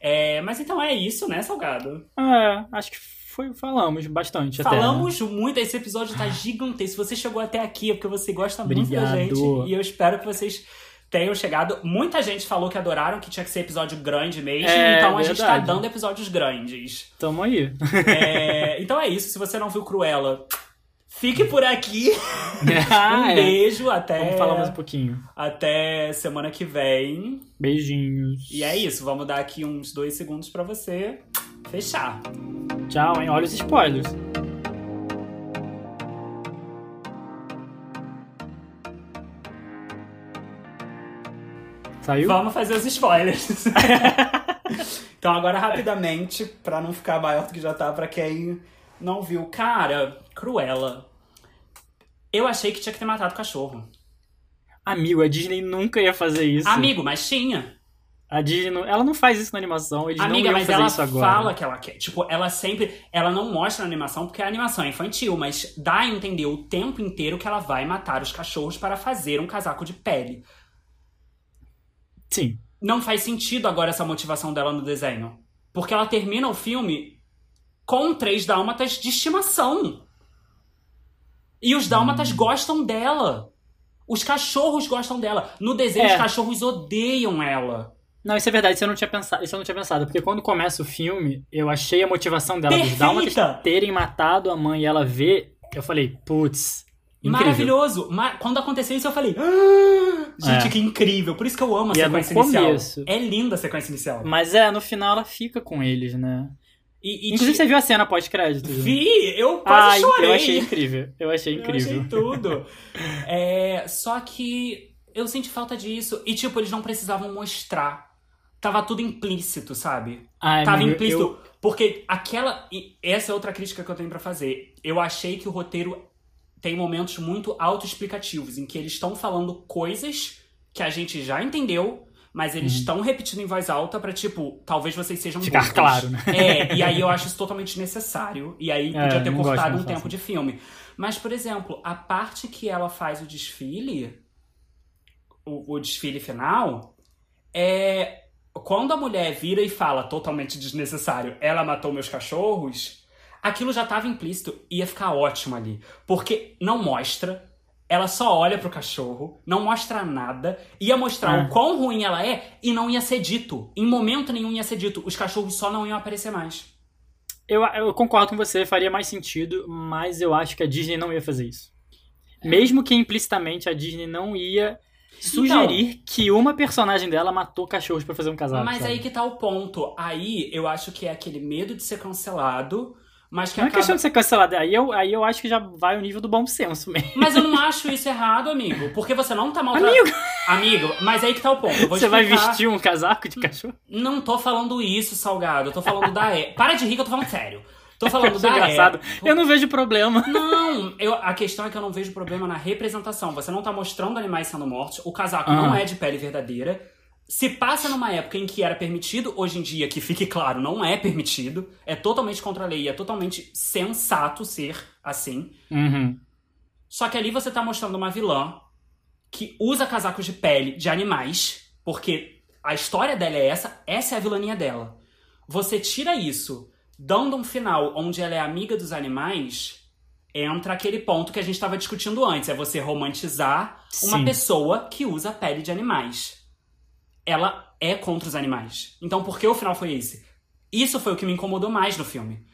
Speaker 1: É, mas então é isso, né, Salgado?
Speaker 2: É, acho que foi, falamos bastante até. né?
Speaker 1: Falamos muito, esse episódio tá gigantesco. Se você chegou até aqui é porque você gosta muito da
Speaker 2: Obrigado.
Speaker 1: gente. E eu espero que vocês tenham chegado. Muita gente falou que adoraram, que tinha que ser episódio grande mesmo.
Speaker 2: É,
Speaker 1: então a gente tá
Speaker 2: verdade.
Speaker 1: dando episódios grandes.
Speaker 2: Tamo aí.
Speaker 1: É, [laughs] então é isso. Se você não viu Cruella, fique por aqui.
Speaker 2: Ah, [laughs]
Speaker 1: um
Speaker 2: é.
Speaker 1: beijo até,
Speaker 2: Vamos falar mais um pouquinho.
Speaker 1: até semana que vem.
Speaker 2: Beijinhos.
Speaker 1: E é isso. Vamos dar aqui uns dois segundos pra você fechar.
Speaker 2: Tchau, hein? Olha os spoilers. Saiu?
Speaker 1: Vamos fazer os spoilers. [laughs] então, agora rapidamente, pra não ficar maior do que já tá, pra quem não viu. Cara, Cruella. Eu achei que tinha que ter matado o cachorro.
Speaker 2: Amigo, a Disney nunca ia fazer isso.
Speaker 1: Amigo, mas tinha.
Speaker 2: A Disney, não- ela não faz isso na animação. Eles
Speaker 1: Amiga,
Speaker 2: não iam
Speaker 1: mas
Speaker 2: fazer
Speaker 1: ela
Speaker 2: isso agora.
Speaker 1: fala que ela quer. Tipo, ela sempre. Ela não mostra na animação porque a animação é infantil, mas dá a entender o tempo inteiro que ela vai matar os cachorros para fazer um casaco de pele.
Speaker 2: Sim.
Speaker 1: não faz sentido agora essa motivação dela no desenho. Porque ela termina o filme com três dálmatas de estimação. E os dálmatas gostam dela. Os cachorros gostam dela. No desenho,
Speaker 2: É.
Speaker 1: os cachorros odeiam ela.
Speaker 2: Não, isso é verdade, isso eu não tinha pensado, isso eu não tinha pensado, porque quando começa o filme, eu achei a motivação dela dos Dálmatas
Speaker 1: Perfeita!
Speaker 2: terem matado a mãe e ela ver, eu falei, putz, incrível.
Speaker 1: Maravilhoso! Ma- Quando aconteceu isso, eu falei. "Ah, gente,
Speaker 2: É.
Speaker 1: que incrível! Por isso que eu amo a
Speaker 2: E é
Speaker 1: sequência inicial.
Speaker 2: começo.
Speaker 1: É linda a sequência inicial.
Speaker 2: Mas é, no final ela fica com eles, né?
Speaker 1: E, e
Speaker 2: Inclusive
Speaker 1: ti-
Speaker 2: você viu a cena pós-crédito?
Speaker 1: Vi, eu quase chorei.
Speaker 2: eu achei incrível. Eu achei
Speaker 1: Eu
Speaker 2: incrível.
Speaker 1: achei tudo. [laughs] É, só que eu senti falta disso. E, tipo, eles não precisavam mostrar. Tava tudo implícito, sabe?
Speaker 2: Ai,
Speaker 1: Tava implícito.
Speaker 2: eu-
Speaker 1: Porque aquela. e essa é outra crítica que eu tenho pra fazer. Eu achei que o roteiro tem momentos muito autoexplicativos, em que eles estão falando coisas que a gente já entendeu, mas eles estão repetindo em voz alta pra, tipo, talvez vocês sejam
Speaker 2: Uhum. Ficar claro, né?
Speaker 1: É, e aí eu acho isso totalmente necessário. E aí
Speaker 2: É,
Speaker 1: podia ter cortado um tempo
Speaker 2: assim.
Speaker 1: de filme. Mas, por exemplo, a parte que ela faz o desfile, o, o desfile final, é. Quando a mulher vira e fala totalmente desnecessário, ela matou meus cachorros, aquilo já tava implícito, ia ficar ótimo ali. Porque não mostra, ela só olha pro cachorro, não mostra nada, ia mostrar
Speaker 2: É.
Speaker 1: o quão ruim ela é e não ia ser dito. Em momento nenhum ia ser dito. Os cachorros só não iam aparecer mais.
Speaker 2: Eu, eu concordo com você, faria mais sentido, mas eu acho que a Disney não ia fazer isso. Mesmo que implicitamente a Disney não ia sugerir que uma personagem dela matou cachorros pra fazer um casaco.
Speaker 1: Mas
Speaker 2: sabe?
Speaker 1: aí que tá o ponto. Aí eu acho que é aquele medo de ser cancelado, mas que
Speaker 2: Não é
Speaker 1: acaba...
Speaker 2: questão de ser cancelada. Aí eu, aí eu acho que já vai o nível do bom senso mesmo.
Speaker 1: Mas eu não [laughs] acho isso errado, amigo. Porque você não tá maltratando.
Speaker 2: Amigo,
Speaker 1: Amigo, mas aí que tá o ponto.
Speaker 2: Você vai
Speaker 1: explicar.
Speaker 2: vestir um casaco de cachorro?
Speaker 1: Não tô falando isso, Salgado. Eu tô falando da E. Para de rir que eu tô falando sério. Tô [laughs] falando
Speaker 2: Eu
Speaker 1: da
Speaker 2: sou engraçado. Eu não vejo problema.
Speaker 1: Não, [laughs] eu, a questão é que eu não vejo problema na representação. Você não tá mostrando animais sendo mortos. O casaco
Speaker 2: Ah.
Speaker 1: não é de pele verdadeira. Se passa numa época em que era permitido, hoje em dia, que fique claro, não é permitido. É totalmente contra a lei é totalmente sensato ser assim.
Speaker 2: Uhum.
Speaker 1: Só que ali você tá mostrando uma vilã que usa casacos de pele de animais, porque a história dela é essa, essa é a vilania dela. Você tira isso, dando um final onde ela é amiga dos animais, entra aquele ponto que a gente estava discutindo antes, é você romantizar uma
Speaker 2: Sim.
Speaker 1: pessoa que usa pele de animais. Ela é contra os animais. Então por que o final foi esse? Isso foi o que me incomodou mais no filme.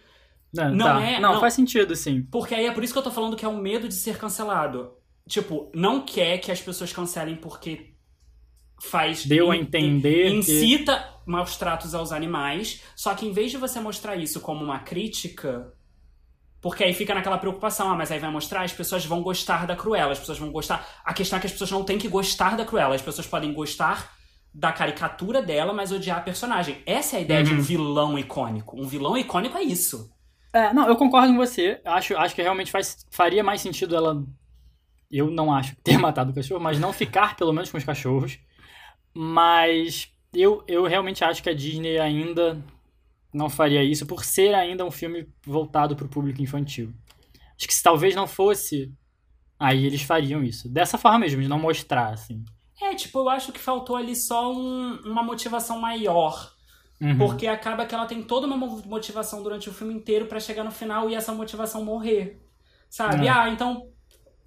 Speaker 2: Não,
Speaker 1: Não
Speaker 2: tá.
Speaker 1: é-
Speaker 2: Não,
Speaker 1: não.
Speaker 2: faz sentido, sim.
Speaker 1: Porque aí é por isso que eu tô falando que é o medo de ser cancelado. Tipo, não quer que as pessoas cancelem porque faz.
Speaker 2: Deu a
Speaker 1: in-
Speaker 2: entender que-
Speaker 1: Incita maus tratos aos animais. Só que em vez de você mostrar isso como uma crítica. Porque aí fica naquela preocupação, ah, mas aí vai mostrar, as pessoas vão gostar da Cruella, as pessoas vão gostar. A questão é que as pessoas não têm que gostar da Cruella, as pessoas podem gostar da caricatura dela, mas odiar a personagem. Essa é a ideia de um
Speaker 2: Uhum.
Speaker 1: vilão icônico. Um vilão icônico é isso.
Speaker 2: É, não, eu concordo com você. Acho, acho que realmente faz, faria mais sentido ela. Eu não acho [laughs] ter matado o cachorro, mas não ficar pelo menos com os cachorros. Mas eu, eu realmente acho que a Disney ainda não faria isso, por ser ainda um filme voltado para o público infantil. Acho que se talvez não fosse, aí eles fariam isso. Dessa forma mesmo, de não mostrar, assim.
Speaker 1: É, tipo, eu acho que faltou ali só um- uma motivação maior.
Speaker 2: Uhum.
Speaker 1: Porque acaba que ela tem toda uma mo- motivação durante o filme inteiro pra chegar no final e essa motivação morrer. Sabe?
Speaker 2: É.
Speaker 1: Ah, então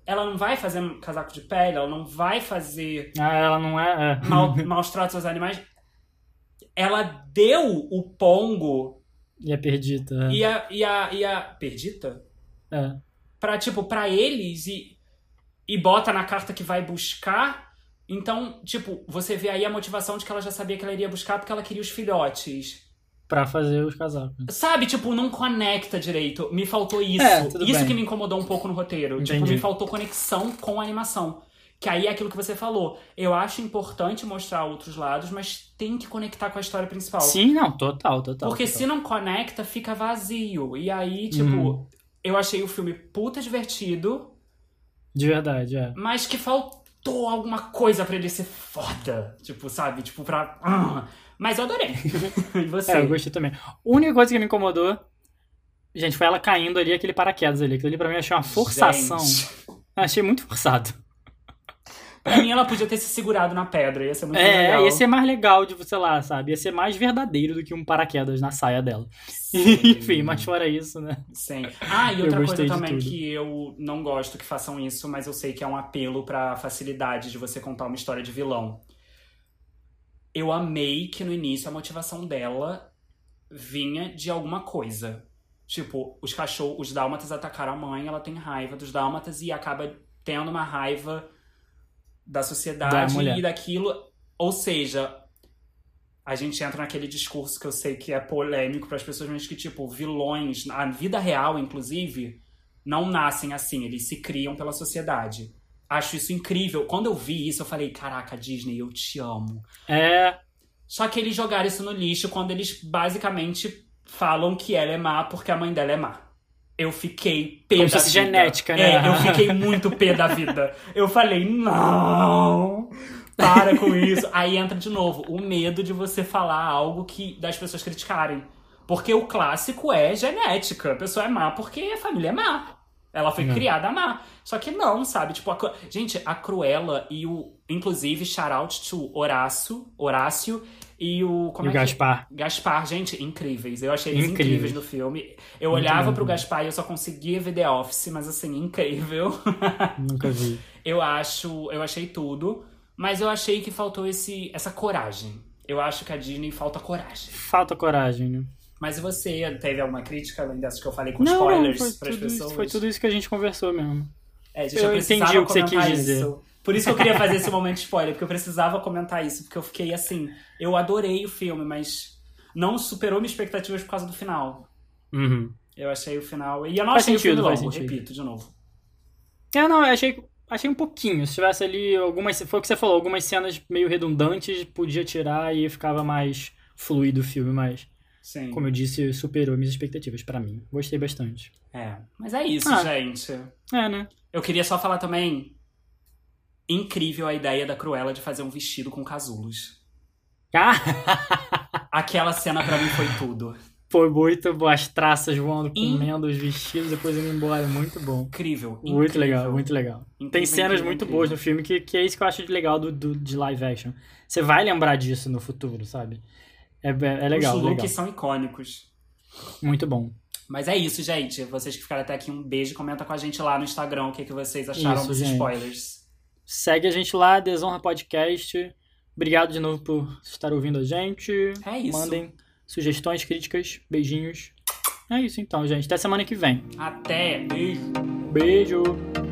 Speaker 1: ela não vai fazer casaco de pele, ela não vai fazer
Speaker 2: Ah, ela não é. é.
Speaker 1: mal- [laughs] maus tratos aos animais. Ela deu o pongo
Speaker 2: E é perdida.
Speaker 1: e a, e a, e a. Perdita?
Speaker 2: É.
Speaker 1: Pra, tipo, pra eles e, e bota na carta que vai buscar. Então, tipo, você vê aí a motivação de que ela já sabia que ela iria buscar porque ela queria os filhotes.
Speaker 2: Pra fazer os casacos.
Speaker 1: Sabe, tipo, não conecta direito. Me faltou isso.
Speaker 2: É,
Speaker 1: isso
Speaker 2: bem.
Speaker 1: que me incomodou um pouco no roteiro. Tipo,
Speaker 2: Entendi.
Speaker 1: me faltou conexão com a animação. Que aí é aquilo que você falou. Eu acho importante mostrar outros lados, mas tem que conectar com a história principal.
Speaker 2: Sim, não, total, total.
Speaker 1: Porque
Speaker 2: total.
Speaker 1: se não conecta, fica vazio. E aí, tipo,
Speaker 2: Uhum.
Speaker 1: eu achei o filme puta divertido,
Speaker 2: De verdade, é.
Speaker 1: mas que faltou alguma coisa pra ele ser foda. Tipo, sabe? Tipo, pra. Ah. Mas eu adorei. [laughs] e você?
Speaker 2: É, eu gostei também. A única coisa que me incomodou, gente, foi ela caindo ali, aquele paraquedas ali. Aquilo ali pra mim eu achei uma forçação.
Speaker 1: Gente.
Speaker 2: Achei muito forçado.
Speaker 1: Pra mim, ela podia ter se segurado na pedra, ia ser muito
Speaker 2: É,
Speaker 1: legal.
Speaker 2: ia ser mais legal de, sei lá, sabe? Ia ser mais verdadeiro do que um paraquedas na saia dela. [laughs] Enfim, mas fora isso, né?
Speaker 1: Sim. Ah, e outra coisa também que eu não gosto que façam isso, mas eu sei que é um apelo pra facilidade de você contar uma história de vilão. eu amei que no início a motivação dela vinha de alguma coisa. Tipo, os cachorros, os dálmatas atacaram a mãe, ela tem raiva dos dálmatas e acaba tendo uma raiva da sociedade
Speaker 2: mulher.
Speaker 1: e daquilo. Ou seja, a gente entra naquele discurso que eu sei que é polêmico para as pessoas, mas que, tipo, vilões, na vida real, inclusive, não nascem assim, eles se criam pela sociedade. Acho isso incrível. Quando eu vi isso, eu falei: caraca, Disney, eu te amo.
Speaker 2: É.
Speaker 1: Só que eles jogaram isso no lixo quando eles basicamente falam que ela é má porque a mãe dela é má. Eu fiquei pé
Speaker 2: Como
Speaker 1: da vida.
Speaker 2: genética, né?
Speaker 1: É, eu fiquei muito pé da vida. Eu falei, não, para com isso. Aí entra de novo o medo de você falar algo que das pessoas criticarem. Porque o clássico é genética. A pessoa é má porque a família é má. Ela foi
Speaker 2: Não.
Speaker 1: criada má. Só que não, sabe? Tipo, a gente, a Cruella e o. Inclusive, shout out to Horácio, Horácio e o. Como
Speaker 2: E o
Speaker 1: é que-
Speaker 2: Gaspar.
Speaker 1: Gaspar, gente, incríveis. Eu achei eles
Speaker 2: Incríveis.
Speaker 1: incríveis no filme. Eu
Speaker 2: Muito
Speaker 1: olhava
Speaker 2: bom.
Speaker 1: pro Gaspar e eu só conseguia ver The Office, mas assim, incrível. [laughs]
Speaker 2: Nunca vi.
Speaker 1: eu acho, eu achei tudo, mas eu achei que faltou esse essa coragem. Eu acho que a Disney falta coragem.
Speaker 2: Falta coragem, né?
Speaker 1: Mas e você teve alguma crítica além dessas que eu falei com
Speaker 2: Não,
Speaker 1: spoilers para as
Speaker 2: tudo, isso,
Speaker 1: pessoas?
Speaker 2: foi tudo isso que a gente conversou mesmo.
Speaker 1: É, gente,
Speaker 2: Eu
Speaker 1: precisava
Speaker 2: entendi o que você quis dizer.
Speaker 1: isso. Por isso que eu queria fazer esse [laughs] momento spoiler, porque eu precisava comentar isso, porque eu fiquei assim, eu adorei o filme, mas não superou minhas expectativas por causa do final.
Speaker 2: Uhum.
Speaker 1: Eu achei o final. E eu não
Speaker 2: Faz
Speaker 1: achei o filme
Speaker 2: sentido,
Speaker 1: longo,
Speaker 2: sentido.
Speaker 1: repito de novo.
Speaker 2: É, não, eu achei, achei um pouquinho. Se tivesse ali algumas. Foi o que você falou, algumas cenas meio redundantes, podia tirar e ficava mais fluido o filme, mas,
Speaker 1: Sim.
Speaker 2: como eu disse, superou minhas expectativas pra mim. Gostei bastante.
Speaker 1: É. Mas é isso,
Speaker 2: Ah.
Speaker 1: gente.
Speaker 2: É, né?
Speaker 1: Eu queria só falar também. Incrível a ideia da Cruella de fazer um vestido com casulos.
Speaker 2: Ah! [laughs]
Speaker 1: Aquela cena pra mim foi tudo.
Speaker 2: Foi muito bom. As traças voando,
Speaker 1: In-
Speaker 2: comendo os vestidos, depois indo embora. Muito bom.
Speaker 1: Incrível.
Speaker 2: Muito
Speaker 1: incrível.
Speaker 2: legal, muito legal.
Speaker 1: Incrível,
Speaker 2: Tem cenas
Speaker 1: incrível,
Speaker 2: muito boas no filme, que, que é isso que eu acho legal do, do- de live action. Você vai lembrar disso no futuro, sabe? É, é, é legal,
Speaker 1: Os
Speaker 2: legal.
Speaker 1: looks são icônicos.
Speaker 2: Muito bom.
Speaker 1: Mas é isso, gente. Vocês que ficaram até aqui, um beijo. Comenta com a gente lá no Instagram o que, que vocês acharam
Speaker 2: Isso,
Speaker 1: dos
Speaker 2: gente.
Speaker 1: spoilers.
Speaker 2: Segue a gente lá, Desonra Podcast. Obrigado de novo por estar ouvindo a gente.
Speaker 1: É isso.
Speaker 2: Mandem sugestões, críticas, beijinhos. É isso então, gente. Até semana que vem.
Speaker 1: Até. Beijo.
Speaker 2: Beijo.